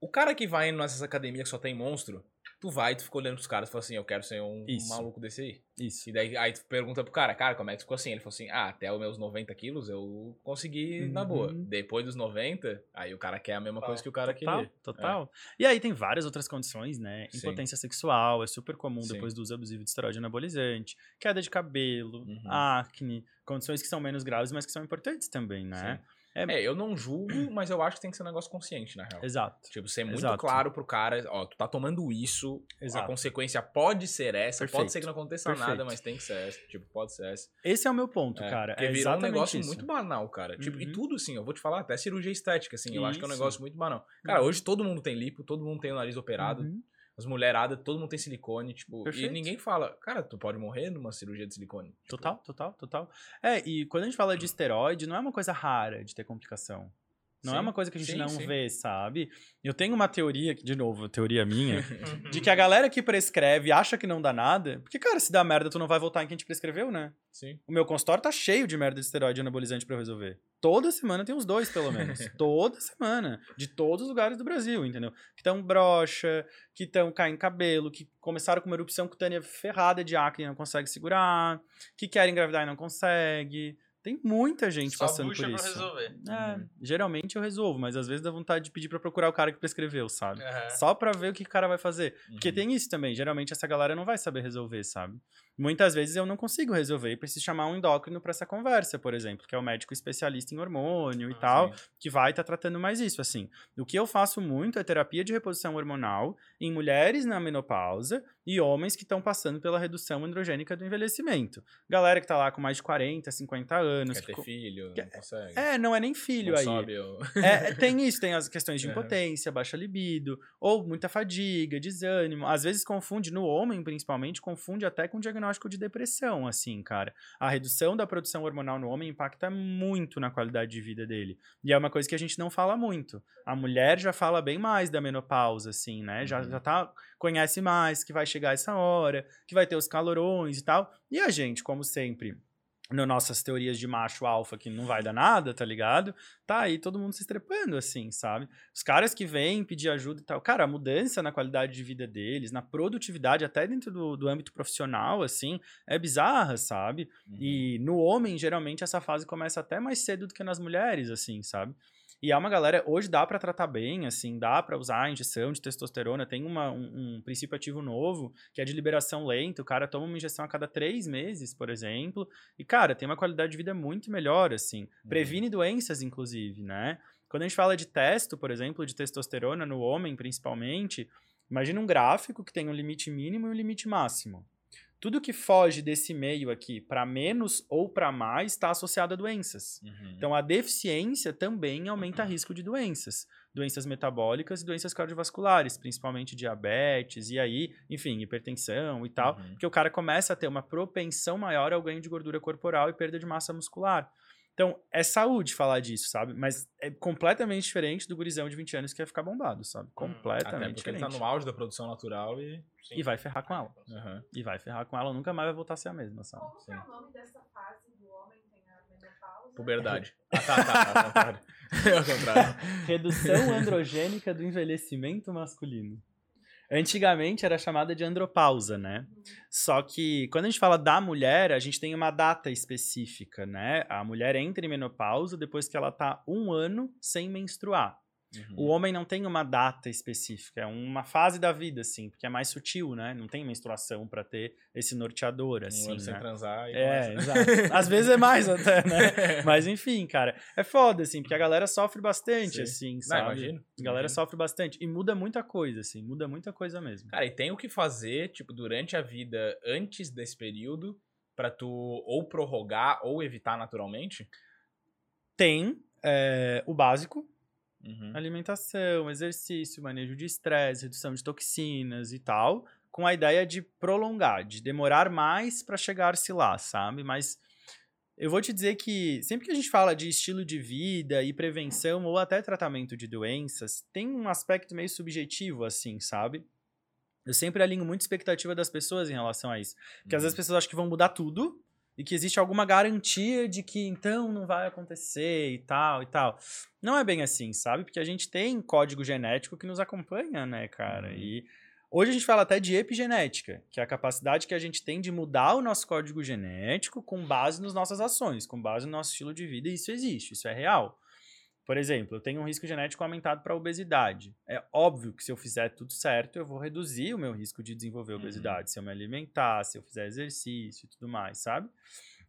o cara que vai nessas academias que só tem monstro, tu vai e tu fica olhando pros caras e fala assim, eu quero ser um Isso. maluco desse aí. Isso. E daí aí tu pergunta pro cara, cara, como é que ficou assim? Ele falou assim, ah, até os meus 90 quilos eu consegui na boa. Uhum. Depois dos 90, aí o cara quer a mesma coisa que o cara Total, queria. total. E aí tem várias outras condições, né? Sim. Impotência sexual, é super comum Sim. depois do uso abusivo de esteroide anabolizante, queda de cabelo, Uhum. acne, condições que são menos graves, mas que são importantes também, né? Sim. É, eu não julgo, mas eu acho que tem que ser um negócio consciente, na real. Exato. Tipo, ser muito Exato. claro pro cara, ó, tu tá tomando isso, a Exato. consequência pode ser essa, pode Perfeito. ser que não aconteça Perfeito. nada, mas tem que ser essa, tipo, pode ser essa. Esse é o meu ponto, É, cara. Porque é virou um negócio isso. muito banal, cara. Tipo, e Uhum. tudo assim, eu vou te falar, até cirurgia estética, assim, eu acho que é um Isso. negócio muito banal. Cara, hoje todo mundo tem lipo, todo mundo tem o nariz operado, Uhum. As mulheradas, todo mundo tem silicone, tipo, Perfeito. e ninguém fala, cara, tu pode morrer numa cirurgia de silicone. Tipo, Total, total, total. É, e quando a gente fala de esteroide, não é uma coisa rara de ter complicação. Não é Sim, uma coisa que a gente sim, não sim. vê, sabe? Eu tenho uma teoria, de novo, teoria minha, de que a galera que prescreve acha que não dá nada. Porque, cara, se dá merda, tu não vai voltar em quem te prescreveu, né? Sim. O meu consultório tá cheio de merda de esteroide anabolizante pra eu resolver. Toda semana tem uns dois, pelo menos. Toda semana. De todos os lugares do Brasil, entendeu? Que estão broxa, que estão caindo cabelo, que começaram com uma erupção cutânea ferrada de acne e não consegue segurar, que querem engravidar e não consegue. Tem muita gente Só passando por pra isso. resolver. É, Uhum. geralmente eu resolvo, mas às vezes dá vontade de pedir pra procurar o cara que prescreveu, sabe? Aham. Só pra ver o que o cara vai fazer. Porque Uhum. tem isso também. Geralmente essa galera não vai saber resolver, sabe? Muitas vezes eu não consigo resolver e preciso chamar um endócrino pra essa conversa, por exemplo, que é o médico especialista em hormônio e Ah, tal, Sim. que vai estar tratando mais isso. Assim, o que eu faço muito é terapia de reposição hormonal em mulheres na menopausa e homens que estão passando pela redução androgênica do envelhecimento. Galera que tá lá com mais de 40, 50 anos. Quer que ter co- filho, não consegue. É, não é nem filho não aí. sobe o- É, é, tem isso, tem as questões de Aham. impotência, baixa libido, ou muita fadiga, desânimo. Às vezes confunde, no homem principalmente, confunde até com diagnóstico de depressão, assim, cara. A redução da produção hormonal no homem impacta muito na qualidade de vida dele. E é uma coisa que a gente não fala muito. A mulher já fala bem mais da menopausa, assim, né? Já, Uhum. já tá, conhece mais que vai chegar essa hora, que vai ter os calorões e tal. E a gente, como sempre, nossas teorias de macho alfa que não vai dar nada, tá ligado? Tá aí todo mundo se estrepando, assim, sabe? Os caras que vêm pedir ajuda e tal. Cara, a mudança na qualidade de vida deles, na produtividade, até dentro do, do âmbito profissional, assim, é bizarra, sabe? Uhum. E no homem, geralmente, essa fase começa até mais cedo do que nas mulheres, assim, sabe? E é uma galera, hoje dá pra tratar bem, assim, dá pra usar a injeção de testosterona, tem uma, um, um princípio ativo novo, que é de liberação lenta, o cara toma uma injeção a cada três meses, por exemplo, e, cara, tem uma qualidade de vida muito melhor, assim, Uhum. previne doenças, inclusive, né? Quando a gente fala de testo, por exemplo, de testosterona no homem, principalmente, imagina um gráfico que tem um limite mínimo e um limite máximo. Tudo que foge desse meio aqui para menos ou para mais está associado a doenças. Uhum. Então, a deficiência também aumenta risco de doenças. Doenças metabólicas e doenças cardiovasculares, principalmente diabetes, e aí, enfim, hipertensão e tal. Uhum. Porque o cara começa a ter uma propensão maior ao ganho de gordura corporal e perda de massa muscular. Então, é saúde falar disso, sabe? Mas é completamente diferente do gurizão de 20 anos que quer ficar bombado, sabe? Até Completamente porque ele diferente. tá no auge da produção natural e. E vai ferrar com ela. Aham. E vai ferrar com ela, nunca mais vai voltar a ser a mesma, sabe? Como que é o nome dessa fase do homem? Tem a menopausa? Puberdade. Ah, tá, tá, tá. Ao contrário. ao contrário. Redução androgênica do envelhecimento masculino. Antigamente era chamada de andropausa, né? Só que quando a gente fala da mulher, a gente tem uma data específica, né? A mulher entra em menopausa depois que ela tá um ano sem menstruar. Uhum. O homem não tem uma data específica, é uma fase da vida, assim, porque é mais sutil, né? Não tem menstruação pra ter esse norteador, Um assim, ano sem né? transar e É, começa. exato. Às vezes é mais até, né? Mas enfim, cara, é foda, assim, porque a galera sofre bastante, Sim. assim, Não, sabe? imagino. A galera imagino. sofre bastante. E muda muita coisa, assim, muda muita coisa mesmo. Cara, e tem o que fazer, tipo, durante a vida, antes desse período, pra tu ou prorrogar ou evitar naturalmente? Tem é, o básico, Uhum. alimentação, exercício, manejo de estresse, redução de toxinas e tal, com a ideia de prolongar, de demorar mais pra chegar-se lá, sabe? Mas eu vou te dizer que sempre que a gente fala de estilo de vida e prevenção ou até tratamento de doenças, tem um aspecto meio subjetivo assim, sabe? Eu sempre alinho muito expectativa das pessoas em relação a isso. Porque às vezes as pessoas acham que vão mudar tudo e que existe alguma garantia de que então não vai acontecer e tal e tal. Não é bem assim, sabe? Porque a gente tem código genético que nos acompanha, né, cara? Uhum. E hoje a gente fala até de epigenética, que é a capacidade que a gente tem de mudar o nosso código genético com base nas nossas ações, com base no nosso estilo de vida, e isso existe, isso é real. Por exemplo, eu tenho um risco genético aumentado para obesidade. É óbvio que se eu fizer tudo certo, eu vou reduzir o meu risco de desenvolver Uhum. obesidade, se eu me alimentar, se eu fizer exercício e tudo mais, sabe?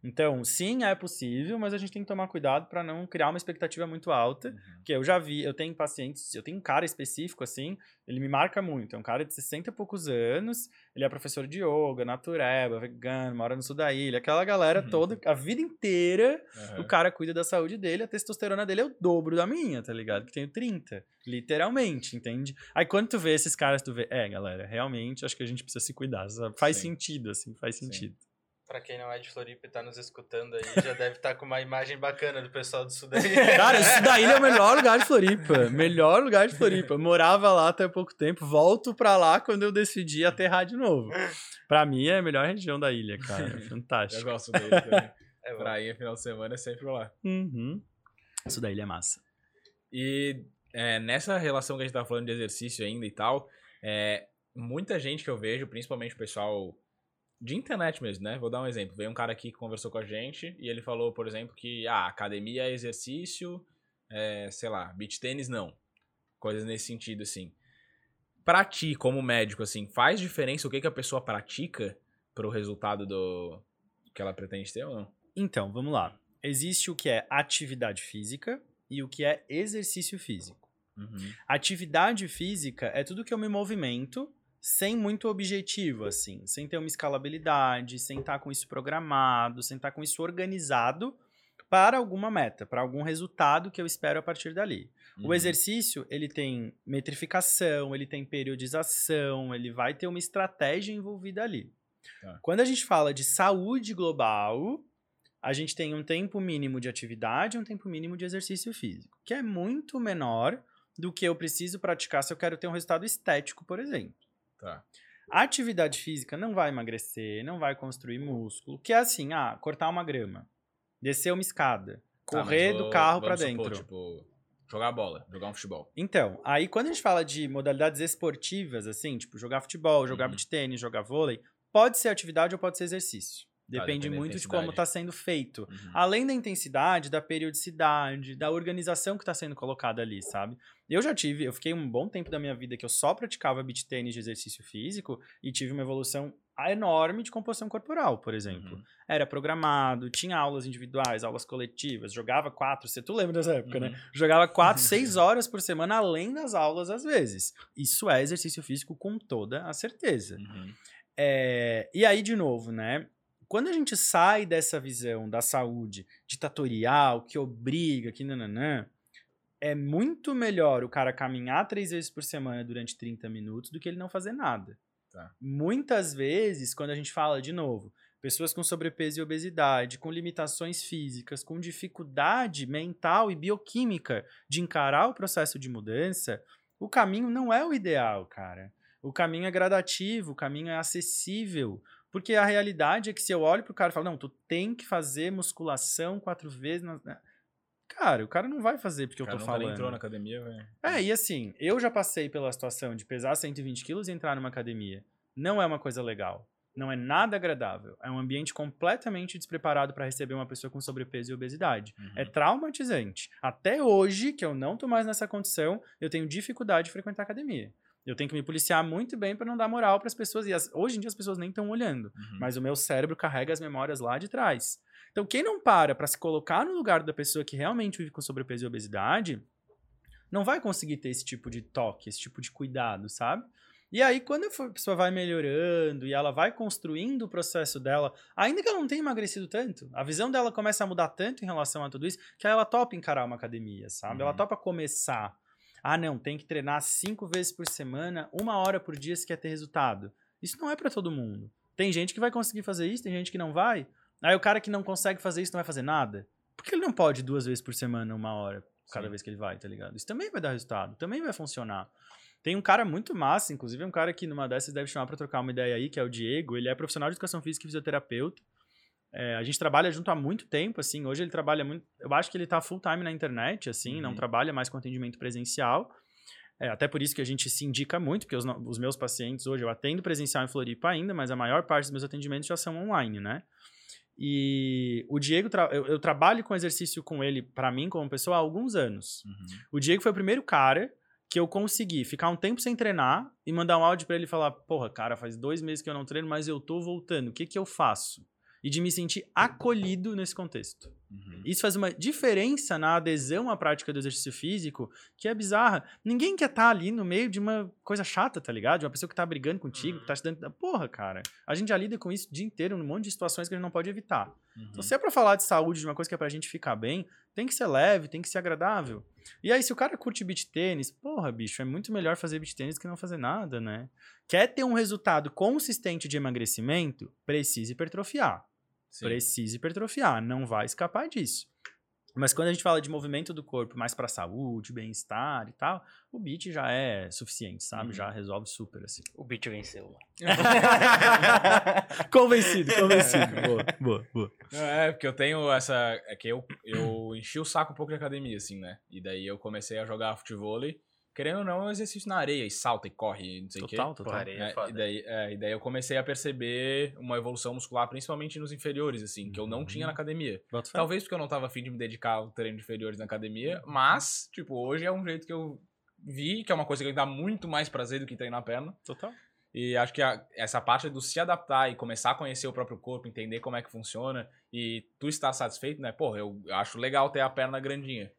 Então, sim, é possível, mas a gente tem que tomar cuidado para não criar uma expectativa muito alta. Uhum. Porque eu já vi, eu tenho pacientes, eu tenho um cara específico, assim, ele me marca muito. É um cara de 60 e poucos anos, ele é professor de yoga, natureba, vegano, mora no sul da ilha, aquela galera Uhum. toda, a vida inteira, Aham. o cara cuida da saúde dele, a testosterona dele é o dobro da minha, tá ligado? Que tenho 30, literalmente, entende? Aí quando tu vê esses caras, tu vê, é, galera, realmente acho que a gente precisa se cuidar? Faz Sim. sentido, assim, faz Sim. Pra quem não é de Floripa e tá nos escutando aí, já deve estar com uma imagem bacana do pessoal do Sudeste. Cara, isso daí é o melhor lugar de Floripa. Melhor lugar de Floripa. Morava lá até pouco tempo. Volto pra lá quando eu decidi aterrar de novo. Pra mim é a melhor região da ilha, cara. É Eu fantástico. gosto dele também. É bom. Prainha, final de semana é sempre lá. Uhum. Isso da ilha é massa. E é, nessa relação que a gente tá falando de exercício ainda e tal, é, muita gente que eu vejo, principalmente o pessoal de internet mesmo, né? Vou dar um exemplo. Veio um cara aqui que conversou com a gente e ele falou, por exemplo, que ah, academia é exercício, é, sei lá, beach tênis não. Coisas nesse sentido, assim. Pra ti, como médico, assim, faz diferença o que, que a pessoa pratica pro resultado do que ela pretende ter ou não? Então, vamos lá. Existe o que é atividade física e o que é exercício físico. Uhum. Atividade física é tudo que eu me movimento sem muito objetivo, assim, sem ter uma escalabilidade, sem estar com isso programado, sem estar com isso organizado para alguma meta, para algum resultado que eu espero a partir dali. O Uhum. exercício, ele tem metrificação, ele tem periodização, ele vai ter uma estratégia envolvida ali. Tá. Quando a gente fala de saúde global, a gente tem um tempo mínimo de atividade e um tempo mínimo de exercício físico, que é muito menor do que eu preciso praticar se eu quero ter um resultado estético, por exemplo. Tá. A atividade física não vai emagrecer, não vai construir músculo, que é assim, ah, cortar uma grama, descer uma escada, Tá, correr mas do vou- carro supor, dentro. tipo, jogar bola, jogar um futebol. Então, aí quando a gente fala de modalidades esportivas, assim, tipo jogar futebol, jogar Uhum. beach tênis, jogar vôlei, pode ser atividade ou pode ser exercício. Depende da muito de como está sendo feito. Uhum. Além da intensidade, da periodicidade, da organização que está sendo colocada ali, sabe? Eu já tive, eu fiquei um bom tempo da minha vida que eu só praticava beach tênis de exercício físico e tive uma evolução enorme de composição corporal, por exemplo. Uhum. Era programado, tinha aulas individuais, aulas coletivas, jogava quatro, você tu lembra dessa época, né? Jogava quatro, seis horas por semana, além das aulas às vezes. Isso é exercício físico com toda a certeza. Uhum. É, e aí, de novo, né? Quando a gente sai dessa visão da saúde ditatorial, que obriga, que nananã, é muito melhor o cara caminhar três vezes por semana durante 30 minutos do que ele não fazer nada. Tá. Muitas vezes, quando a gente fala de novo, pessoas com sobrepeso e obesidade, com limitações físicas, com dificuldade mental e bioquímica de encarar o processo de mudança, o caminho não é o ideal, cara. O caminho é gradativo, o caminho é acessível. Porque a realidade é que se eu olho pro cara e falo, não, tu tem que fazer musculação quatro vezes. Na... na-" Cara, o cara não vai fazer porque O eu cara tô falando. entrou na academia, velho. É, e assim, eu já passei pela situação de pesar 120 quilos e entrar numa academia. Não é uma coisa legal. Não é nada agradável. É um ambiente completamente despreparado para receber uma pessoa com sobrepeso e obesidade. Uhum. É traumatizante. Até hoje, que eu não tô mais nessa condição, eu tenho dificuldade de frequentar academia. Eu tenho que me policiar muito bem para não dar moral para as pessoas. E as- hoje em dia as pessoas nem estão olhando. Uhum. Mas o meu cérebro carrega as memórias lá de trás. Então, quem não para para se colocar no lugar da pessoa que realmente vive com sobrepeso e obesidade, não vai conseguir ter esse tipo de toque, esse tipo de cuidado, sabe? E aí, quando a pessoa vai melhorando e ela vai construindo o processo dela, ainda que ela não tenha emagrecido tanto, a visão dela começa a mudar tanto em relação a tudo isso, que aí ela topa encarar uma academia, sabe? Ela Uhum. topa começar. Ah, não, tem que treinar cinco vezes por semana, uma hora por dia se quer ter resultado. Isso não é pra todo mundo. Tem gente que vai conseguir fazer isso, tem gente que não vai. Aí o cara que não consegue fazer isso não vai fazer nada. Por que ele não pode duas vezes por semana, uma hora, cada Sim. vez que ele vai, tá ligado? Isso também vai dar resultado, também vai funcionar. Tem um cara muito massa, inclusive um cara que numa dessas deve chamar pra trocar uma ideia aí, que é o Diego. Ele é profissional de educação física e fisioterapeuta. É, a gente trabalha junto há muito tempo, assim. Hoje ele trabalha muito. Eu acho que ele tá full time na internet, assim, não Uhum. trabalha mais com atendimento presencial. É, até por isso que a gente se indica muito, porque os, os meus pacientes hoje eu atendo presencial em Floripa ainda, mas a maior parte dos meus atendimentos já são online, né? E o Diego, tra- eu, eu trabalho com exercício com ele, pra mim, como pessoa, há alguns anos. Uhum. O Diego foi o primeiro cara que eu consegui ficar um tempo sem treinar e mandar um áudio pra ele e falar: Porra, cara, faz dois meses que eu não treino, mas eu tô voltando. O que que eu faço? E de me sentir acolhido nesse contexto. Uhum. Isso faz uma diferença na adesão à prática do exercício físico que é bizarra. Ninguém quer estar ali no meio de uma coisa chata, tá ligado? De uma pessoa que tá brigando contigo, que tá te dando. Porra, cara. A gente já lida com isso o dia inteiro, num monte de situações que a gente não pode evitar. Uhum. Então, se é pra falar de saúde, de uma coisa que é pra gente ficar bem, tem que ser leve, tem que ser agradável. E aí, se o cara curte beat tênis, porra, bicho, é muito melhor fazer beat tênis que não fazer nada, né? Quer ter um resultado consistente de emagrecimento? Precisa hipertrofiar. Sim. Precisa hipertrofiar, não vai escapar disso. Mas quando a gente fala de movimento do corpo mais pra saúde, bem-estar e tal, o beat já é suficiente, sabe? Uhum. Já resolve super, assim. O beat venceu. convencido, convencido. Boa, boa, boa. É, porque eu tenho essa. É que eu, eu enchi o saco um pouco de academia, assim, né? E daí eu comecei a jogar futebol. Querendo ou não, é um exercício na areia, e salta e corre, e não sei o quê. Total, total. Porra, areia é É, foda. e, daí, é, e daí eu comecei a perceber uma evolução muscular, principalmente nos inferiores, assim, que eu não tinha na academia. Bota fé. Talvez porque eu não tava afim de me dedicar ao treino de inferiores na academia, mas, tipo, hoje é um jeito que eu vi, que é uma coisa que me dá muito mais prazer do que treinar a perna. Total. E acho que a- essa parte do se adaptar e começar a conhecer o próprio corpo, entender como é que funciona e tu estar satisfeito, né? Porra, eu acho legal ter a perna grandinha.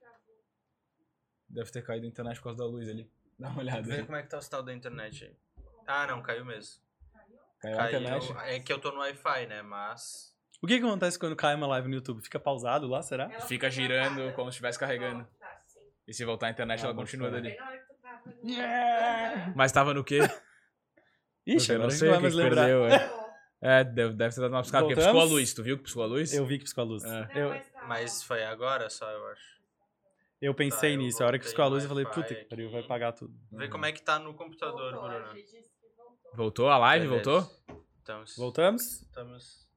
Deve ter caído a internet por causa da luz ali. Dá uma olhada Vê como é que tá o sinal da internet aí. Ah, não, caiu mesmo. Caiu a Caiu. internet. É que eu tô no Wi-Fi, né? Mas. O que, que acontece quando cai uma live no YouTube? Fica pausado lá, será? Ela Fica girando como se estivesse carregando. Tá. E se voltar a internet, Ah, ela boto continua dali. Tava no- Mas tava no quê? Ixi, eu não a sei o que mais que lembrar. perdeu. É, é deve, deve ter dado uma piscada, porque piscou a luz. Tu viu que piscou a luz? Eu vi que piscou a luz. É. Não, Eu, tá- Mas foi agora só, eu acho. Eu pensei Tá, eu nisso. A hora que piscou a luz, eu falei, puta que pariu, vai pagar tudo. Vê como é que tá no computador, Voltou, a Bruno. Voltou. Voltou a live? Beleza. Voltou? Então, Voltamos? estamos.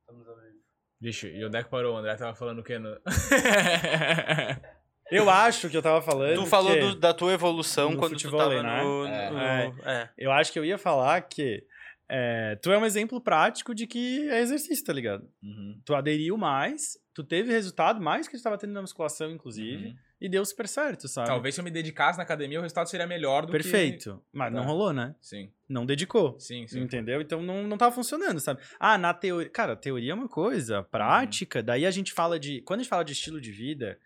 Estamos ao vivo. Vixe, e onde é que parou? O André tava falando o quê? No... Eu acho que eu tava falando. Tu falou que- do- da tua evolução No quando futebol, tu tava né? no. É. no- É. é. Eu acho que eu ia falar que é, tu é um exemplo prático de que é exercício, tá ligado? Uhum, Tu aderiu mais, tu teve resultado mais que tu tava tendo na musculação, inclusive, uhum. E deu super certo, sabe? Talvez se eu me dedicasse na academia, o resultado seria melhor do que... Perfeito. Mas não Tá. rolou, né? Sim, Não dedicou. sim, sim. Entendeu? Então não, não tava funcionando, sabe? Ah, na teoria. Cara, teoria é uma coisa, prática. Daí a gente fala de. Quando a gente fala de estilo de vida,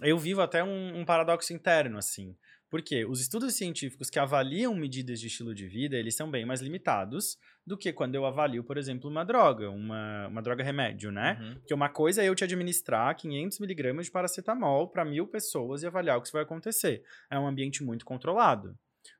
eu vivo até um, um paradoxo interno, assim. Porque os estudos científicos que avaliam medidas de estilo de vida, eles são bem mais limitados do que quando eu avalio, por exemplo, uma droga, uma, uma droga remédio, né? Uhum. Porque uma coisa é eu te administrar 500 miligramas de paracetamol para mil pessoas e avaliar o que vai acontecer. É um ambiente muito controlado.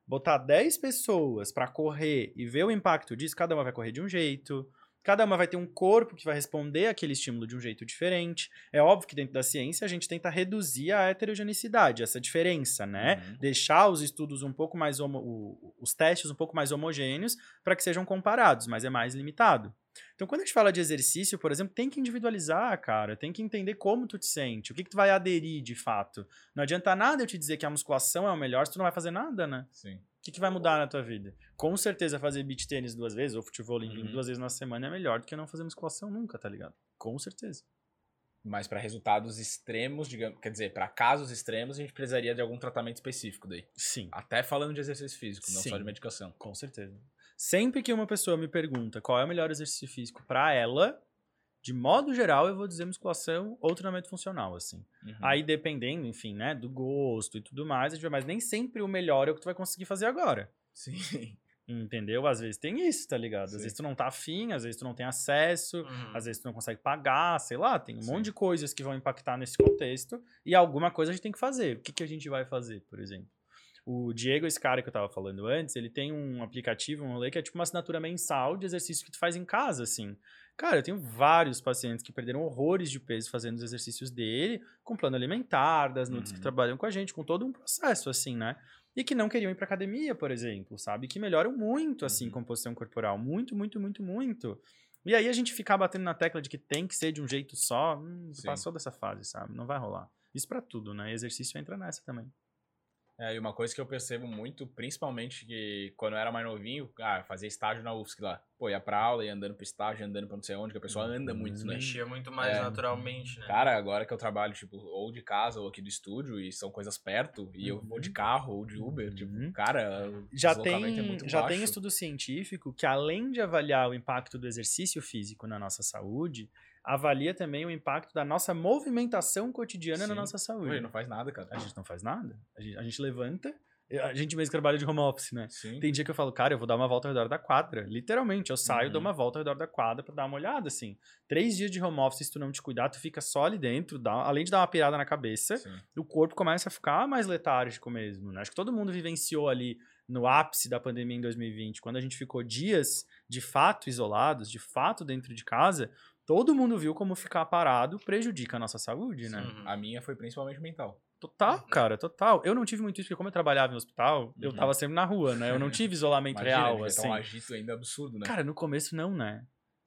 Botar 10 pessoas para correr e ver o impacto disso, cada uma vai correr de um jeito, cada uma vai ter um corpo que vai responder àquele estímulo de um jeito diferente. É óbvio que dentro da ciência a gente tenta reduzir a heterogeneidade, essa diferença, né? Uhum. Deixar os estudos um pouco mais homo- os testes um pouco mais homogêneos para que sejam comparados, mas é mais limitado. Então, quando a gente fala de exercício, por exemplo, tem que individualizar, cara. Tem que entender como tu te sente, o que, que tu vai aderir de fato. Não adianta nada eu te dizer que a musculação é o melhor se tu não vai fazer nada, né? Sim. O que, que vai mudar na tua vida? Com certeza fazer beach tênis duas vezes ou futebol olímpico Uhum. duas vezes na semana é melhor do que não fazer musculação nunca, tá ligado? Com certeza. Mas para resultados extremos, digamos, quer dizer, para casos extremos, a gente precisaria de algum tratamento específico daí. Sim. Até falando de exercício físico, não Sim. só de medicação. Com certeza. Sempre que uma pessoa me pergunta qual é o melhor exercício físico pra ela, de modo geral, eu vou dizer musculação ou treinamento funcional, assim. Uhum. Aí, dependendo, enfim, né, do gosto e tudo mais, a gente vai- mas nem sempre o melhor é o que tu vai conseguir fazer agora. Sim. Entendeu? Às vezes tem isso, tá ligado? Às Sim. vezes tu não tá afim, às vezes tu não tem acesso, Uhum. às vezes tu não consegue pagar, sei lá, tem um Sim. monte de coisas que vão impactar nesse contexto e alguma coisa a gente tem que fazer. O que, que a gente vai fazer, por exemplo? O Diego, esse cara que eu tava falando antes, ele tem um aplicativo, um rolê que é tipo uma assinatura mensal de exercício que tu faz em casa, assim. Cara, eu tenho vários pacientes que perderam horrores de peso fazendo os exercícios dele, com plano alimentar, das nudes que Uhum. trabalham com a gente, com todo um processo, assim, né? E que não queriam ir pra academia, por exemplo, sabe? Que melhoram muito, assim, Uhum. composição corporal. Muito, muito, muito, muito. E aí a gente ficar batendo na tecla de que tem que ser de um jeito só, hum, passou dessa fase, sabe? Não vai rolar. Isso pra tudo, né? Exercício entra nessa também. É, e uma coisa que eu percebo muito, principalmente que quando eu era mais novinho, ah, fazia estágio na UFSC lá. Pô, ia pra aula, ia andando pro estágio, andando pra não sei onde, que a pessoa anda muito, né? Mexia muito mais É. naturalmente, né? Cara, agora que eu trabalho, tipo, ou de casa ou aqui do estúdio, e são coisas perto, e eu vou de carro ou de Uber, tipo, Uhum. cara, o Já deslocamento tem, é muito já tem baixo. estudo científico que, além de avaliar o impacto do exercício físico na nossa saúde, avalia também o impacto da nossa movimentação cotidiana na Sim. nossa Pô, saúde. ele não faz nada, cara. A gente não faz nada. A gente, a gente levanta, a gente mesmo trabalha de home office, né? Sim. Tem dia que eu falo, cara, eu vou dar uma volta ao redor da quadra. Literalmente, eu saio, Uhum. dou uma volta ao redor da quadra pra dar uma olhada, assim. Três dias de home office, se tu não te cuidar, tu fica só ali dentro, dá, além de dar uma pirada na cabeça, Sim. o corpo começa a ficar mais letárgico mesmo, né? Acho que todo mundo vivenciou ali no ápice da pandemia em 2020, quando a gente ficou dias de fato isolados, de fato dentro de casa, todo mundo viu como ficar parado prejudica a nossa saúde, né? Uhum. A minha foi principalmente mental. Total, cara, total. Eu não tive muito isso, porque como eu trabalhava em hospital, eu Uhum. tava sempre na rua, né? Eu não tive isolamento Imagina, real, assim. tá um agito ainda absurdo, né? Cara, no começo não, né?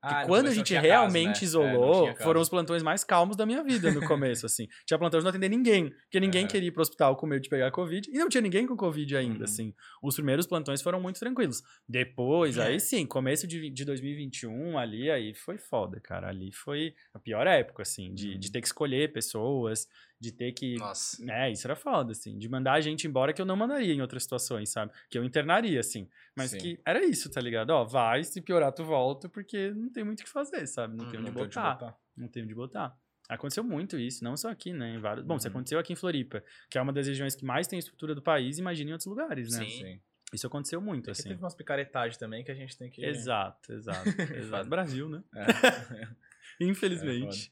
Ah, quando a gente caso, realmente né? É, isolou, caso. foram os plantões mais calmos da minha vida no começo, assim. Tinha plantões de não atender ninguém, porque ninguém Aham. queria ir pro hospital com medo de pegar Covid, e não tinha ninguém com Covid ainda, Uhum. assim. Os primeiros plantões foram muito tranquilos. Depois, É. aí sim, começo de, de 2021, ali, aí foi foda, cara. Ali foi a pior época, assim, de, Uhum. de ter que escolher pessoas, de ter que Nossa. é, isso era foda, assim. De mandar a gente embora que eu não mandaria em outras situações, sabe? Que eu internaria, assim. Mas Sim. que era isso, tá ligado? Ó, vai, se piorar, tu volta, porque não tem muito o que fazer, sabe? Não tem Uhum. onde Não tem onde botar. botar. Não tem onde botar. Aconteceu muito isso, não só aqui, né? Em vários... Bom, se Uhum. aconteceu aqui em Floripa, que é uma das regiões que mais tem estrutura do país, imagina em outros lugares, né? Sim. Sim. Isso aconteceu muito, É que assim. teve umas picaretagens também que a gente tem que... Exato, exato, exato. Brasil, né? É. Infelizmente.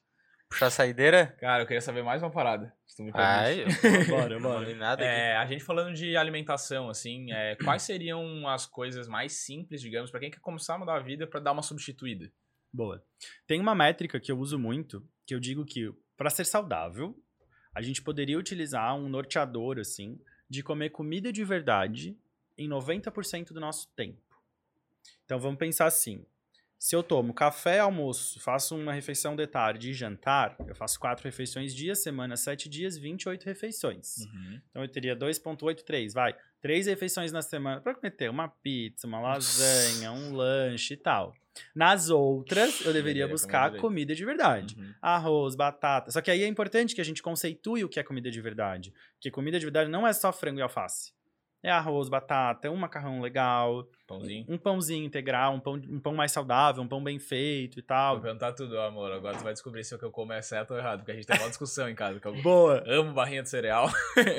Puxar a saideira? Cara, eu queria saber mais uma parada. Se tu me Ai, eu Bora, nada. É, a gente falando de alimentação, assim, é, quais seriam as coisas mais simples, digamos, pra quem quer começar a mudar a vida pra dar uma substituída? Boa. Tem uma métrica que eu uso muito, que eu digo que para ser saudável, a gente poderia utilizar um norteador assim de comer comida de verdade em 90% do nosso tempo. Então vamos pensar assim: se eu tomo café, almoço, faço uma refeição de tarde e jantar, eu faço quatro refeições dia, semana, sete dias, 28 refeições. Então eu teria 2,83, vai. Três refeições na semana para meter uma pizza, uma lasanha, um lanche e tal. Nas outras, eu deveria buscar comida de verdade. Uhum. Arroz, batata. Só que aí é importante que a gente conceitue o que é comida de verdade. Porque comida de verdade não é só frango e alface. É arroz, batata, um macarrão legal, Pãozinho. um pãozinho integral, um pão, um pão mais saudável, um pão bem feito e Vou tal. perguntar tudo, amor. Agora tu vai descobrir se o que eu como é certo ou errado. Porque a gente tem uma discussão em casa. Que eu Boa. amo barrinha de cereal.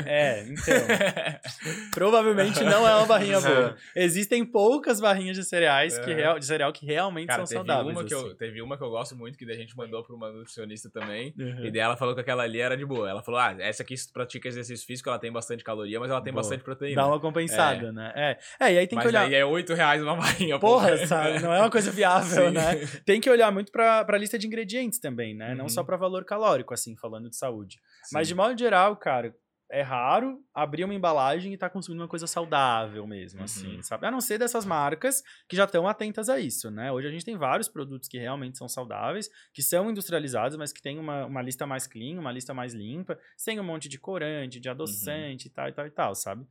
É, então. Provavelmente não é uma barrinha boa. Existem poucas barrinhas de cereais que É. real- de cereal que realmente Cara, são teve saudáveis. uma, que eu, assim. teve uma que eu gosto muito, que daí a gente mandou pra uma nutricionista também. Uhum. E daí ela falou que aquela ali era de boa. Ela falou: ah, essa aqui se tu pratica exercício físico, ela tem bastante caloria, mas ela tem Boa. bastante proteína. Dá uma compensada, né? É. é, e aí tem mas que olhar. aí é 8 reais uma barrinha. Porra, pô. sabe? Não é uma coisa viável, Sim. né? Tem que olhar muito pra, pra lista de ingredientes também, né? Não Uhum. só pra valor calórico, assim, falando de saúde. Mas de Sim. modo geral, cara, é raro abrir uma embalagem e estar consumindo uma coisa saudável mesmo, assim, Uhum. sabe? A não ser dessas marcas que já estão atentas a isso, né? Hoje a gente tem vários produtos que realmente são saudáveis, que são industrializados, mas que tem uma, uma lista mais clean, uma lista mais limpa, sem um monte de corante, de adoçante e tal e tal e tal, sabe?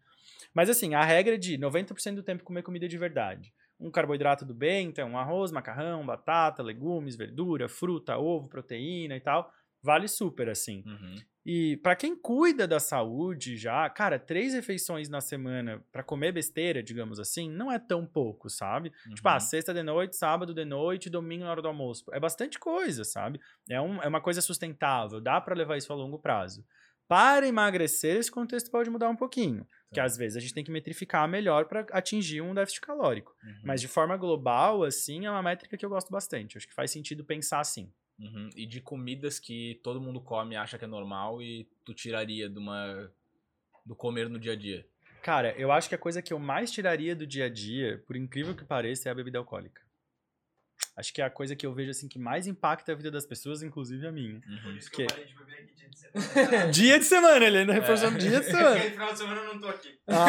Mas assim, a regra é de 90% do tempo comer comida de verdade. Um carboidrato do bem, então arroz, macarrão, batata, legumes, verdura, fruta, ovo, proteína e tal, vale super assim. Uhum. E pra quem cuida da saúde já, cara, três refeições na semana pra comer besteira, digamos assim, não é tão pouco, sabe? Tipo, ah, Uhum. sexta de noite, sábado de noite, domingo na hora do almoço. É bastante coisa, sabe? É, um, é uma coisa sustentável, dá pra levar isso a longo prazo. Para emagrecer, esse contexto pode mudar um pouquinho. Porque Tá. às vezes a gente tem que metrificar melhor pra atingir um déficit calórico. Uhum. Mas de forma global, assim, é uma métrica que eu gosto bastante. Acho que faz sentido pensar assim. Uhum. E de comidas que todo mundo come e acha que é normal e tu tiraria de uma. do comer no dia a dia. Cara, eu acho que a coisa que eu mais tiraria do dia a dia, por incrível que pareça, é a bebida alcoólica. Acho que é a coisa que eu vejo assim que mais impacta a vida das pessoas, inclusive a minha. Uhum. isso que eu parei de beber aqui dia de semana. dia de semana, ele ainda reforçando dia de semana. Porque final de semana eu não tô aqui. Ah,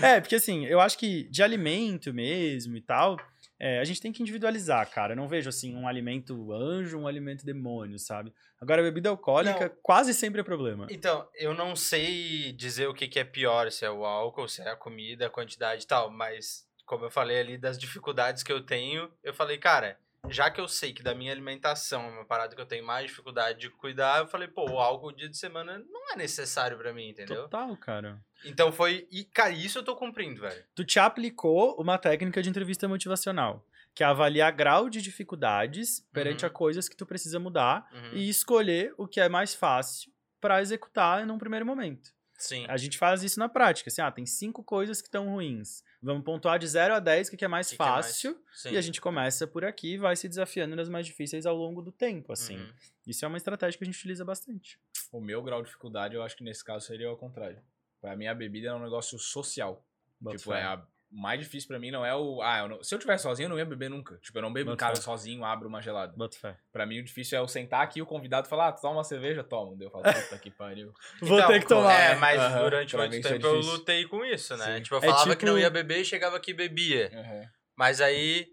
boa! é, porque assim, eu acho que de alimento mesmo e tal, é, a gente tem que individualizar, cara. Eu não vejo assim um alimento anjo, um alimento demônio, sabe? Agora, a bebida alcoólica quase sempre é problema. Então, eu não sei dizer o que, que é pior, se é o álcool, se é a comida, a quantidade e tal, mas como eu falei ali das dificuldades que eu tenho, eu falei, cara, já que eu sei que da minha alimentação é uma parada que eu tenho mais dificuldade de cuidar, eu falei, pô, o álcool dia de semana não é necessário pra mim, entendeu? Total, cara. Então foi. E, cara, isso eu tô cumprindo, velho. Tu te aplicou uma técnica de entrevista motivacional, que é avaliar grau de dificuldades perante Uhum. a coisas que tu precisa mudar Uhum. e escolher o que é mais fácil pra executar num primeiro momento. Sim. A gente faz isso na prática, assim, ah, tem cinco coisas que estão ruins. Vamos pontuar de 0 a 10 o que que é mais Que que é mais- fácil e a gente começa por aqui e vai se desafiando nas mais difíceis ao longo do tempo, assim. Uhum. Isso é uma estratégia que a gente utiliza bastante. O meu grau de dificuldade, eu acho que nesse caso seria o contrário. Pra mim, a bebida é um negócio social. Bota tipo, é a mais difícil pra mim não é o. Ah, eu não- se eu estiver sozinho, eu não ia beber nunca. Tipo, eu não bebo em casa fé. sozinho, abro uma gelada. Bota fé. Pra mim, o difícil é eu sentar aqui e o convidado falar, ah, tu toma uma cerveja? Toma. Daí eu falo, puta que pariu. Vou Então, ter que tomar. É, mas Aham, durante muito é tempo eu difícil. lutei com isso, né? Sim. Tipo, eu É falava que não tipo- ia beber e chegava aqui e bebia. Uhum. Mas aí.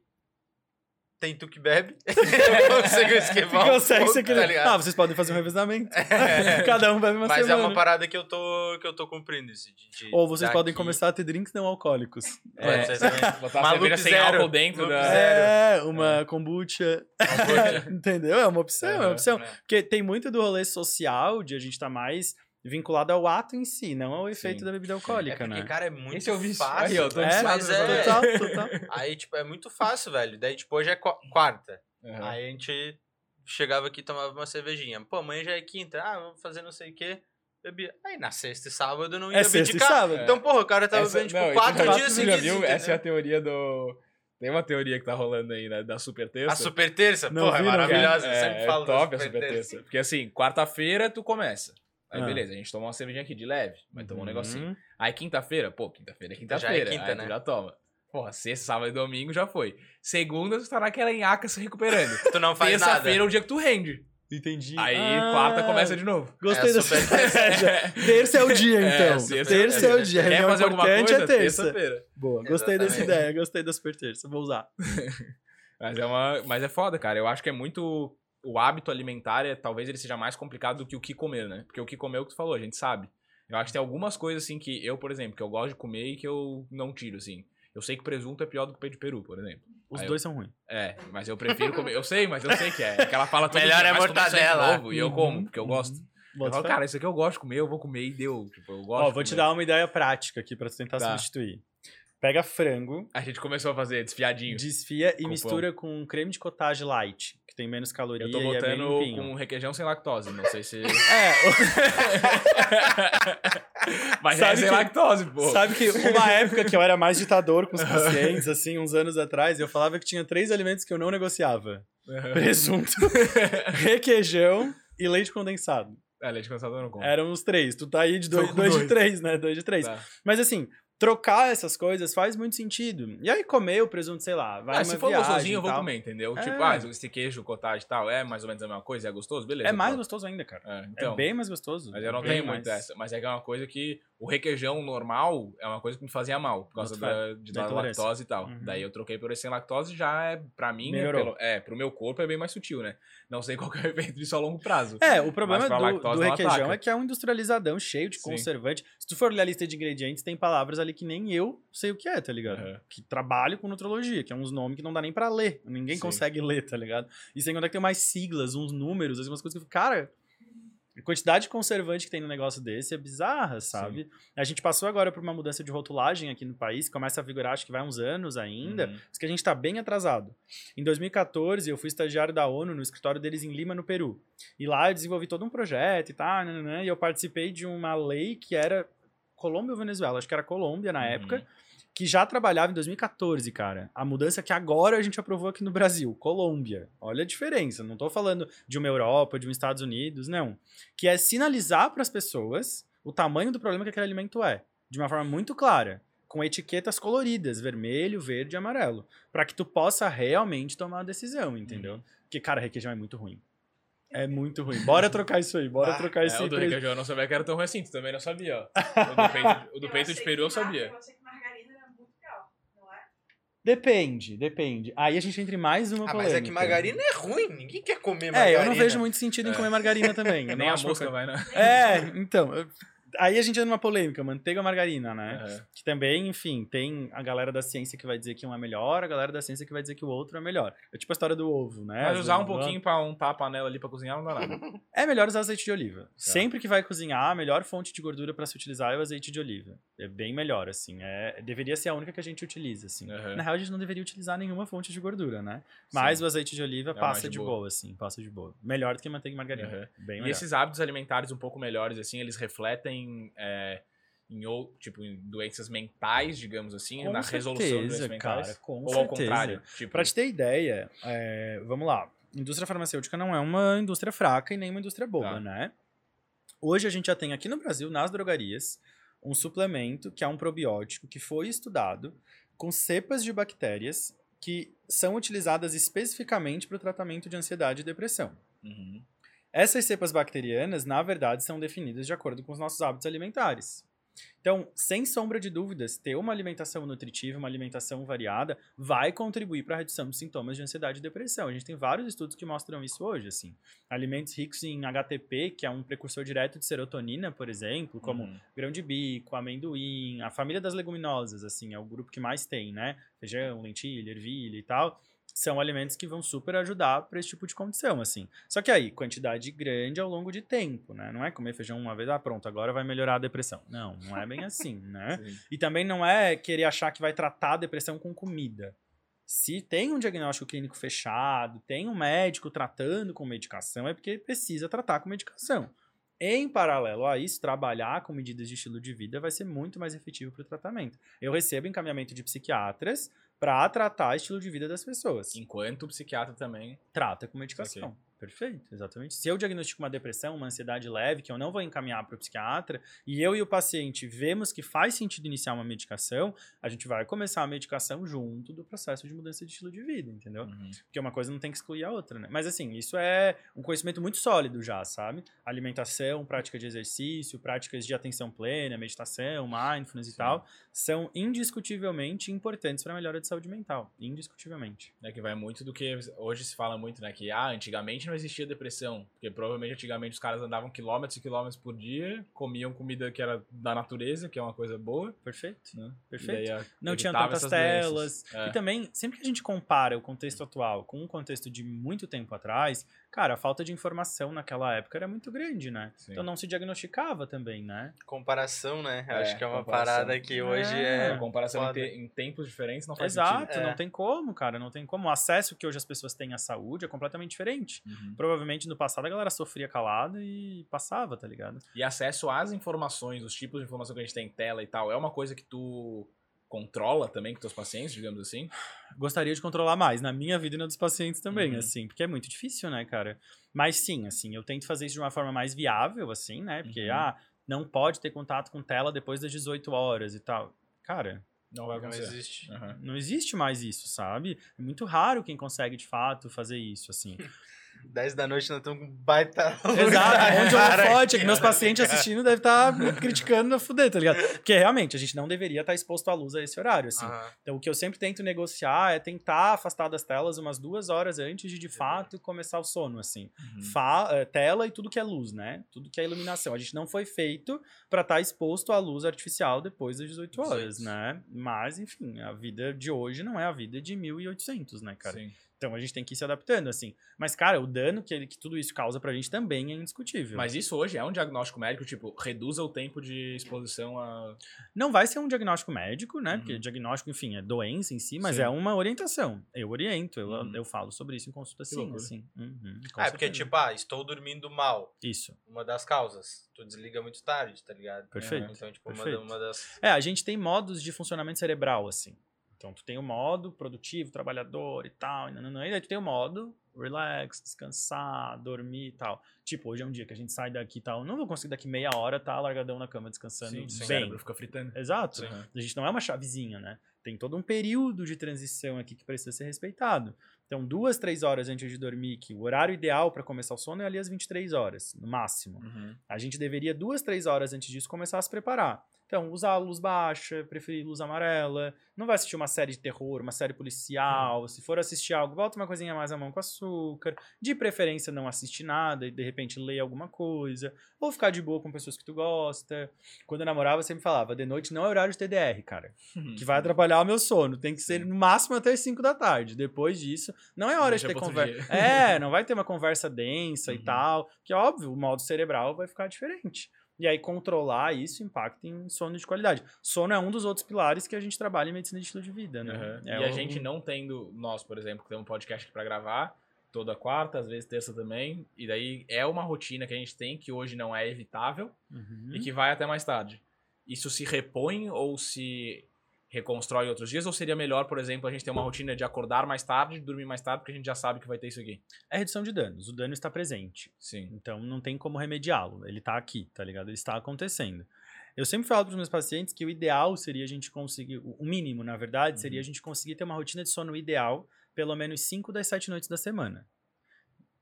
Tem tu que bebe. um Consegue pouco, ser aquele... tá ligado? ah, vocês podem fazer um revezamento. É. Cada um bebe uma Mas é semana. uma parada que eu tô, que eu tô cumprindo. Isso, de, de Ou vocês daqui- podem começar a ter drinks não alcoolicos. Pode É. Botar a Maluco cerveja sem álcool dentro da. é uma kombucha. Entendeu? É uma opção, é uma Aham. opção. É. Porque tem muito do rolê social, de a gente tá mais vinculado ao ato em si, não ao efeito Sim. da bebida É alcoólica, porque, né? cara, é muito Esse é o vício. fácil. Aí, tô. É, mas é... Total, total. Aí, tipo, é muito fácil, velho. Daí, tipo, hoje é qua- quarta. Uhum. Aí a gente chegava aqui e tomava uma cervejinha. Pô, amanhã já é quinta. Ah, vamos fazer não sei o quê. Bebia. Aí na sexta e sábado eu não ia É sexta e abdicar. sábado. Então, porra, o cara tava Essa- bebendo, tipo, não, quatro dias seguidos. viu? entendeu? Essa é a teoria do. Tem uma teoria que tá rolando aí, né? Da super terça. A super terça, Não porra, vi, é maravilhosa. É, eu sempre é falo da top a super terça. Porque assim, quarta-feira tu começa. Aí Ah. beleza, a gente toma uma cervejinha aqui de leve, vai tomar um negocinho. Uhum. Aí quinta-feira, pô, quinta-feira é Já quinta-feira. é quinta, né? tu já toma. Porra, sexta, sábado e domingo já foi. Segunda tu tá naquela enhaca se recuperando. Tu não faz nada. Terça-feira é o dia que tu rende. Entendi. Aí Ah, quarta começa de novo. Gostei É, dessa super estratégia. Terça é o dia, É, então. sexta- terça é o dia. Quer fazer alguma importante coisa? é terça. Terça-feira. Boa, gostei dessa Exatamente. ideia, gostei da super terça. Vou usar. Mas é, uma, mas é foda, cara. Eu acho que é muito. O hábito alimentar, é, talvez ele seja mais complicado do que o que comer, né? Porque o que comer é o que tu falou, a gente sabe. Eu acho que tem algumas coisas, assim, que eu, por exemplo, que eu gosto de comer e que eu não tiro, assim. Eu sei que presunto é pior do que peito de peru, por exemplo. Os Aí dois são ruins. É, mas eu prefiro comer. Eu sei, mas eu sei que é. É que ela fala Melhor dia, é "Mas comer isso aí de mortadela." novo", E eu Uhum, como, porque eu uhum. gosto. Eu Bota falo, cara, isso aqui eu gosto de comer, eu vou comer e deu. Tipo, eu gosto Ó, vou te dar uma ideia prática aqui pra tu tentar Tá. substituir. Pega frango, A gente começou a fazer desfiadinho. desfia e Com mistura com creme de cottage light, que tem menos caloria Eu tô e é botando limpinho. com requeijão sem lactose. Não sei se. É, Mas Sabe é sem que- lactose, pô. Sabe que uma época que eu era mais ditador com os pacientes, assim, uns anos atrás, eu falava que tinha três alimentos que eu não negociava: presunto, requeijão e leite condensado. É, leite condensado eu não como. Eram os três. Tu tá aí de dois, com dois de dois. três, né? Dois de três. Tá. Mas assim, trocar essas coisas faz muito sentido. E aí comer o presunto, sei lá, vai Ah, se for viagem gostosinho, eu vou comer, entendeu? É. Tipo, ah, esse queijo, cottage e tal, é mais ou menos a mesma coisa, é gostoso, beleza. É mais pronto. gostoso ainda, cara. É, é então, bem mais gostoso. Mas eu não Bem tenho mais. muito essa. Mas é que é uma coisa que o requeijão normal é uma coisa que me fazia mal, por causa da, de, Da lactose e tal. Uhum. Daí eu troquei por esse sem lactose já é, pra mim, Melhorou. pelo- é, pro meu corpo é bem mais sutil, né? Não sei qual que é o efeito disso a longo prazo. É, o problema do, do requeijão ataca. é que é um industrializadão cheio de Sim. conservante. Se tu for olhar a lista de ingredientes, tem palavras ali que nem eu sei o que é, tá ligado? Aham. Que trabalho com nutrologia, que é uns nomes que não dá nem pra ler. Ninguém Sim. consegue ler, tá ligado? E sem contar que tem umas siglas, uns números, assim, umas coisas que eu fico, cara. A quantidade de conservante que tem no negócio desse é bizarra, sabe? A gente passou agora por uma mudança de rotulagem aqui no país, começa a vigorar, acho que vai uns anos ainda. Uhum. Que a gente tá bem atrasado. Em 2014, eu fui estagiário da ONU no escritório deles em Lima, no Peru. E lá eu desenvolvi todo um projeto e tal, e eu participei de uma lei que era Colômbia ou Venezuela, acho que era Colômbia na Uhum. época, que já trabalhava em 2014, cara. A mudança que agora a gente aprovou aqui no Brasil, Colômbia. Olha a diferença, não tô falando de uma Europa, de um Estados Unidos, não. Que é sinalizar para as pessoas o tamanho do problema que aquele alimento é, de uma forma muito clara, com etiquetas coloridas, vermelho, verde e amarelo, para que tu possa realmente tomar a decisão, entendeu? Porque cara, requeijão é muito ruim. É muito ruim. Bora trocar isso aí, bora Ah, trocar esse É, o do requeijão eu não sabia que era tão ruim assim, tu também não sabia, ó. O do peito, o do peito de peru eu sabia. Eu achei que margarina era muito pior, não é? Depende, depende. Aí a gente entra em mais uma Ah, polêmica. mas é que margarina é ruim. Ninguém quer comer É, margarina. eu não vejo muito sentido em É. comer margarina também. Eu Nem a mosca vai, né? É, então. Aí a gente entra numa polêmica, manteiga ou margarina, né? Aham. Que também, enfim, tem a galera da ciência que vai dizer que um é melhor, a galera da ciência que vai dizer que o outro é melhor. É tipo a história do ovo, né? Mas usar um pouquinho pra untar a panela ali pra cozinhar não dá nada. É melhor usar azeite de oliva. Sempre que vai cozinhar, a melhor fonte de gordura pra se utilizar é o azeite de oliva. É bem melhor, assim. É, deveria ser a única que a gente utiliza, assim. Aham. Na real, a gente não deveria utilizar nenhuma fonte de gordura, né? Mas Sim. o azeite de oliva É passa de boa. boa. assim. Passa de boa. Melhor do que manteiga e margarina. Aham. Bem E esses hábitos alimentares um pouco melhores, assim, eles refletem é, em, ou, tipo, em doenças mentais, digamos assim, Com na resolução de doenças certeza, mentais? cara, com ou ao certeza. contrário? Tipo, Pra te ter ideia, é, vamos lá. Indústria farmacêutica não é uma indústria fraca e nem uma indústria boba, Tá. né? Hoje a gente já tem aqui no Brasil, nas drogarias, um suplemento que é um probiótico que foi estudado com cepas de bactérias que são utilizadas especificamente para o tratamento de ansiedade e depressão. Uhum. Essas cepas bacterianas, na verdade, são definidas de acordo com os nossos hábitos alimentares. Então, sem sombra de dúvidas, ter uma alimentação nutritiva, uma alimentação variada, vai contribuir para a redução dos sintomas de ansiedade e depressão. A gente tem vários estudos que mostram isso hoje, assim. Alimentos ricos em HTP, que é um precursor direto de serotonina, por exemplo, como Uhum. grão de bico, amendoim, a família das leguminosas, assim, é o grupo que mais tem, né? Feijão, lentilha, ervilha e tal. São alimentos que vão super ajudar para esse tipo de condição, assim. Só que aí, quantidade grande ao longo de tempo, né? Não é comer feijão uma vez, ah, pronto, agora vai melhorar a depressão. Não, não é bem assim, né? Sim. E também não é querer achar que vai tratar a depressão com comida. Se tem um diagnóstico clínico fechado, tem um médico tratando com medicação, é porque precisa tratar com medicação. Em paralelo a isso, trabalhar com medidas de estilo de vida vai ser muito mais efetivo para o tratamento. Eu recebo encaminhamento de psiquiatras para tratar estilo de vida das pessoas. Enquanto o psiquiatra também. Trata com medicação. Perfeito, exatamente. Se eu diagnostico uma depressão, uma ansiedade leve, que eu não vou encaminhar para o psiquiatra, e eu e o paciente vemos que faz sentido iniciar uma medicação, a gente vai começar a medicação junto do processo de mudança de estilo de vida, entendeu? Uhum. Porque uma coisa não tem que excluir a outra, né? Mas assim, isso é um conhecimento muito sólido já, sabe? Alimentação, prática de exercício, práticas de atenção plena, meditação, mindfulness e Sim. tal, são indiscutivelmente importantes para a melhora de saúde mental. Indiscutivelmente. É que vai muito do que hoje se fala muito, né? Que ah, antigamente não não existia depressão. Porque provavelmente antigamente os caras andavam quilômetros e quilômetros por dia, comiam comida que era da natureza, que é uma coisa boa. Perfeito. Né? Perfeito. Daí, a- Não tinha tantas telas. É. E também, sempre que a gente compara o contexto atual com um contexto de muito tempo atrás, cara, a falta de informação naquela época era muito grande, né? Sim. Então não se diagnosticava também, né? Comparação, né? Eu É, Acho que é uma comparação. parada que hoje É. é. Comparação em, te- em tempos diferentes não faz Exato, sentido. É. não tem como, cara, não tem como. O acesso que hoje as pessoas têm à saúde é completamente diferente. Uhum. Provavelmente no passado a galera sofria calada e passava, tá ligado? E acesso às informações, os tipos de informação que a gente tem em tela e tal, é uma coisa que tu controla também com teus pacientes, digamos assim? Gostaria de controlar mais na minha vida e na dos pacientes também, Uhum. assim, porque é muito difícil, né, cara? Mas sim, assim, eu tento fazer isso de uma forma mais viável, assim, né? Porque, Uhum. ah, não pode ter contato com tela depois das 18 horas e tal. Cara, Não vai Não existe. Aham. não existe mais isso, sabe? É muito raro quem consegue, de fato, fazer isso, assim. 10 da noite nós estamos com baita. Exato, onde o Cara, holofote é que meus cara. pacientes assistindo devem estar me criticando na fuder, tá ligado? Porque realmente a gente não deveria estar exposto à luz a esse horário, assim. Então o que eu sempre tento negociar é tentar afastar das telas umas duas horas antes de de fato começar o sono, assim. Uhum. Fa- eh, tela e tudo que é luz, né? Tudo que é iluminação. A gente não foi feito pra estar exposto à luz artificial depois das 18 horas, 18. né? Mas, enfim, a vida de hoje não é a vida de 1800, né, cara? Sim. Então a gente tem que ir se adaptando, assim. Mas, cara, o dano que, ele- que tudo isso causa pra gente também é indiscutível. Mas isso hoje é um diagnóstico médico, tipo, reduza o tempo de exposição a. Não vai ser um diagnóstico médico, né? Uhum. Porque diagnóstico, enfim, é doença em si, mas Sim. é uma orientação. Eu oriento, eu, Uhum. eu falo sobre isso em consulta sim, loucura. assim. Uhum, Ah, é porque, tipo, ah, estou dormindo mal. Isso, Uma das causas. Tu desliga muito tarde, tá ligado? Perfeito, Então, tipo, uma, perfeito. da- uma das. É, a gente tem modos de funcionamento cerebral, assim. Então, tu tem o modo produtivo, trabalhador e tal, e, nananã, e aí tu tem o modo relax, descansar, dormir e tal. Tipo, hoje é um dia que a gente sai daqui e tal, não vou conseguir daqui meia hora tá largadão na cama descansando Sim, sim. O bem. cérebro fica fritando. Exato. Sim. A gente não é uma chavezinha, né? Tem todo um período de transição aqui que precisa ser respeitado. Então, duas, três horas antes de dormir, que o horário ideal para começar o sono é ali às 23 horas, no máximo. Uhum. A gente deveria, duas, três horas antes disso, começar a se preparar. Então, usar a luz baixa, preferir luz amarela. Não vai assistir uma série de terror, uma série policial. Se for assistir algo, bota uma coisinha mais à mão com açúcar. De preferência, não assistir nada e de repente ler alguma coisa. Ou ficar de boa com pessoas que tu gosta. Quando eu namorava, eu sempre falava: de noite não é horário de TDR, cara. Que vai atrapalhar o meu sono. Tem que ser no máximo até as 5 da tarde. Depois disso, não é hora Deixa de ter conversa. É, não vai ter uma conversa densa e Uhum. tal. Que óbvio, o modo cerebral vai ficar diferente. E aí, controlar isso impacta em sono de qualidade. Sono é um dos outros pilares que a gente trabalha em medicina de estilo de vida, né? Uhum. É e a gente não tendo, nós, por exemplo, que temos um podcast aqui pra gravar, toda quarta, às vezes terça também, e daí é uma rotina que a gente tem que hoje não é evitável Uhum. e que vai até mais tarde. Isso se repõe ou se reconstrói outros dias? Ou seria melhor, por exemplo, a gente ter uma rotina de acordar mais tarde, dormir mais tarde, porque a gente já sabe que vai ter isso aqui? É redução de danos. O dano está presente. Sim. Então não tem como remediá-lo. Ele tá aqui, tá ligado? Ele está acontecendo. Eu sempre falo para os meus pacientes que o ideal seria a gente conseguir, o o mínimo, na verdade, seria a gente conseguir ter uma rotina de sono ideal pelo menos 5 das 7 noites da semana.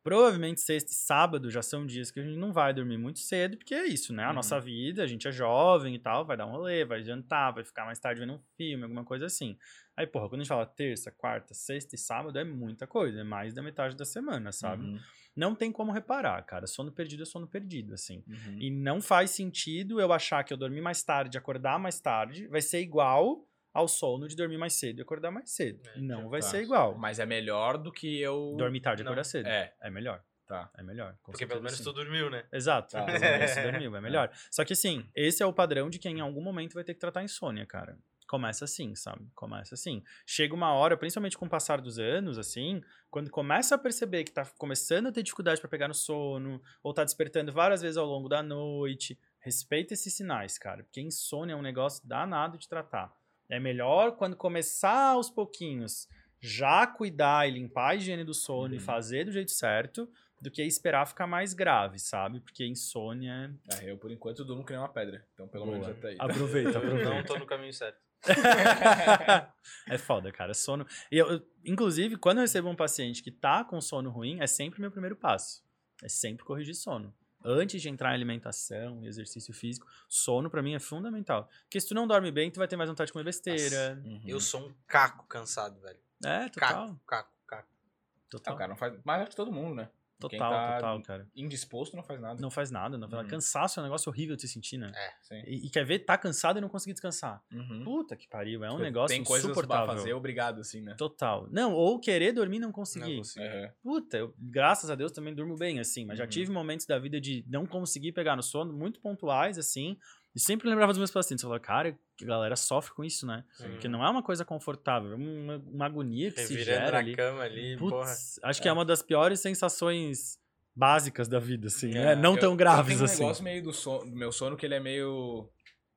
Provavelmente sexta e sábado já são dias que a gente não vai dormir muito cedo, porque é isso, né? A Uhum. nossa vida, a gente é jovem e tal, vai dar um rolê, vai jantar, vai ficar mais tarde vendo um filme, alguma coisa assim. Aí, porra, quando a gente fala terça, quarta, sexta e sábado, é muita coisa, é mais da metade da semana, sabe? Uhum. Não tem como reparar, cara. Sono perdido é sono perdido, assim. Uhum. E não faz sentido eu achar que eu dormir mais tarde, acordar mais tarde, vai ser igual ao sono de dormir mais cedo e acordar mais cedo. É, não então vai Tá. ser igual. Mas é melhor do que eu. Dormir tarde e acordar cedo. É, É melhor. tá. É melhor. Porque pelo menos sim. tu dormiu, né? Exato. Tá. pelo menos você dormiu, é melhor. Só que assim, esse é o padrão de quem em algum momento vai ter que tratar insônia, cara. Começa assim, sabe? Começa assim. Chega uma hora, principalmente com o passar dos anos, assim, quando começa a perceber que tá começando a ter dificuldade pra pegar no sono, ou tá despertando várias vezes ao longo da noite, respeita esses sinais, cara. Porque insônia é um negócio danado de tratar. É melhor quando começar aos pouquinhos já cuidar e limpar a higiene do sono e Uhum. fazer do jeito certo, do que esperar ficar mais grave, sabe? Porque insônia. É, eu por enquanto durmo que nem uma pedra. Então pelo Boa. menos até aí. Aproveita, Eu aproveita. não tô no caminho certo. é foda, cara. Sono. E eu, eu- inclusive, quando eu recebo um paciente que tá com sono ruim, é sempre meu primeiro passo. É sempre corrigir sono. Antes de entrar em alimentação e exercício físico, sono pra mim é fundamental. Porque se tu não dorme bem, tu vai ter mais vontade de comer besteira. Uhum. Eu sou um caco cansado, velho. É, total. Caco, caco, caco. Ah, total. o cara não faz. Acho que todo mundo, né? Total, tá total, cara. Indisposto não faz nada. Não faz nada, não faz nada. Uhum. Cansaço é um negócio horrível de se sentir, né? Sim. E, e quer ver, tá cansado e não conseguir descansar. Uhum. Puta que pariu, é um Tipo, negócio Tem coisas pra insuportável. fazer, obrigado, assim, né? Total. Não, ou querer dormir e não conseguir. Não consigo. Aham. Puta, eu, graças a Deus também durmo bem, assim, mas já Uhum. tive momentos da vida de não conseguir pegar no sono, muito pontuais, assim, e sempre lembrava dos meus pacientes. Eu falava, cara, que a galera sofre com isso, né? Sim. Porque não é uma coisa confortável, é uma, uma agonia que se Revirando gera na ali. cama ali, porra. Putz, acho que é uma das piores sensações básicas da vida, assim, É, né? Não Eu- tão eu graves, tenho um assim. negócio meio do, sono, do meu sono que ele é meio.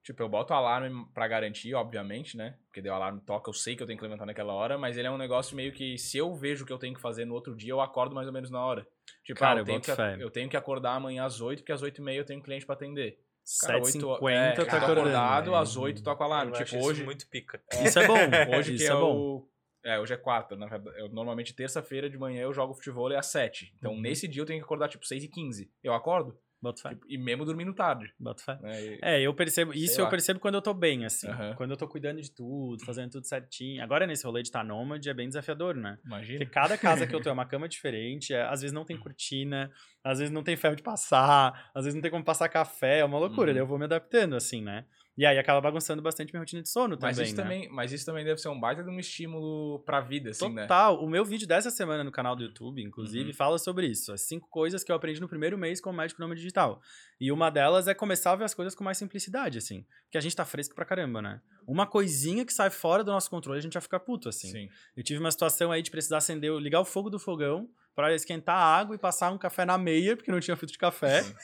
Tipo, eu boto o alarme pra garantir, obviamente, né? Porque o alarme toca, eu sei que eu tenho que levantar naquela hora, mas ele é um negócio meio que se eu vejo o que eu tenho que fazer no outro dia, eu acordo mais ou menos na hora. Tipo, Cara, ah, eu eu, tenho que, eu tenho que acordar amanhã às 8, porque às 8 e meia eu tenho um cliente pra atender. Cara, 7h50 é, tá eu tô acordando. acordado, às 8 toca o alarme. Eu tipo, isso hoje, muito pica. Isso é bom, hoje que isso é, é bom. o... É, hoje é quarta, na verdade. Eu, normalmente, terça-feira de manhã, eu jogo futebol às 7. Então, Uhum. nesse dia, eu tenho que acordar, tipo, 6 e 15. Eu acordo, Boto fé, tipo, e mesmo dormindo tarde. boto fé. Né? E- É, eu percebo, isso eu lá. percebo quando eu tô bem, assim. Aham. Quando eu tô cuidando de tudo, fazendo tudo certinho. Agora, nesse rolê de estar nômade, é bem desafiador, né? Imagina. Porque cada casa que eu tô é uma cama diferente, é, às vezes não tem cortina, às vezes não tem ferro de passar, às vezes não tem como passar café, é uma loucura, Uhum. eu vou me adaptando, assim, né? E aí acaba bagunçando bastante minha rotina de sono Mas, também, isso né? também, mas isso também deve ser um baita de um estímulo pra vida, assim, né? Total. O meu vídeo dessa semana no canal do YouTube, inclusive, Uhum. fala sobre isso. As cinco coisas que eu aprendi no primeiro mês como médico nômade digital. E uma delas é começar a ver as coisas com mais simplicidade, assim. Porque a gente tá fresco pra caramba, né? Uma coisinha que sai fora do nosso controle, a gente já fica puto, assim. Sim. Eu tive uma situação aí de precisar acender, ligar o fogo do fogão pra esquentar a água e passar um café na meia, porque não tinha filtro de café.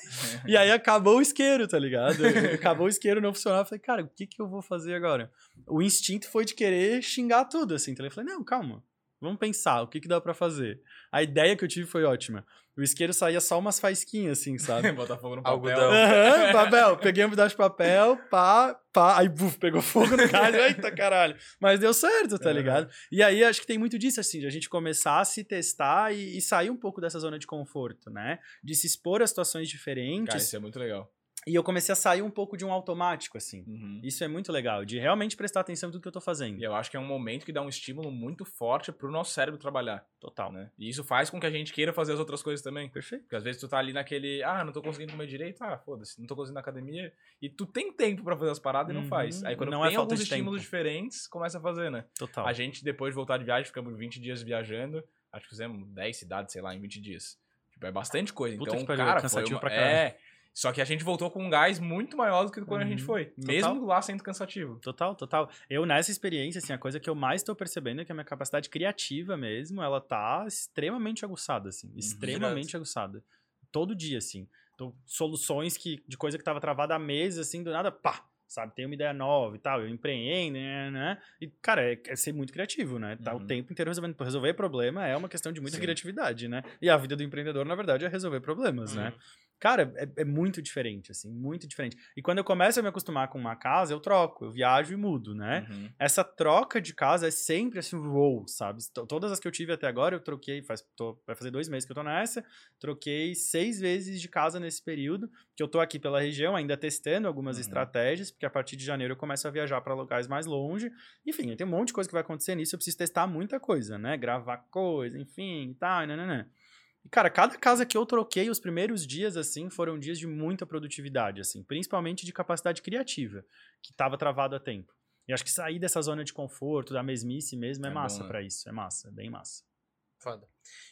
E aí acabou o isqueiro, tá ligado? acabou o isqueiro, não funcionava. Eu falei, cara, o que que eu vou fazer agora? O instinto foi de querer xingar tudo, assim. Então eu falei, não, calma. Vamos pensar, o que que dá pra fazer? A ideia que eu tive foi ótima. O isqueiro saía só umas faisquinhas, assim, sabe? Botar fogo no papel. Algodão. Aham, papel. Peguei um pedaço de papel, pá, pá. Aí, buf, pegou fogo no gás. Eita, caralho. Mas deu certo, tá Aham. ligado? E aí, acho que tem muito disso, assim, de a gente começar a se testar e, e sair um pouco dessa zona de conforto, né? De se expor a situações diferentes. Cara, isso é muito legal. E eu comecei a sair um pouco de um automático, assim. Uhum. Isso é muito legal, de realmente prestar atenção em tudo que eu tô fazendo. E eu acho que é um momento que dá um estímulo muito forte pro nosso cérebro trabalhar, Total. né? E isso faz com que a gente queira fazer as outras coisas também. Perfeito. Porque às vezes tu tá ali naquele, ah, não tô conseguindo comer direito, ah, foda-se, não tô conseguindo na academia. E tu tem tempo pra fazer as paradas e não Uhum. faz. Aí quando Não é tem falta alguns de tempo. estímulos diferentes, começa a fazer, né? Total. A gente, depois de voltar de viagem, ficamos 20 dias viajando. Acho que fizemos 10 cidades, sei lá, em 20 dias. Tipo, é bastante coisa. Puta então, que pariu, cara, cansativo foi pra uma... caralho. É. Só que a gente voltou com um gás muito maior do que quando a gente Uhum. foi. Total. Mesmo lá sendo cansativo. Total, total. Eu, nessa experiência, assim, a coisa que eu mais tô percebendo é que a minha capacidade criativa mesmo, ela tá extremamente aguçada, assim. Extremamente aguçada. Todo dia, assim. Então, soluções que, de coisa que tava travada há meses, assim, do nada, pá! Sabe, tem uma ideia nova e tal, eu empreendo, né, né? E, cara, é, é ser muito criativo, né? Tá o Uhum. tempo inteiro resolvendo. Resolver problema é uma questão de muita Sim. criatividade, né? E a vida do empreendedor, na verdade, é resolver problemas, né? Cara, é, é muito diferente, assim, muito diferente. E quando eu começo a me acostumar com uma casa, eu troco, eu viajo e mudo, né? Uhum. Essa troca de casa é sempre assim, wow, sabe? T- Todas as que eu tive até agora, eu troquei, faz, tô- vai fazer dois meses que eu tô nessa, troquei seis vezes de casa nesse período, que eu tô aqui pela região, ainda testando algumas Uhum. estratégias, porque a partir de janeiro eu começo a viajar para locais mais longe. Enfim, tem um monte de coisa que vai acontecer nisso, eu preciso testar muita coisa, né? Gravar coisa, enfim, e tal, nananã. E, cara, cada casa que eu troquei, os primeiros dias, assim, foram dias de muita produtividade, assim, principalmente de capacidade criativa, que tava travado há tempo. E acho que sair dessa zona de conforto, da mesmice mesmo, é, É massa né? pra isso. É massa, é bem massa. Foda.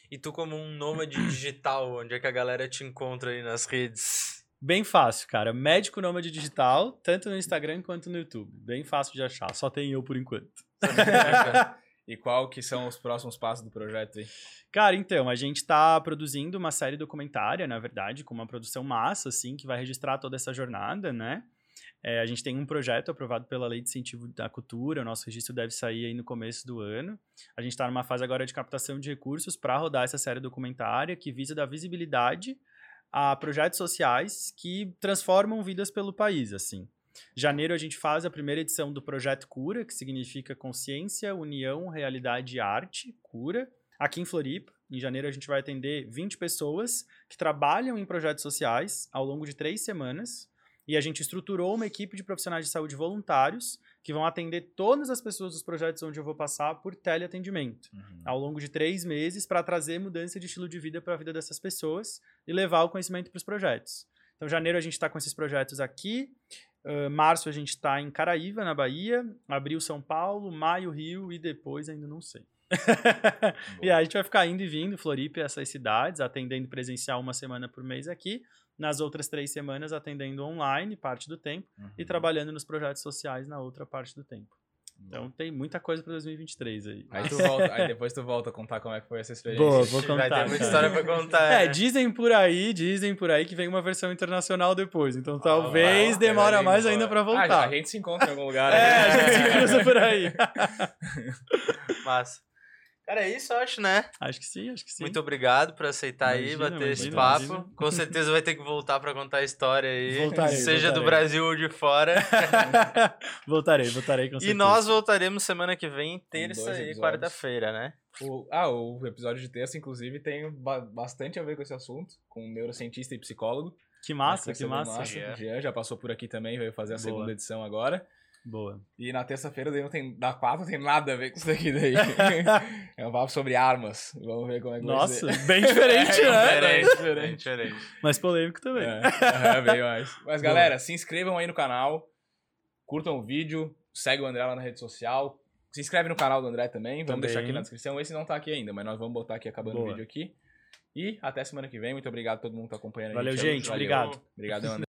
E tu, como um nômade digital, onde é que a galera te encontra aí nas redes? Bem fácil, cara. Médico Nômade Digital, tanto no Instagram quanto no YouTube. Bem fácil de achar. Só tem eu por enquanto. E qual que são os próximos passos do projeto aí? Cara, então, a gente tá produzindo uma série documentária, na verdade, com uma produção massa, assim, que vai registrar toda essa jornada, né? É, a gente tem um projeto aprovado pela Lei de Incentivo da Cultura, o nosso registro deve sair aí no começo do ano. A gente está numa fase agora de captação de recursos para rodar essa série documentária que visa dar visibilidade a projetos sociais que transformam vidas pelo país, assim. Janeiro a gente faz a primeira edição do Projeto Cura, que significa Consciência, União, Realidade e Arte, Cura, aqui em Floripa. Em janeiro a gente vai atender 20 pessoas que trabalham em projetos sociais ao longo de três semanas. E a gente estruturou uma equipe de profissionais de saúde voluntários que vão atender todas as pessoas dos projetos onde eu vou passar por teleatendimento Uhum. ao longo de três meses para trazer mudança de estilo de vida para a vida dessas pessoas e levar o conhecimento para os projetos. Então, janeiro a gente está com esses projetos aqui, março a gente está em Caraíva, na Bahia, abril São Paulo, maio Rio e depois ainda não sei. e aí a gente vai ficar indo e vindo, Floripa e essas cidades, atendendo presencial uma semana por mês aqui, nas outras três semanas atendendo online, parte do tempo, e Uhum. trabalhando nos projetos sociais na outra parte do tempo. Então tem muita coisa para 2023 aí. Aí, tu volta, aí depois tu volta a contar como é que foi essa experiência. Boa, vou contar. Vai ter muita cara. história pra contar. É, né? dizem por aí, dizem por aí que vem uma versão internacional depois. Então Ah, talvez vai, demora mais ainda pra Ah, já, voltar. a gente se encontra em algum lugar. É, aí. a gente se cruza por aí. Massa. Cara, é isso, eu acho, né? Acho que sim, acho que sim. Muito obrigado por aceitar aí, Imagina, bater esse imagina, papo. imagina. Com certeza vai ter que voltar pra contar a história aí. Voltarei, seja do voltarei. Brasil ou de fora. voltarei, voltarei com e certeza. nós voltaremos semana que vem, terça e quarta-feira, né? O- ah, o episódio de terça, inclusive, tem ba- bastante a ver com esse assunto, com um neurocientista e psicólogo. Que massa, que massa. Jean. O Jean já passou por aqui também, veio fazer a Boa. segunda edição agora. Boa. E na terça-feira daí não tem, da quarta não tem nada a ver com isso daqui daí. é um papo sobre armas. Vamos ver como é que vai Nossa, ser. bem diferente, É, né? diferente, Bem diferente. diferente. Mas polêmico também. É, é, bem mais. Mas galera, se inscrevam aí no canal, curtam o vídeo, segue o André lá na rede social. Se inscreve no canal do André também, vamos Também. deixar aqui na descrição. Esse não tá aqui ainda, mas nós vamos botar aqui acabando Boa. o vídeo aqui. E até semana que vem. Muito obrigado a todo mundo que tá acompanhando a Valeu, gente. gente. Valeu. Obrigado. Obrigadão, André.